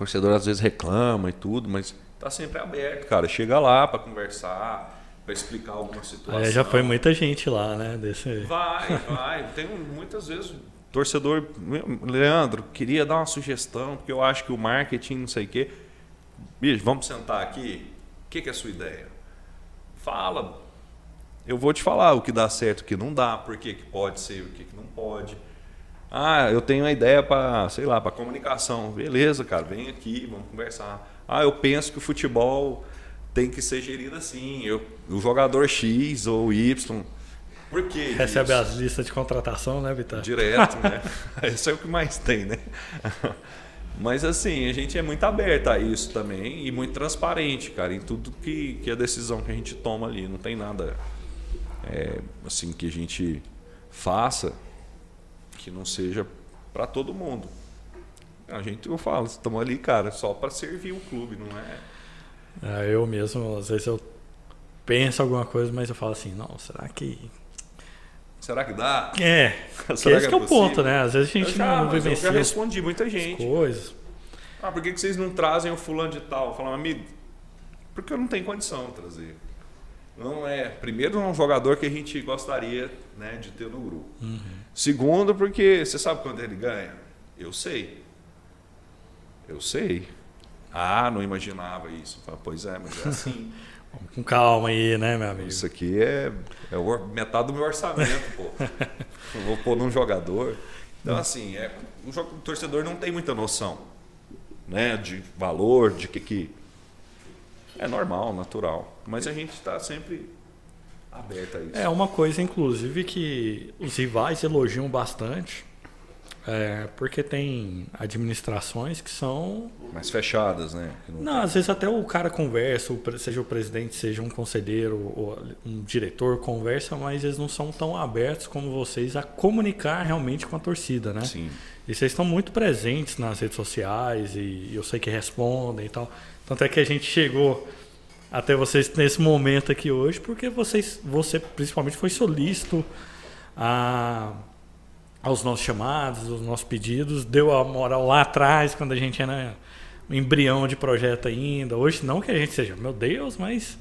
Speaker 2: torcedor às vezes reclama e tudo, mas tá sempre aberto, cara. Chega lá para conversar, para explicar alguma situação. É,
Speaker 1: já foi muita gente lá, né? Desse...
Speaker 2: Vai, vai. Tem muitas vezes torcedor, Leandro, queria dar uma sugestão, porque eu acho que o marketing, não sei o quê. Bicho, vamos sentar aqui. O que, que é a sua ideia? Fala. Eu vou te falar o que dá certo, o que não dá, por que, que pode ser, o que, que não pode. Ah, eu tenho uma ideia para, sei lá, para comunicação. Beleza, cara, vem aqui, vamos conversar. Ah, eu penso que o futebol tem que ser gerido assim. Eu, o jogador X ou Y. Por que
Speaker 1: Recebe isso? as listas de contratação, né, Vitor?
Speaker 2: Direto, né? Isso é o que mais tem, né? Mas assim, a gente é muito aberto a isso também e muito transparente, cara, em tudo que, que a decisão que a gente toma ali. Não tem nada é, assim que a gente faça que não seja para todo mundo. A gente, eu falo, estamos ali, cara, só para servir o clube, não é?
Speaker 1: é? Eu mesmo, às vezes eu penso alguma coisa, mas eu falo assim, não, será que
Speaker 2: Será que dá?
Speaker 1: É. Será que esse que é, é o ponto, né? Às vezes a gente já, não vivencia.
Speaker 2: Eu já respondi muita gente.
Speaker 1: Coisas.
Speaker 2: Ah, por que vocês não trazem o fulano de tal? Falar, amigo, porque eu não tenho condição de trazer. Não é. Primeiro, é um jogador que a gente gostaria né, de ter no grupo. Uhum. Segundo, porque você sabe quanto ele ganha? Eu sei. Eu sei. Ah, não imaginava isso. Falo, pois é, mas é assim.
Speaker 1: Vamos com calma aí, né, meu amigo?
Speaker 2: Isso aqui é, é metade do meu orçamento, pô. Eu vou pôr num jogador. Então, assim, é, o, jogo, o torcedor não tem muita noção né, de valor, de que, que é normal, natural. Mas a gente está sempre aberto a isso.
Speaker 1: É uma coisa, inclusive, que os rivais elogiam bastante é, porque tem administrações que são.
Speaker 2: Mais fechadas, né?
Speaker 1: Não, não às vezes até o cara conversa, seja o presidente, seja um conselheiro ou um diretor, conversa, mas eles não são tão abertos como vocês a comunicar realmente com a torcida, né?
Speaker 2: Sim.
Speaker 1: E vocês estão muito presentes nas redes sociais e eu sei que respondem e tal. Tanto é que a gente chegou até vocês nesse momento aqui hoje, porque vocês, você principalmente foi solícito a aos nossos chamados, aos nossos pedidos, deu a moral lá atrás, quando a gente era um embrião de projeto ainda. Hoje, não que a gente seja, meu Deus, mas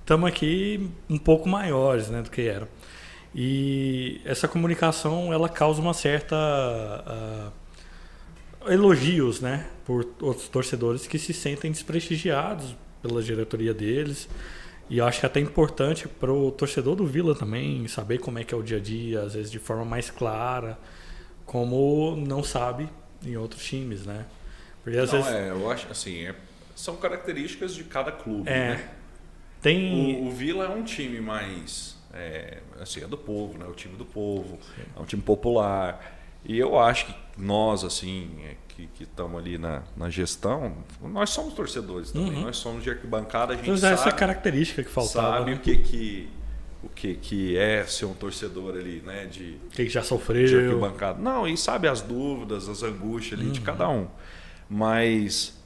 Speaker 1: estamos aqui um pouco maiores né, do que era. E essa comunicação, ela causa uma certa... Uh, elogios, né, por outros torcedores que se sentem desprestigiados pela diretoria deles. E eu acho que é até importante para o torcedor do Vila também saber como é que é o dia a dia, às vezes de forma mais clara, como não sabe em outros times, né?
Speaker 2: Porque às não, vezes... é, eu acho assim, é, são características de cada clube, é, né?
Speaker 1: Tem...
Speaker 2: O, o, Vila é um time mais, é, assim, é do povo, né? O time do povo, Sim. é um time popular. E eu acho que nós, assim, é, que estamos ali na, na gestão, nós somos torcedores também, uhum. nós somos de arquibancada, a gente então, sabe,
Speaker 1: essa característica que faltava.
Speaker 2: Sabe
Speaker 1: né?
Speaker 2: o que que o que que é ser um torcedor ali, né, de
Speaker 1: que já sofreu,
Speaker 2: de arquibancada. Não, e sabe as dúvidas, as angústias ali uhum. de cada um. Mas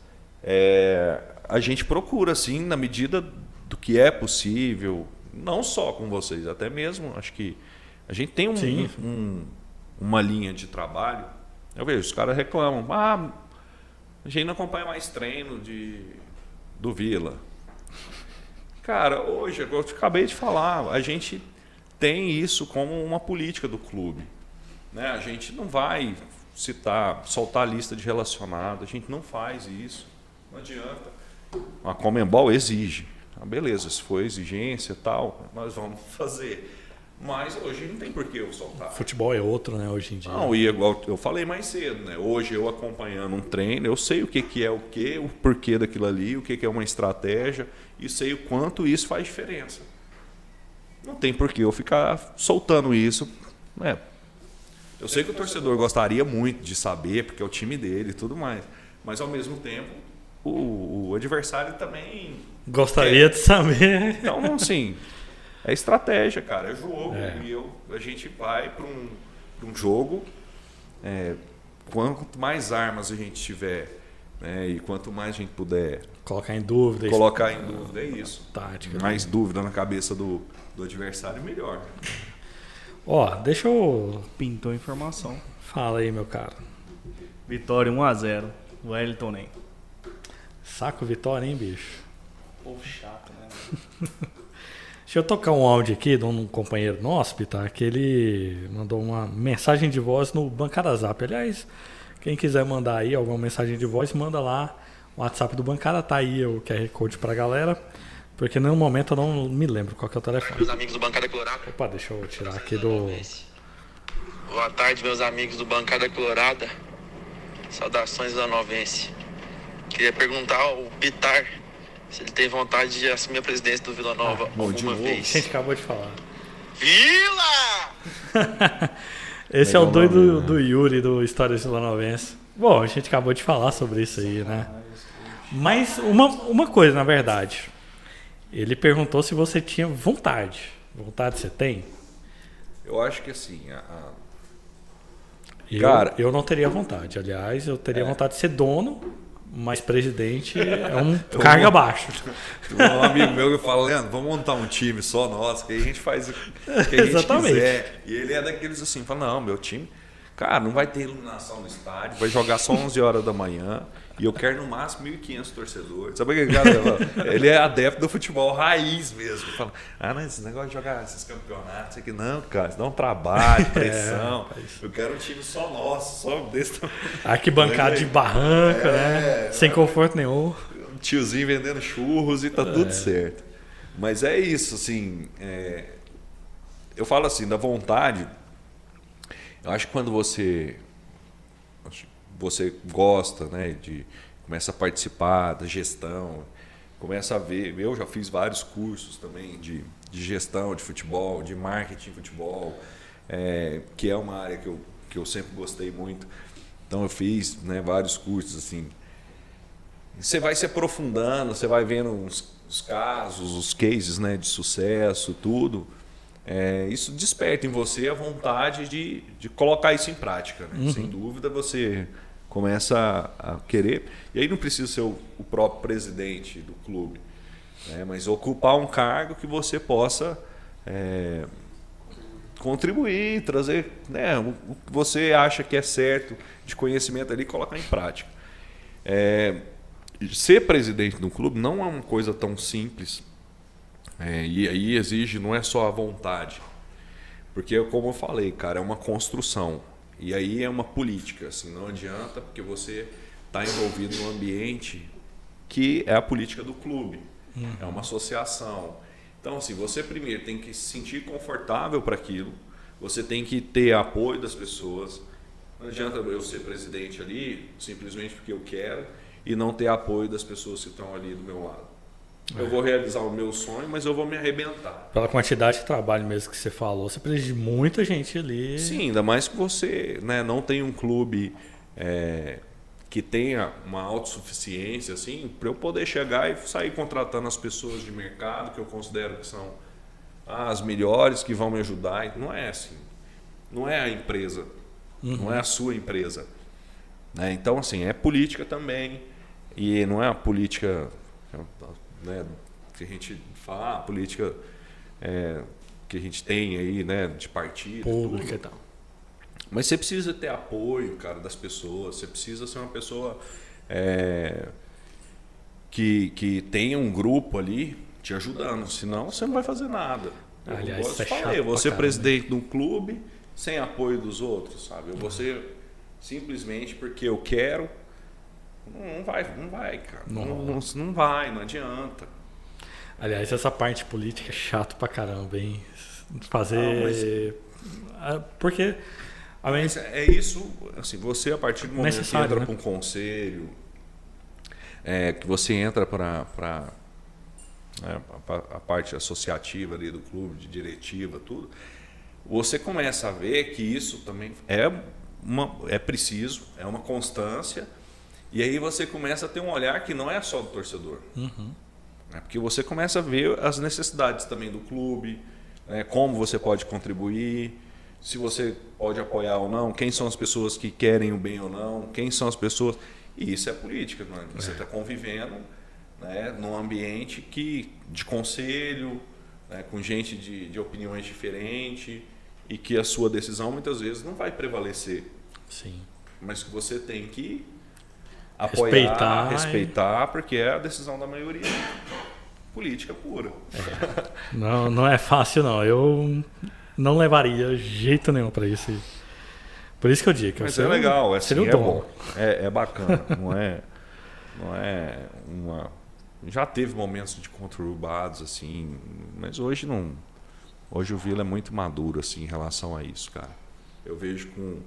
Speaker 2: é, a gente procura assim, na medida do que é possível, não só com vocês, até mesmo, acho que a gente tem um, um uma linha de trabalho eu vejo, os caras reclamam. Ah, a gente não acompanha mais treino de, do Vila. Cara, hoje, eu acabei de falar, a gente tem isso como uma política do clube. Né? A gente não vai citar, soltar a lista de relacionados, a gente não faz isso. Não adianta. A Comembol exige. Ah, beleza, se for exigência e tal, nós vamos fazer. Mas hoje não tem por que eu soltar.
Speaker 1: Futebol é outro, né, hoje em dia.
Speaker 2: Não, e igual eu falei mais cedo, né? Hoje eu acompanhando um treino, eu sei o que, que é o que, o porquê daquilo ali, o que, que é uma estratégia, e sei o quanto isso faz diferença. Não tem por que eu ficar soltando isso. Né? Eu sei que o torcedor gostaria muito de saber, porque é o time dele e tudo mais. Mas ao mesmo tempo, o, o adversário também.
Speaker 1: Gostaria quer. de saber.
Speaker 2: Então, assim. É estratégia, cara, é jogo. É. E eu, a gente vai para um, um jogo. É, quanto mais armas a gente tiver né, e quanto mais a gente puder
Speaker 1: colocar em dúvida,
Speaker 2: colocar em dúvida é isso.
Speaker 1: Tática.
Speaker 2: Mais né? dúvida na cabeça do, do adversário, melhor.
Speaker 1: Ó, deixa eu.
Speaker 3: Pintou informação.
Speaker 1: Fala aí, meu cara.
Speaker 3: Vitória 1x0. O Wellington nem.
Speaker 1: Saco vitória, hein, bicho?
Speaker 3: Povo chato, né?
Speaker 1: Deixa eu tocar um áudio aqui de um companheiro nosso, Pitar, que ele mandou uma mensagem de voz no Bancada Zap. Aliás, quem quiser mandar aí alguma mensagem de voz, manda lá. O WhatsApp do Bancada tá aí, o QR Code pra galera. Porque no momento eu não me lembro qual é o telefone.
Speaker 5: Meus amigos do Bancada Colorada.
Speaker 1: Opa, deixa eu tirar aqui do.
Speaker 5: Boa tarde, meus amigos do Bancada Colorada. Saudações da Novense. Queria perguntar ao Pitar se ele tem vontade de assumir a presidência do Vila Nova ah, alguma vez.
Speaker 1: A gente acabou de falar.
Speaker 5: Vila!
Speaker 1: Esse é o doido do, do Yuri, do Histórias Vila Novense. Bom, a gente acabou de falar sobre isso aí, né? Mas uma, uma coisa, na verdade. Ele perguntou se você tinha vontade. Vontade você tem?
Speaker 2: Eu acho que assim. A, a...
Speaker 1: Eu, Cara, eu não teria vontade. Aliás, eu teria é. vontade de ser dono mas presidente é um carga abaixo.
Speaker 2: Um amigo meu que fala, Leandro, vamos montar um time só nosso, que aí a gente faz o que a gente Exatamente. quiser. E ele é daqueles assim, fala, não, meu time, cara, não vai ter iluminação no estádio, vai jogar só 11 horas da manhã. E eu quero no máximo 1.500 torcedores. Sabe o que cara Ele é adepto do futebol raiz mesmo. Fala, ah, não, esse negócio de jogar esses campeonatos aqui, não, cara, isso dá um trabalho, é, pressão. É, eu quero um time só nosso, só desse
Speaker 1: Arquibancada de barranca, né? é, né? Sem conforto nenhum.
Speaker 2: Um tiozinho vendendo churros e tá é. tudo certo. Mas é isso, assim. É... Eu falo assim, da vontade. Eu acho que quando você você gosta, né, de começa a participar da gestão, começa a ver. Eu já fiz vários cursos também de, de gestão de futebol, de marketing de futebol, é, que é uma área que eu, que eu sempre gostei muito. Então eu fiz né, vários cursos assim. Você vai se aprofundando, você vai vendo os, os casos, os cases né, de sucesso, tudo. É, isso desperta em você a vontade de, de colocar isso em prática. Né? Uhum. Sem dúvida, você começa a, querer. E aí não precisa ser o, próprio presidente do clube, né? mas ocupar um cargo que você possa é, contribuir, trazer né, o, que você acha que é certo de conhecimento ali e colocar em prática. É, ser presidente de um clube não é uma coisa tão simples. É, e aí exige, não é só a vontade. Porque, como eu falei, cara, é uma construção. E aí é uma política, assim, não adianta porque você está envolvido no ambiente que é a política do clube, uhum. é uma associação. Então, assim, você primeiro tem que se sentir confortável para aquilo, você tem que ter apoio das pessoas. Não adianta eu ser presidente ali simplesmente porque eu quero e não ter apoio das pessoas que estão ali do meu lado. Eu vou realizar o meu sonho, mas eu vou me arrebentar.
Speaker 1: Pela quantidade de trabalho mesmo que você falou, você precisa de muita gente ali.
Speaker 2: Sim, ainda mais que você né, não tem um clube é, que tenha uma autossuficiência, assim, para eu poder chegar e sair contratando as pessoas de mercado que eu considero que são as melhores, que vão me ajudar. Não é assim. Não é a empresa. Uhum. Não é a sua empresa. Né? Então, assim, é política também. E não é a política né, que a gente fala, a política é, que a gente tem aí, né, de partido.
Speaker 1: Pública e tal.
Speaker 2: Mas você precisa ter apoio, cara, das pessoas. Você precisa ser uma pessoa é, que, que tenha um grupo ali te ajudando. Senão você não vai fazer nada.
Speaker 1: Aliás, eu,
Speaker 2: é falei, eu vou ser presidente de um clube sem apoio dos outros, sabe? Eu vou ser simplesmente porque eu quero não vai, não vai, cara. Não, não, não vai, não adianta.
Speaker 1: Aliás, essa parte política é chato pra caramba, hein? Fazer. Mas... Porque.
Speaker 2: Mas é isso, assim, você a partir do momento que entra né? para um conselho, é, que você entra para né, a parte associativa ali do clube, de diretiva, tudo, você começa a ver que isso também é, uma, é preciso, é uma constância e aí você começa a ter um olhar que não é só do torcedor. Uhum. Né? Porque você começa a ver as necessidades também do clube, né? como você pode contribuir, se você pode apoiar ou não, quem são as pessoas que querem o bem ou não, quem são as pessoas. E isso é política, né? você está convivendo né? num ambiente que, de conselho, né? com gente de, de opiniões diferentes e que a sua decisão muitas vezes não vai prevalecer.
Speaker 1: Sim.
Speaker 2: mas que você tem que apoiar, respeitar, respeitar porque é a decisão da maioria. Política pura.
Speaker 1: É. Não, não é fácil não. Eu não levaria jeito nenhum para isso. Por isso que eu digo que
Speaker 2: Mas é legal, é, assim, é bom. É, é bacana, não é, não é uma. Já teve momentos de conturbados, assim, mas hoje não. Hoje o Vila é muito maduro assim, em relação a isso, cara. Eu vejo com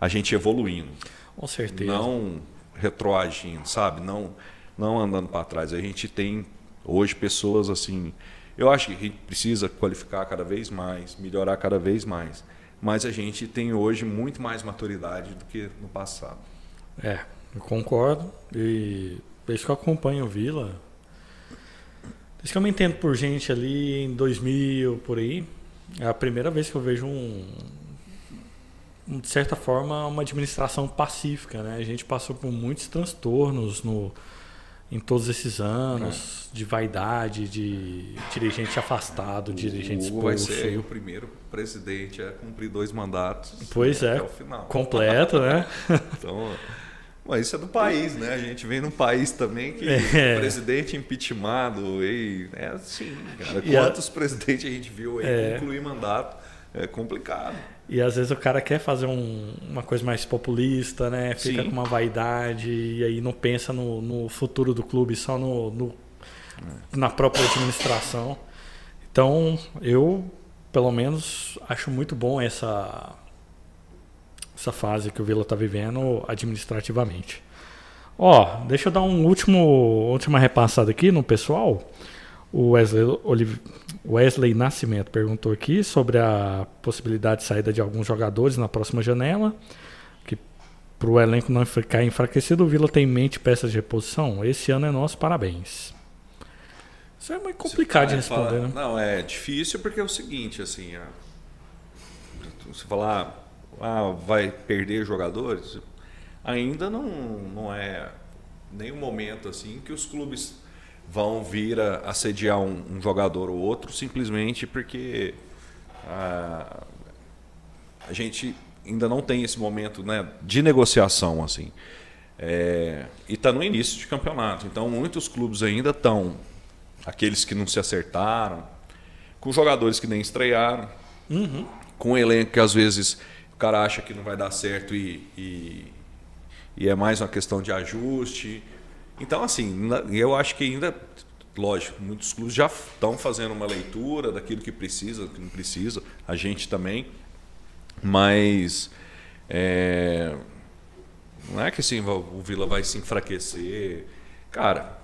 Speaker 2: a gente evoluindo.
Speaker 1: Com certeza.
Speaker 2: Não retroagindo, sabe? Não, não andando para trás. A gente tem hoje pessoas assim. Eu acho que a gente precisa qualificar cada vez mais, melhorar cada vez mais mas a gente tem hoje muito mais maturidade do que no passado.
Speaker 1: É, eu concordo. E desde que eu acompanho o Vila, desde que eu me entendo por gente ali em 2000, por aí, é a primeira vez que eu vejo um, de certa forma, uma administração pacífica. Né? A gente passou por muitos transtornos no, em todos esses anos, é. de vaidade, de dirigente afastado, dirigente expulso.
Speaker 2: vai ser o primeiro presidente a cumprir dois mandatos.
Speaker 1: Pois é, completo, né?
Speaker 2: então, mas isso é do país, né? A gente vem num país também que é. o presidente impeachmentado, e, é assim, cara, quantos a... presidentes a gente viu aí é. concluir mandato? É complicado.
Speaker 1: E às vezes o cara quer fazer um, uma coisa mais populista, né? Fica Sim. com uma vaidade e aí não pensa no, no futuro do clube, só no, no, na própria administração. Então, eu, pelo menos, acho muito bom essa, essa fase que o Vila está vivendo administrativamente. Ó, deixa eu dar um último, última repassada aqui no pessoal. O Wesley, Wesley Nascimento perguntou aqui sobre a possibilidade de saída de alguns jogadores na próxima janela. Que para o elenco não ficar enfraquecido, o Vila tem em mente peças de reposição. Esse ano é nosso, parabéns. Isso é muito complicado de responder,
Speaker 2: fala, né? Não, é difícil porque é o seguinte, assim, você falar, ah, vai perder jogadores, ainda não, não é nenhum momento assim que os clubes vão vir a assediar um, um jogador ou outro simplesmente porque a, a gente ainda não tem esse momento né, de negociação assim. É, e está no início de campeonato. Então muitos clubes ainda estão, aqueles que não se acertaram, com jogadores que nem estrearam, uhum. com um elenco que às vezes o cara acha que não vai dar certo e, e, e é mais uma questão de ajuste. Então, assim, eu acho que ainda, lógico, muitos clubes já estão fazendo uma leitura daquilo que precisa, do que não precisa, a gente também, mas é, não é que assim, o Vila vai se enfraquecer. Cara,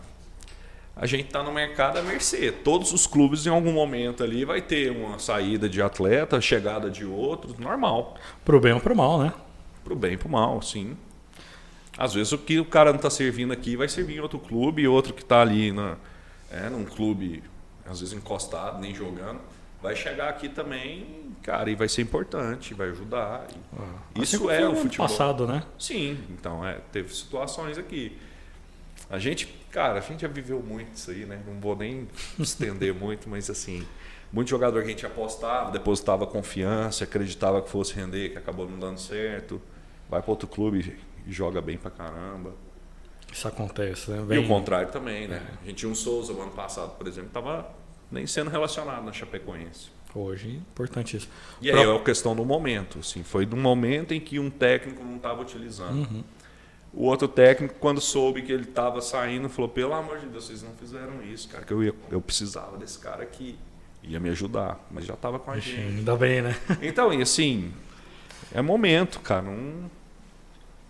Speaker 2: a gente está no mercado a mercê. Todos os clubes, em algum momento ali, vai ter uma saída de atleta, chegada de outros, normal.
Speaker 1: Pro bem ou pro mal, né?
Speaker 2: Pro bem e pro mal, sim. Às vezes o que o cara não está servindo aqui vai servir em outro clube e outro que está ali na, é, num clube, às vezes encostado, nem jogando, vai chegar aqui também, cara, e vai ser importante, vai ajudar. Ah, Isso é o futebol.
Speaker 1: passado, né?
Speaker 2: Sim, então é, teve situações aqui. A gente, cara, a gente já viveu muito isso aí, né? Não vou nem estender muito, mas assim, muito jogador que a gente apostava, depositava confiança, acreditava que fosse render, que acabou não dando certo, vai para outro clube, joga bem pra caramba.
Speaker 1: Isso acontece, né?
Speaker 2: E o contrário também, né? É. A gente tinha um Souza o ano passado, por exemplo, tava nem sendo relacionado na Chapecoense.
Speaker 1: Hoje, importantíssimo.
Speaker 2: E aí Pro... é a questão do momento. Assim, foi do momento em que um técnico não estava utilizando. Uhum. O outro técnico, quando soube que ele estava saindo, falou: pelo amor de Deus, vocês não fizeram isso, cara, que eu, ia, eu precisava desse cara aqui. Ia me ajudar, mas já estava com a gente.
Speaker 1: Ainda bem, né?
Speaker 2: Então, e assim, é momento, cara. Não,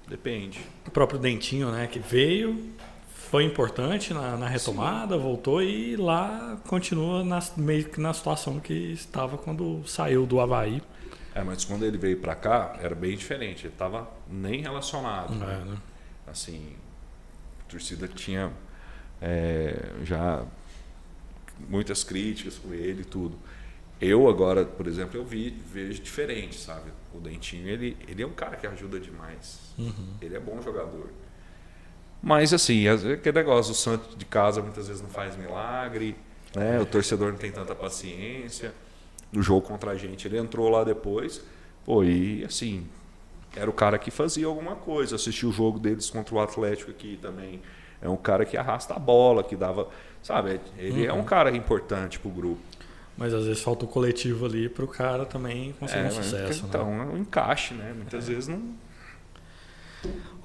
Speaker 2: Depende.
Speaker 1: O próprio Dentinho, né, que veio, foi importante na, na retomada, Sim. voltou e lá continua na, meio que na situação que estava quando saiu do Havaí.
Speaker 2: É, mas quando ele veio para cá, era bem diferente. Ele estava nem relacionado. É, né? né? Assim, a torcida tinha é, já muitas críticas com ele e tudo. Eu agora, por exemplo, eu vi, vejo diferente, sabe? O Dentinho, ele, ele é um cara que ajuda demais. Uhum. Ele é bom jogador. Mas assim, aquele negócio, o santo de casa muitas vezes não faz milagre, né? O torcedor não tem tanta paciência. No jogo contra a gente, ele entrou lá depois, pô, e assim, era o cara que fazia alguma coisa. Assisti o jogo deles contra o Atlético aqui também. É um cara que arrasta a bola, que dava. Sabe, ele uhum. é um uhum. cara importante pro grupo.
Speaker 1: Mas às vezes falta o coletivo ali para o cara também conseguir é, um sucesso.
Speaker 2: Então,
Speaker 1: né?
Speaker 2: é um encaixe, né? Muitas é. vezes não.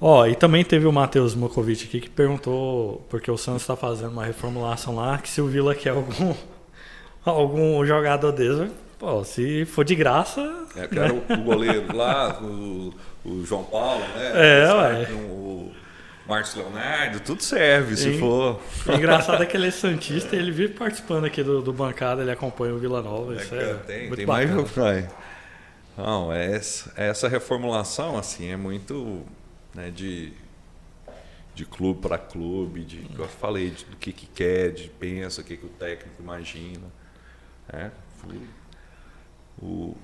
Speaker 1: Ó, e também teve o Matheus Mokovic aqui que perguntou, porque o Santos está fazendo uma reformulação lá, que se o Vila quer algum, algum jogador desse, pô, se for de graça.
Speaker 2: É, quero né? o goleiro lá, o, o João Paulo, né?
Speaker 1: É, ué.
Speaker 2: O, Marcos Leonardo, tudo serve, se for.
Speaker 1: O engraçado é que ele é Santista e ele vive participando aqui do, do bancada, ele acompanha o Vila Nova. É, isso é, tem, muito tem
Speaker 2: mais. Não, é essa, essa reformulação, assim, é muito né, de, de clube para clube, de que eu falei, de, do que, que quer, de pensa, o que, que o técnico imagina. Né? O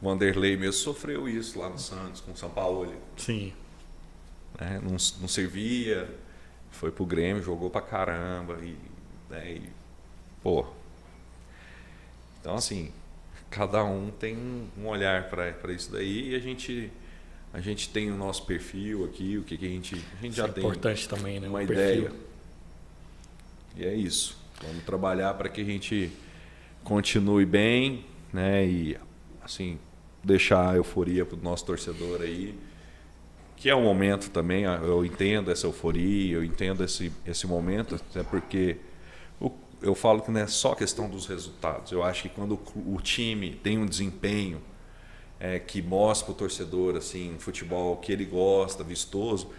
Speaker 2: Vanderlei mesmo sofreu isso lá no Santos, com o São Paulo.
Speaker 1: Sim
Speaker 2: né? não, não servia, foi pro Grêmio, jogou pra caramba. E, né? e, pô. Então, assim, cada um tem um olhar para isso daí e a gente a gente tem o nosso perfil aqui, o que, que a gente a gente já
Speaker 1: é
Speaker 2: tem
Speaker 1: importante também, né?
Speaker 2: uma ideia. E é isso. Vamos trabalhar para que a gente continue bem, né? E assim deixar a euforia para o nosso torcedor aí que é um momento também, ah, eu entendo essa euforia, eu entendo esse, esse momento, até porque o, eu falo que não é só questão dos resultados. Eu acho que quando o, o time tem um desempenho é, que mostra para o torcedor assim, um futebol que ele gosta, vistoso,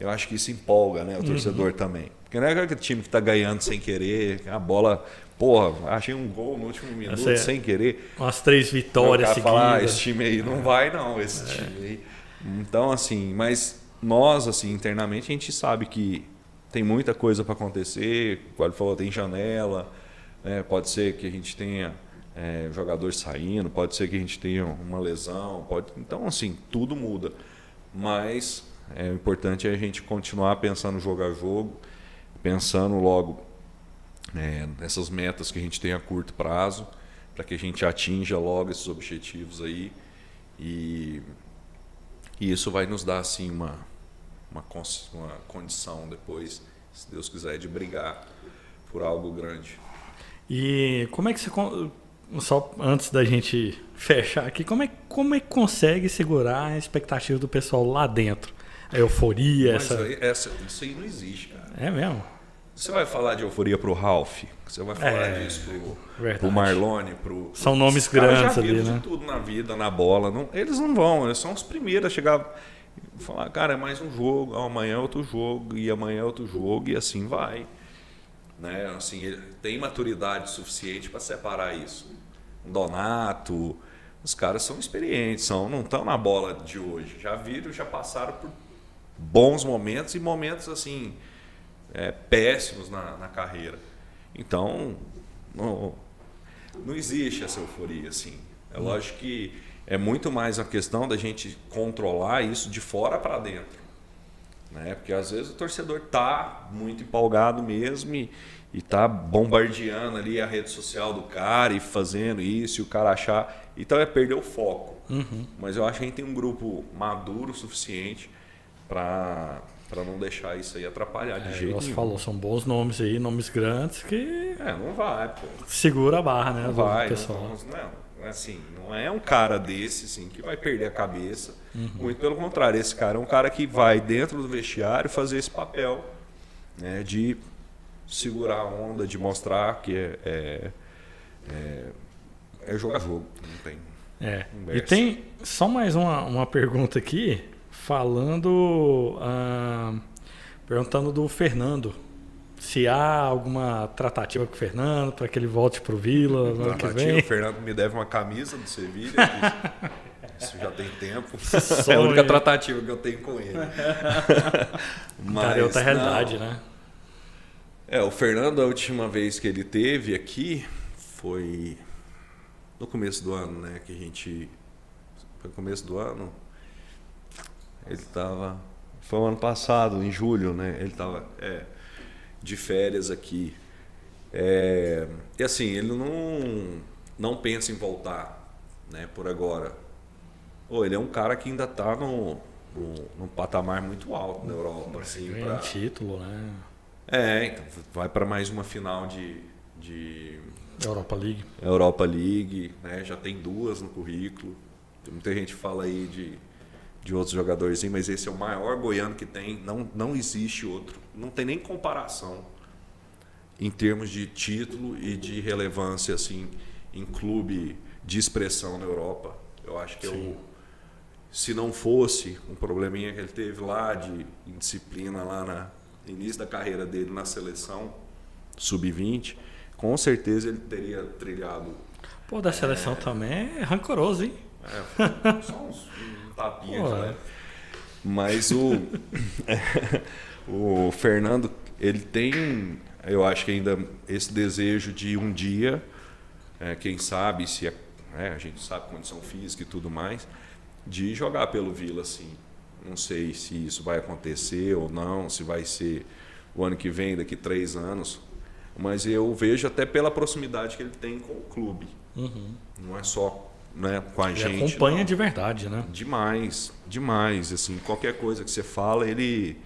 Speaker 2: eu acho que isso empolga né, o uhum. torcedor uhum. também. Porque não é aquele time que está ganhando sem querer, a bola Porra, achei um gol no último minuto é sem querer.
Speaker 1: Umas três vitórias seguidas.
Speaker 2: Falar, ah, esse time aí não vai não, esse é. time aí. Então, assim, mas nós, assim, internamente, a gente sabe que tem muita coisa para acontecer. Como falou, tem janela, né? pode ser que a gente tenha é, jogadores saindo, pode ser que a gente tenha uma lesão, pode. Então, assim, tudo muda. Mas é, importante a gente continuar pensando jogo a jogo, pensando logo é, nessas metas que a gente tem a curto prazo, para que a gente atinja logo esses objetivos aí. E e isso vai nos dar assim uma, uma, uma condição depois, se Deus quiser, de brigar por algo grande.
Speaker 1: E como é que você só antes da gente fechar aqui, como é, como é que consegue segurar a expectativa do pessoal lá dentro? A euforia,
Speaker 2: Mas
Speaker 1: essa...
Speaker 2: essa... Isso aí não existe, cara.
Speaker 1: É mesmo?
Speaker 2: Você vai falar de euforia pro Ralph, você vai falar é, disso pro, pro Marlone, pro.
Speaker 1: São nomes grandes ali, né?
Speaker 2: de tudo na vida, na bola. Não, eles não vão, eles são os primeiros a chegar e falar, cara, é mais um jogo, amanhã é outro jogo, e amanhã é outro jogo, e assim vai. Né? Assim, ele tem maturidade suficiente para separar isso. Um Donato, os caras são experientes, são, não estão na bola de hoje. Já viram, já passaram por bons momentos e momentos assim é, péssimos na, na, carreira. Então, não, não existe essa euforia assim. É lógico que é muito mais a questão da gente controlar isso de fora para dentro. Né? Porque às vezes o torcedor tá muito empolgado mesmo e, e tá bombardeando ali a rede social do cara e fazendo isso e o cara achar. Então é perder o foco.
Speaker 1: Uhum.
Speaker 2: Mas eu acho que a gente tem um grupo maduro o suficiente para para não deixar isso aí atrapalhar de é, jeito
Speaker 1: nenhum. falou, são bons nomes aí, nomes grandes que.
Speaker 2: É, não vai, pô.
Speaker 1: Segura a barra, né?
Speaker 2: Não vai, pessoal. Não, não, assim, não é um cara desse, assim, que vai perder a cabeça. Uhum. Muito pelo contrário, esse cara é um cara que vai dentro do vestiário fazer esse papel né, de segurar a onda, de mostrar que é, é, é, é jogar jogo. Não tem.
Speaker 1: É. E tem só mais uma, uma pergunta aqui falando, ah, perguntando do Fernando. Se há alguma tratativa com o Fernando para que ele volte para o Vila no ano que vem.
Speaker 2: O Fernando me deve uma camisa do Sevilha. Isso já tem tempo. é a única tratativa que eu tenho com ele.
Speaker 1: Mas, Cara, é outra realidade,
Speaker 2: não.
Speaker 1: né?
Speaker 2: É, o Fernando, a última vez que ele teve aqui foi no começo do ano, né? Que a gente. Foi no começo do ano, ele estava. Foi o ano passado, em julho, né? Ele estava é, de férias aqui. É, e assim, ele não, não pensa em voltar, né? Por agora. oh, ele é um cara que ainda está no, no, num patamar muito alto na Europa. Assim,
Speaker 1: pra... título, né?
Speaker 2: É, então vai para mais uma final de, de
Speaker 1: Europa League.
Speaker 2: Europa League, né? Já tem duas no currículo. Muita gente fala aí de, de outros jogadores, mas esse é o maior goiano que tem. Não, não existe outro. Não tem nem comparação em termos de título e de relevância assim em clube de expressão na Europa. Eu acho que é o, se não fosse um probleminha que ele teve lá de indisciplina lá na início da carreira dele na seleção sub-20, com certeza ele teria trilhado.
Speaker 1: Pô, da seleção é... também é rancoroso, hein?
Speaker 2: É, só uns tapinha né? Mas o, o Fernando, ele tem, eu acho que ainda esse desejo de um dia, é, quem sabe se é, é, a gente sabe condição física e tudo mais, de jogar pelo Vila, assim. Não sei se isso vai acontecer ou não, se vai ser o ano que vem, daqui três anos. Mas eu vejo até pela proximidade que ele tem com o clube.
Speaker 1: Uhum.
Speaker 2: Não é só né, com a
Speaker 1: ele
Speaker 2: gente.
Speaker 1: acompanha
Speaker 2: não.
Speaker 1: de verdade, né?
Speaker 2: Demais, demais. Assim, qualquer coisa que você fala, ele.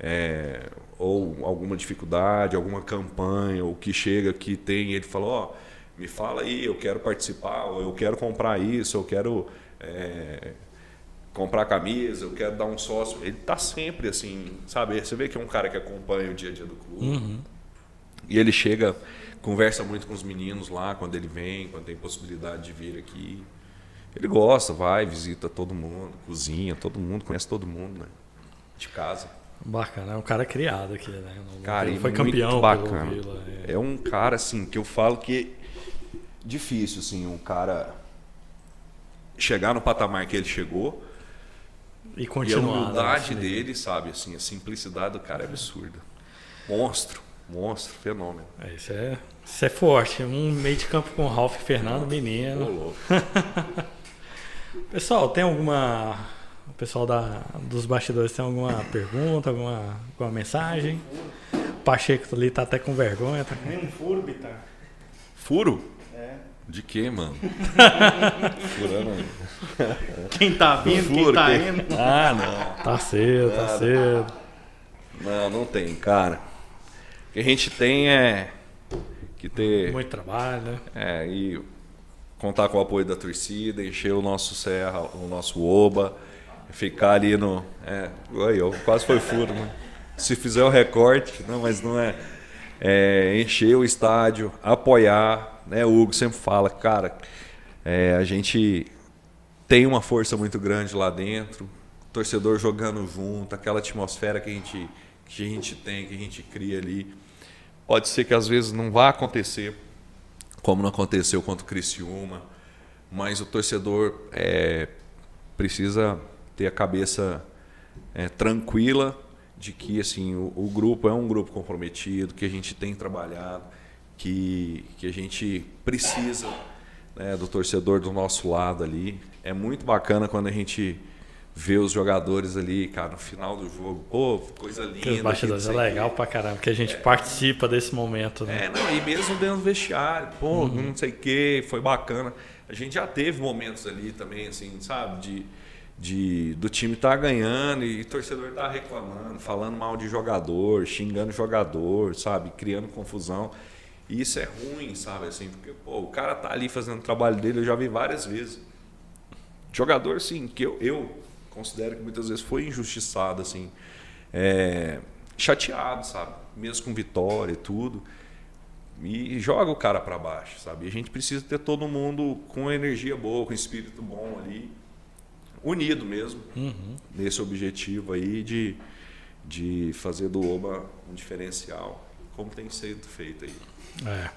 Speaker 2: É, ou alguma dificuldade, alguma campanha, ou que chega que tem, ele fala, ó, oh, me fala aí, eu quero participar, ou eu quero comprar isso, eu quero é, comprar camisa, eu quero dar um sócio. Ele tá sempre assim, sabe? Você vê que é um cara que acompanha o dia a dia do clube.
Speaker 1: Uhum.
Speaker 2: E ele chega, conversa muito com os meninos lá quando ele vem, quando tem possibilidade de vir aqui. Ele gosta, vai, visita todo mundo, cozinha, todo mundo, conhece todo mundo, né? De casa.
Speaker 1: Bacana, é um cara criado aqui, né?
Speaker 2: cara,
Speaker 1: ele foi campeão
Speaker 2: bacana. Vila, é. é um cara assim que eu falo que difícil assim, um cara chegar no patamar que ele chegou
Speaker 1: e continuar.
Speaker 2: E a humildade né? dele, sabe, assim, a simplicidade do cara é absurda. Monstro. Monstro, fenômeno.
Speaker 1: É, isso, é, isso é forte. Um meio de campo com Ralf e Fernando, menino. pessoal, tem alguma. O pessoal da, dos bastidores tem alguma pergunta, alguma, alguma mensagem? O Pacheco ali tá até com vergonha. Tá...
Speaker 3: Nem um furo, Bitar.
Speaker 2: Furo?
Speaker 3: É.
Speaker 2: De quê, mano? Furando.
Speaker 3: Quem tá vindo, furo, quem tá quem... indo.
Speaker 1: Ah, não. Tá cedo, tá cedo.
Speaker 2: Não, não tem, cara. O que a gente tem é que ter.
Speaker 1: Muito trabalho, né?
Speaker 2: É, e contar com o apoio da torcida, encher o nosso Serra, o nosso Oba, ficar ali no. É, aí, quase foi furo, né? Se fizer o recorte, não, mas não é. é encher o estádio, apoiar, né? O Hugo sempre fala, cara, é, a gente tem uma força muito grande lá dentro, torcedor jogando junto, aquela atmosfera que a gente, que a gente tem, que a gente cria ali. Pode ser que às vezes não vá acontecer, como não aconteceu contra o Criciúma, mas o torcedor é, precisa ter a cabeça é, tranquila de que assim o, o, grupo é um grupo comprometido, que a gente tem trabalhado, que, que a gente precisa né, do torcedor do nosso lado ali. É muito bacana quando a gente ver os jogadores ali, cara, no final do jogo. Pô, coisa linda.
Speaker 1: Os bastidores é legal pra caramba, que a gente é. participa desse momento, né?
Speaker 2: É, não, e mesmo dentro do vestiário, pô, uhum. não sei o que, foi bacana. A gente já teve momentos ali também, assim, sabe, de, de do time estar tá ganhando e, o torcedor tá reclamando, falando mal de jogador, xingando jogador, sabe, criando confusão. E isso é ruim, sabe, assim, porque pô, o cara tá ali fazendo o trabalho dele, eu já vi várias vezes. Jogador, sim, que eu, eu considero que muitas vezes foi injustiçado, assim, é, chateado, sabe? Mesmo com vitória e tudo. E joga o cara para baixo, sabe? E a gente precisa ter todo mundo com energia boa, com espírito bom ali, unido mesmo,
Speaker 1: uhum.
Speaker 2: nesse objetivo aí de, de fazer do Oba um diferencial, como tem sido feito aí.
Speaker 1: É.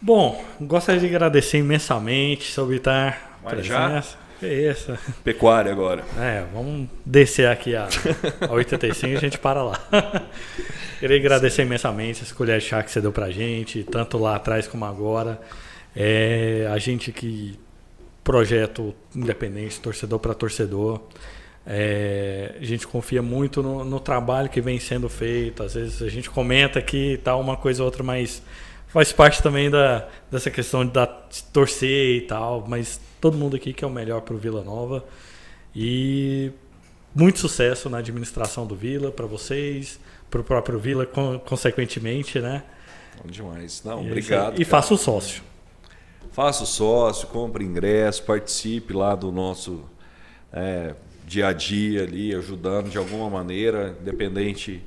Speaker 1: Bom, gostaria de agradecer imensamente sobre estar
Speaker 2: presença.
Speaker 1: É isso.
Speaker 2: Pecuária agora.
Speaker 1: É, vamos descer aqui a, a 85 e a gente para lá. Queria agradecer Sim. imensamente essa colher de chá que você deu pra gente, tanto lá atrás como agora. É, a gente que projeto independente, torcedor para torcedor. É, a gente confia muito no, no, trabalho que vem sendo feito. Às vezes a gente comenta que tá uma coisa ou outra, mas faz parte também da, dessa questão de, da, de torcer e tal, mas todo mundo aqui quer o melhor para o Vila Nova. E muito sucesso na administração do Vila para vocês, para o próprio Vila, consequentemente, né?
Speaker 2: Bom demais. Não, e obrigado.
Speaker 1: E faça o sócio.
Speaker 2: Faça o sócio, compre ingresso, participe lá do nosso é, dia a dia ali, ajudando de alguma maneira, independente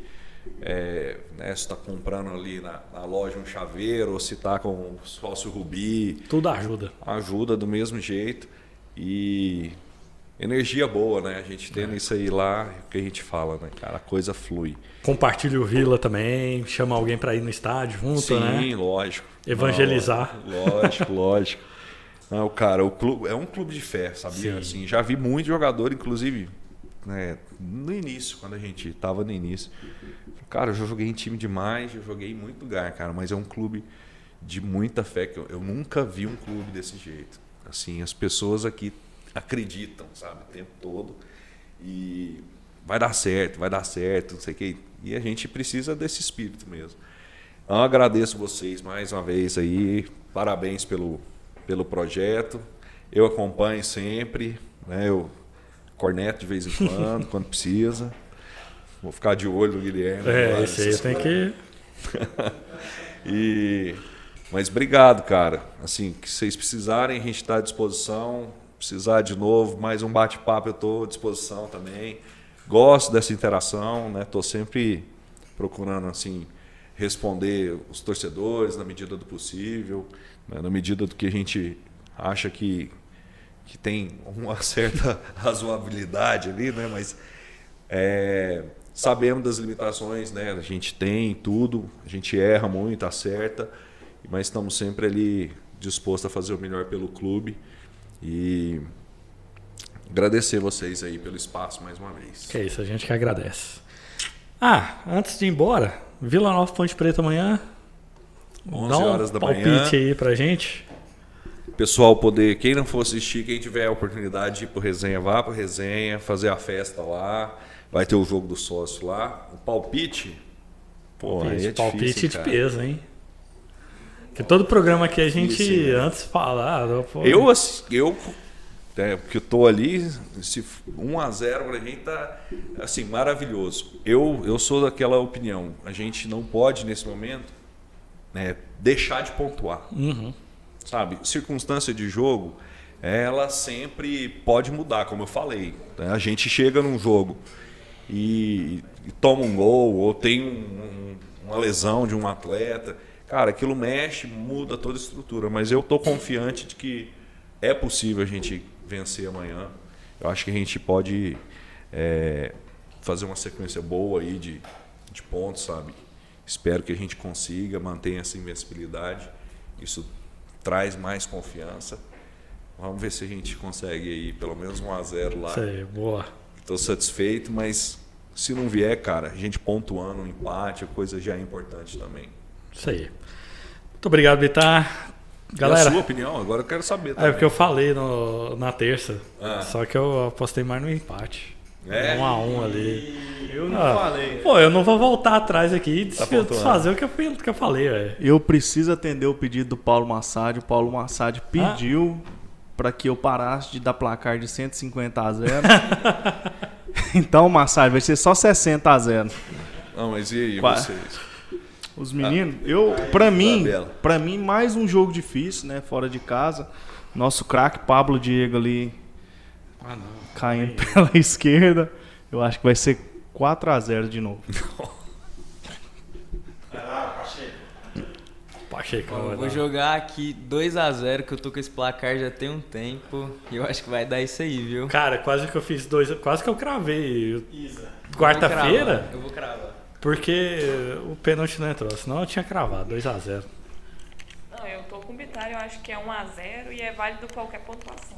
Speaker 2: é, né, se está comprando ali na, na, loja um chaveiro ou se está com o sócio rubi.
Speaker 1: Tudo ajuda.
Speaker 2: Ajuda do mesmo jeito. E energia boa, né? A gente tendo é. isso aí lá, é o que a gente fala, né, cara? A coisa flui.
Speaker 1: Compartilha o Vila também, chama alguém para ir no estádio junto,
Speaker 2: Sim,
Speaker 1: né?
Speaker 2: Sim, lógico.
Speaker 1: Evangelizar.
Speaker 2: Não, lógico, lógico. Não, cara, o clube é um clube de fé, sabia? Assim, já vi muito jogador, inclusive, né, no início, quando a gente estava no início. Cara, eu já joguei em time demais, já joguei em muito lugar, cara, mas é um clube de muita fé que eu, eu nunca vi um clube desse jeito. Assim, as pessoas aqui acreditam, sabe, o tempo todo. E vai dar certo, vai dar certo, não sei o quê. E a gente precisa desse espírito mesmo. Então, agradeço vocês mais uma vez aí. Parabéns pelo, pelo projeto. Eu acompanho sempre, né? Eu corneto de vez em quando, quando precisa. Vou ficar de olho no Guilherme.
Speaker 1: É, isso aí tem que.
Speaker 2: e mas obrigado, cara. Assim, que vocês precisarem, a gente está à disposição precisar de novo, mais um bate-papo, eu estou à disposição também. Gosto dessa interação, né? Estou sempre procurando assim responder os torcedores na medida do possível, né? na medida do que a gente acha que, que tem uma certa razoabilidade ali, né? Mas é, sabemos das limitações, né? A gente tem tudo, a gente erra muito, acerta, mas estamos sempre ali dispostos a fazer o melhor pelo clube. E agradecer vocês aí pelo espaço mais uma vez.
Speaker 1: Que é isso, a gente que agradece. Ah, antes de ir embora, Vila Nova Ponte Preta amanhã.
Speaker 2: 11 Dá um horas da palpite manhã.
Speaker 1: aí pra gente.
Speaker 2: Pessoal, poder, quem não for assistir, quem tiver a oportunidade de ir pro resenha, vá pro resenha, fazer a festa lá. Vai ter o jogo do sócio lá. O palpite.
Speaker 1: Pô, palpite, é palpite difícil, de peso, hein? Que todo programa que a gente né? antes fala. Ah,
Speaker 2: eu, eu é, porque eu tô ali, se 1 a 0 pra gente tá assim, maravilhoso. Eu, eu sou daquela opinião, a gente não pode nesse momento né, deixar de pontuar.
Speaker 1: Uhum.
Speaker 2: Sabe? Circunstância de jogo, ela sempre pode mudar, como eu falei. Né? A gente chega num jogo e, e toma um gol, ou tem um, um, uma lesão de um atleta cara, aquilo mexe, muda toda a estrutura. Mas eu estou confiante de que é possível a gente vencer amanhã. Eu acho que a gente pode é, fazer uma sequência boa aí de, de pontos, sabe? Espero que a gente consiga manter essa invencibilidade. Isso traz mais confiança. Vamos ver se a gente consegue aí pelo menos um a 0 lá.
Speaker 1: Sei, boa.
Speaker 2: Estou satisfeito, mas se não vier, cara, a gente pontuando um empate, a coisa já é importante também.
Speaker 1: Isso aí. Muito obrigado, Vitar. Galera, e
Speaker 2: a sua opinião? Agora eu quero saber.
Speaker 1: Também. É porque eu falei no, na terça. Ah. Só que eu apostei mais no empate. É? Um a um ali.
Speaker 3: Eu não ah, falei.
Speaker 1: Pô, eu não vou voltar atrás aqui e tá desfazer o que eu, que eu falei, velho.
Speaker 3: Eu preciso atender o pedido do Paulo Massad. O Paulo Massad pediu ah. Para que eu parasse de dar placar de 150 a 0. então, Massad, vai ser só 60 a 0.
Speaker 2: Não, mas e aí, Qua... vocês?
Speaker 3: Os meninos, ah, eu, para mim, para mim mais um jogo difícil, né, fora de casa. Nosso craque Pablo Diego ali ah, caindo pela esquerda. Eu acho que vai ser 4 a 0 de novo.
Speaker 1: Pacheco.
Speaker 6: Eu vou jogar aqui 2 a 0 que eu tô com esse placar já tem um tempo. E eu acho que vai dar isso aí, viu?
Speaker 1: Cara, quase que eu fiz dois, quase que eu cravei. Quarta-feira?
Speaker 6: Eu vou cravar.
Speaker 1: Porque o pênalti não entrou, senão eu tinha cravado 2x0.
Speaker 7: Não, eu tô com o Bitar, eu acho que é 1x0 e é válido qualquer pontuação.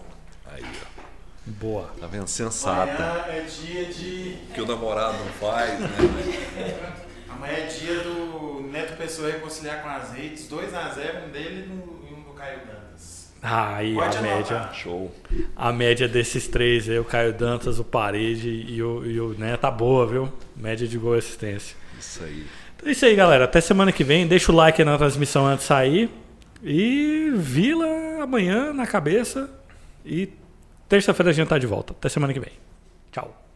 Speaker 2: Aí, ó.
Speaker 1: Boa.
Speaker 2: Tá vendo? Sensata.
Speaker 4: Amanhã é dia de.
Speaker 2: Que o namorado não faz, né?
Speaker 4: Amanhã é dia do Neto Pessoa reconciliar com as redes. 2x0, um dele e um do Caio Dantas.
Speaker 1: Ah, aí Pode a anotar. média.
Speaker 2: Show.
Speaker 1: A média desses três aí, o Caio Dantas, o Parede e o, e o Neto tá boa, viu? Média de gol e assistência.
Speaker 2: Isso aí.
Speaker 1: É isso aí, galera. Até semana que vem. Deixa o like na transmissão antes de sair. E Vila amanhã na cabeça. E terça-feira a gente tá de volta. Até semana que vem. Tchau.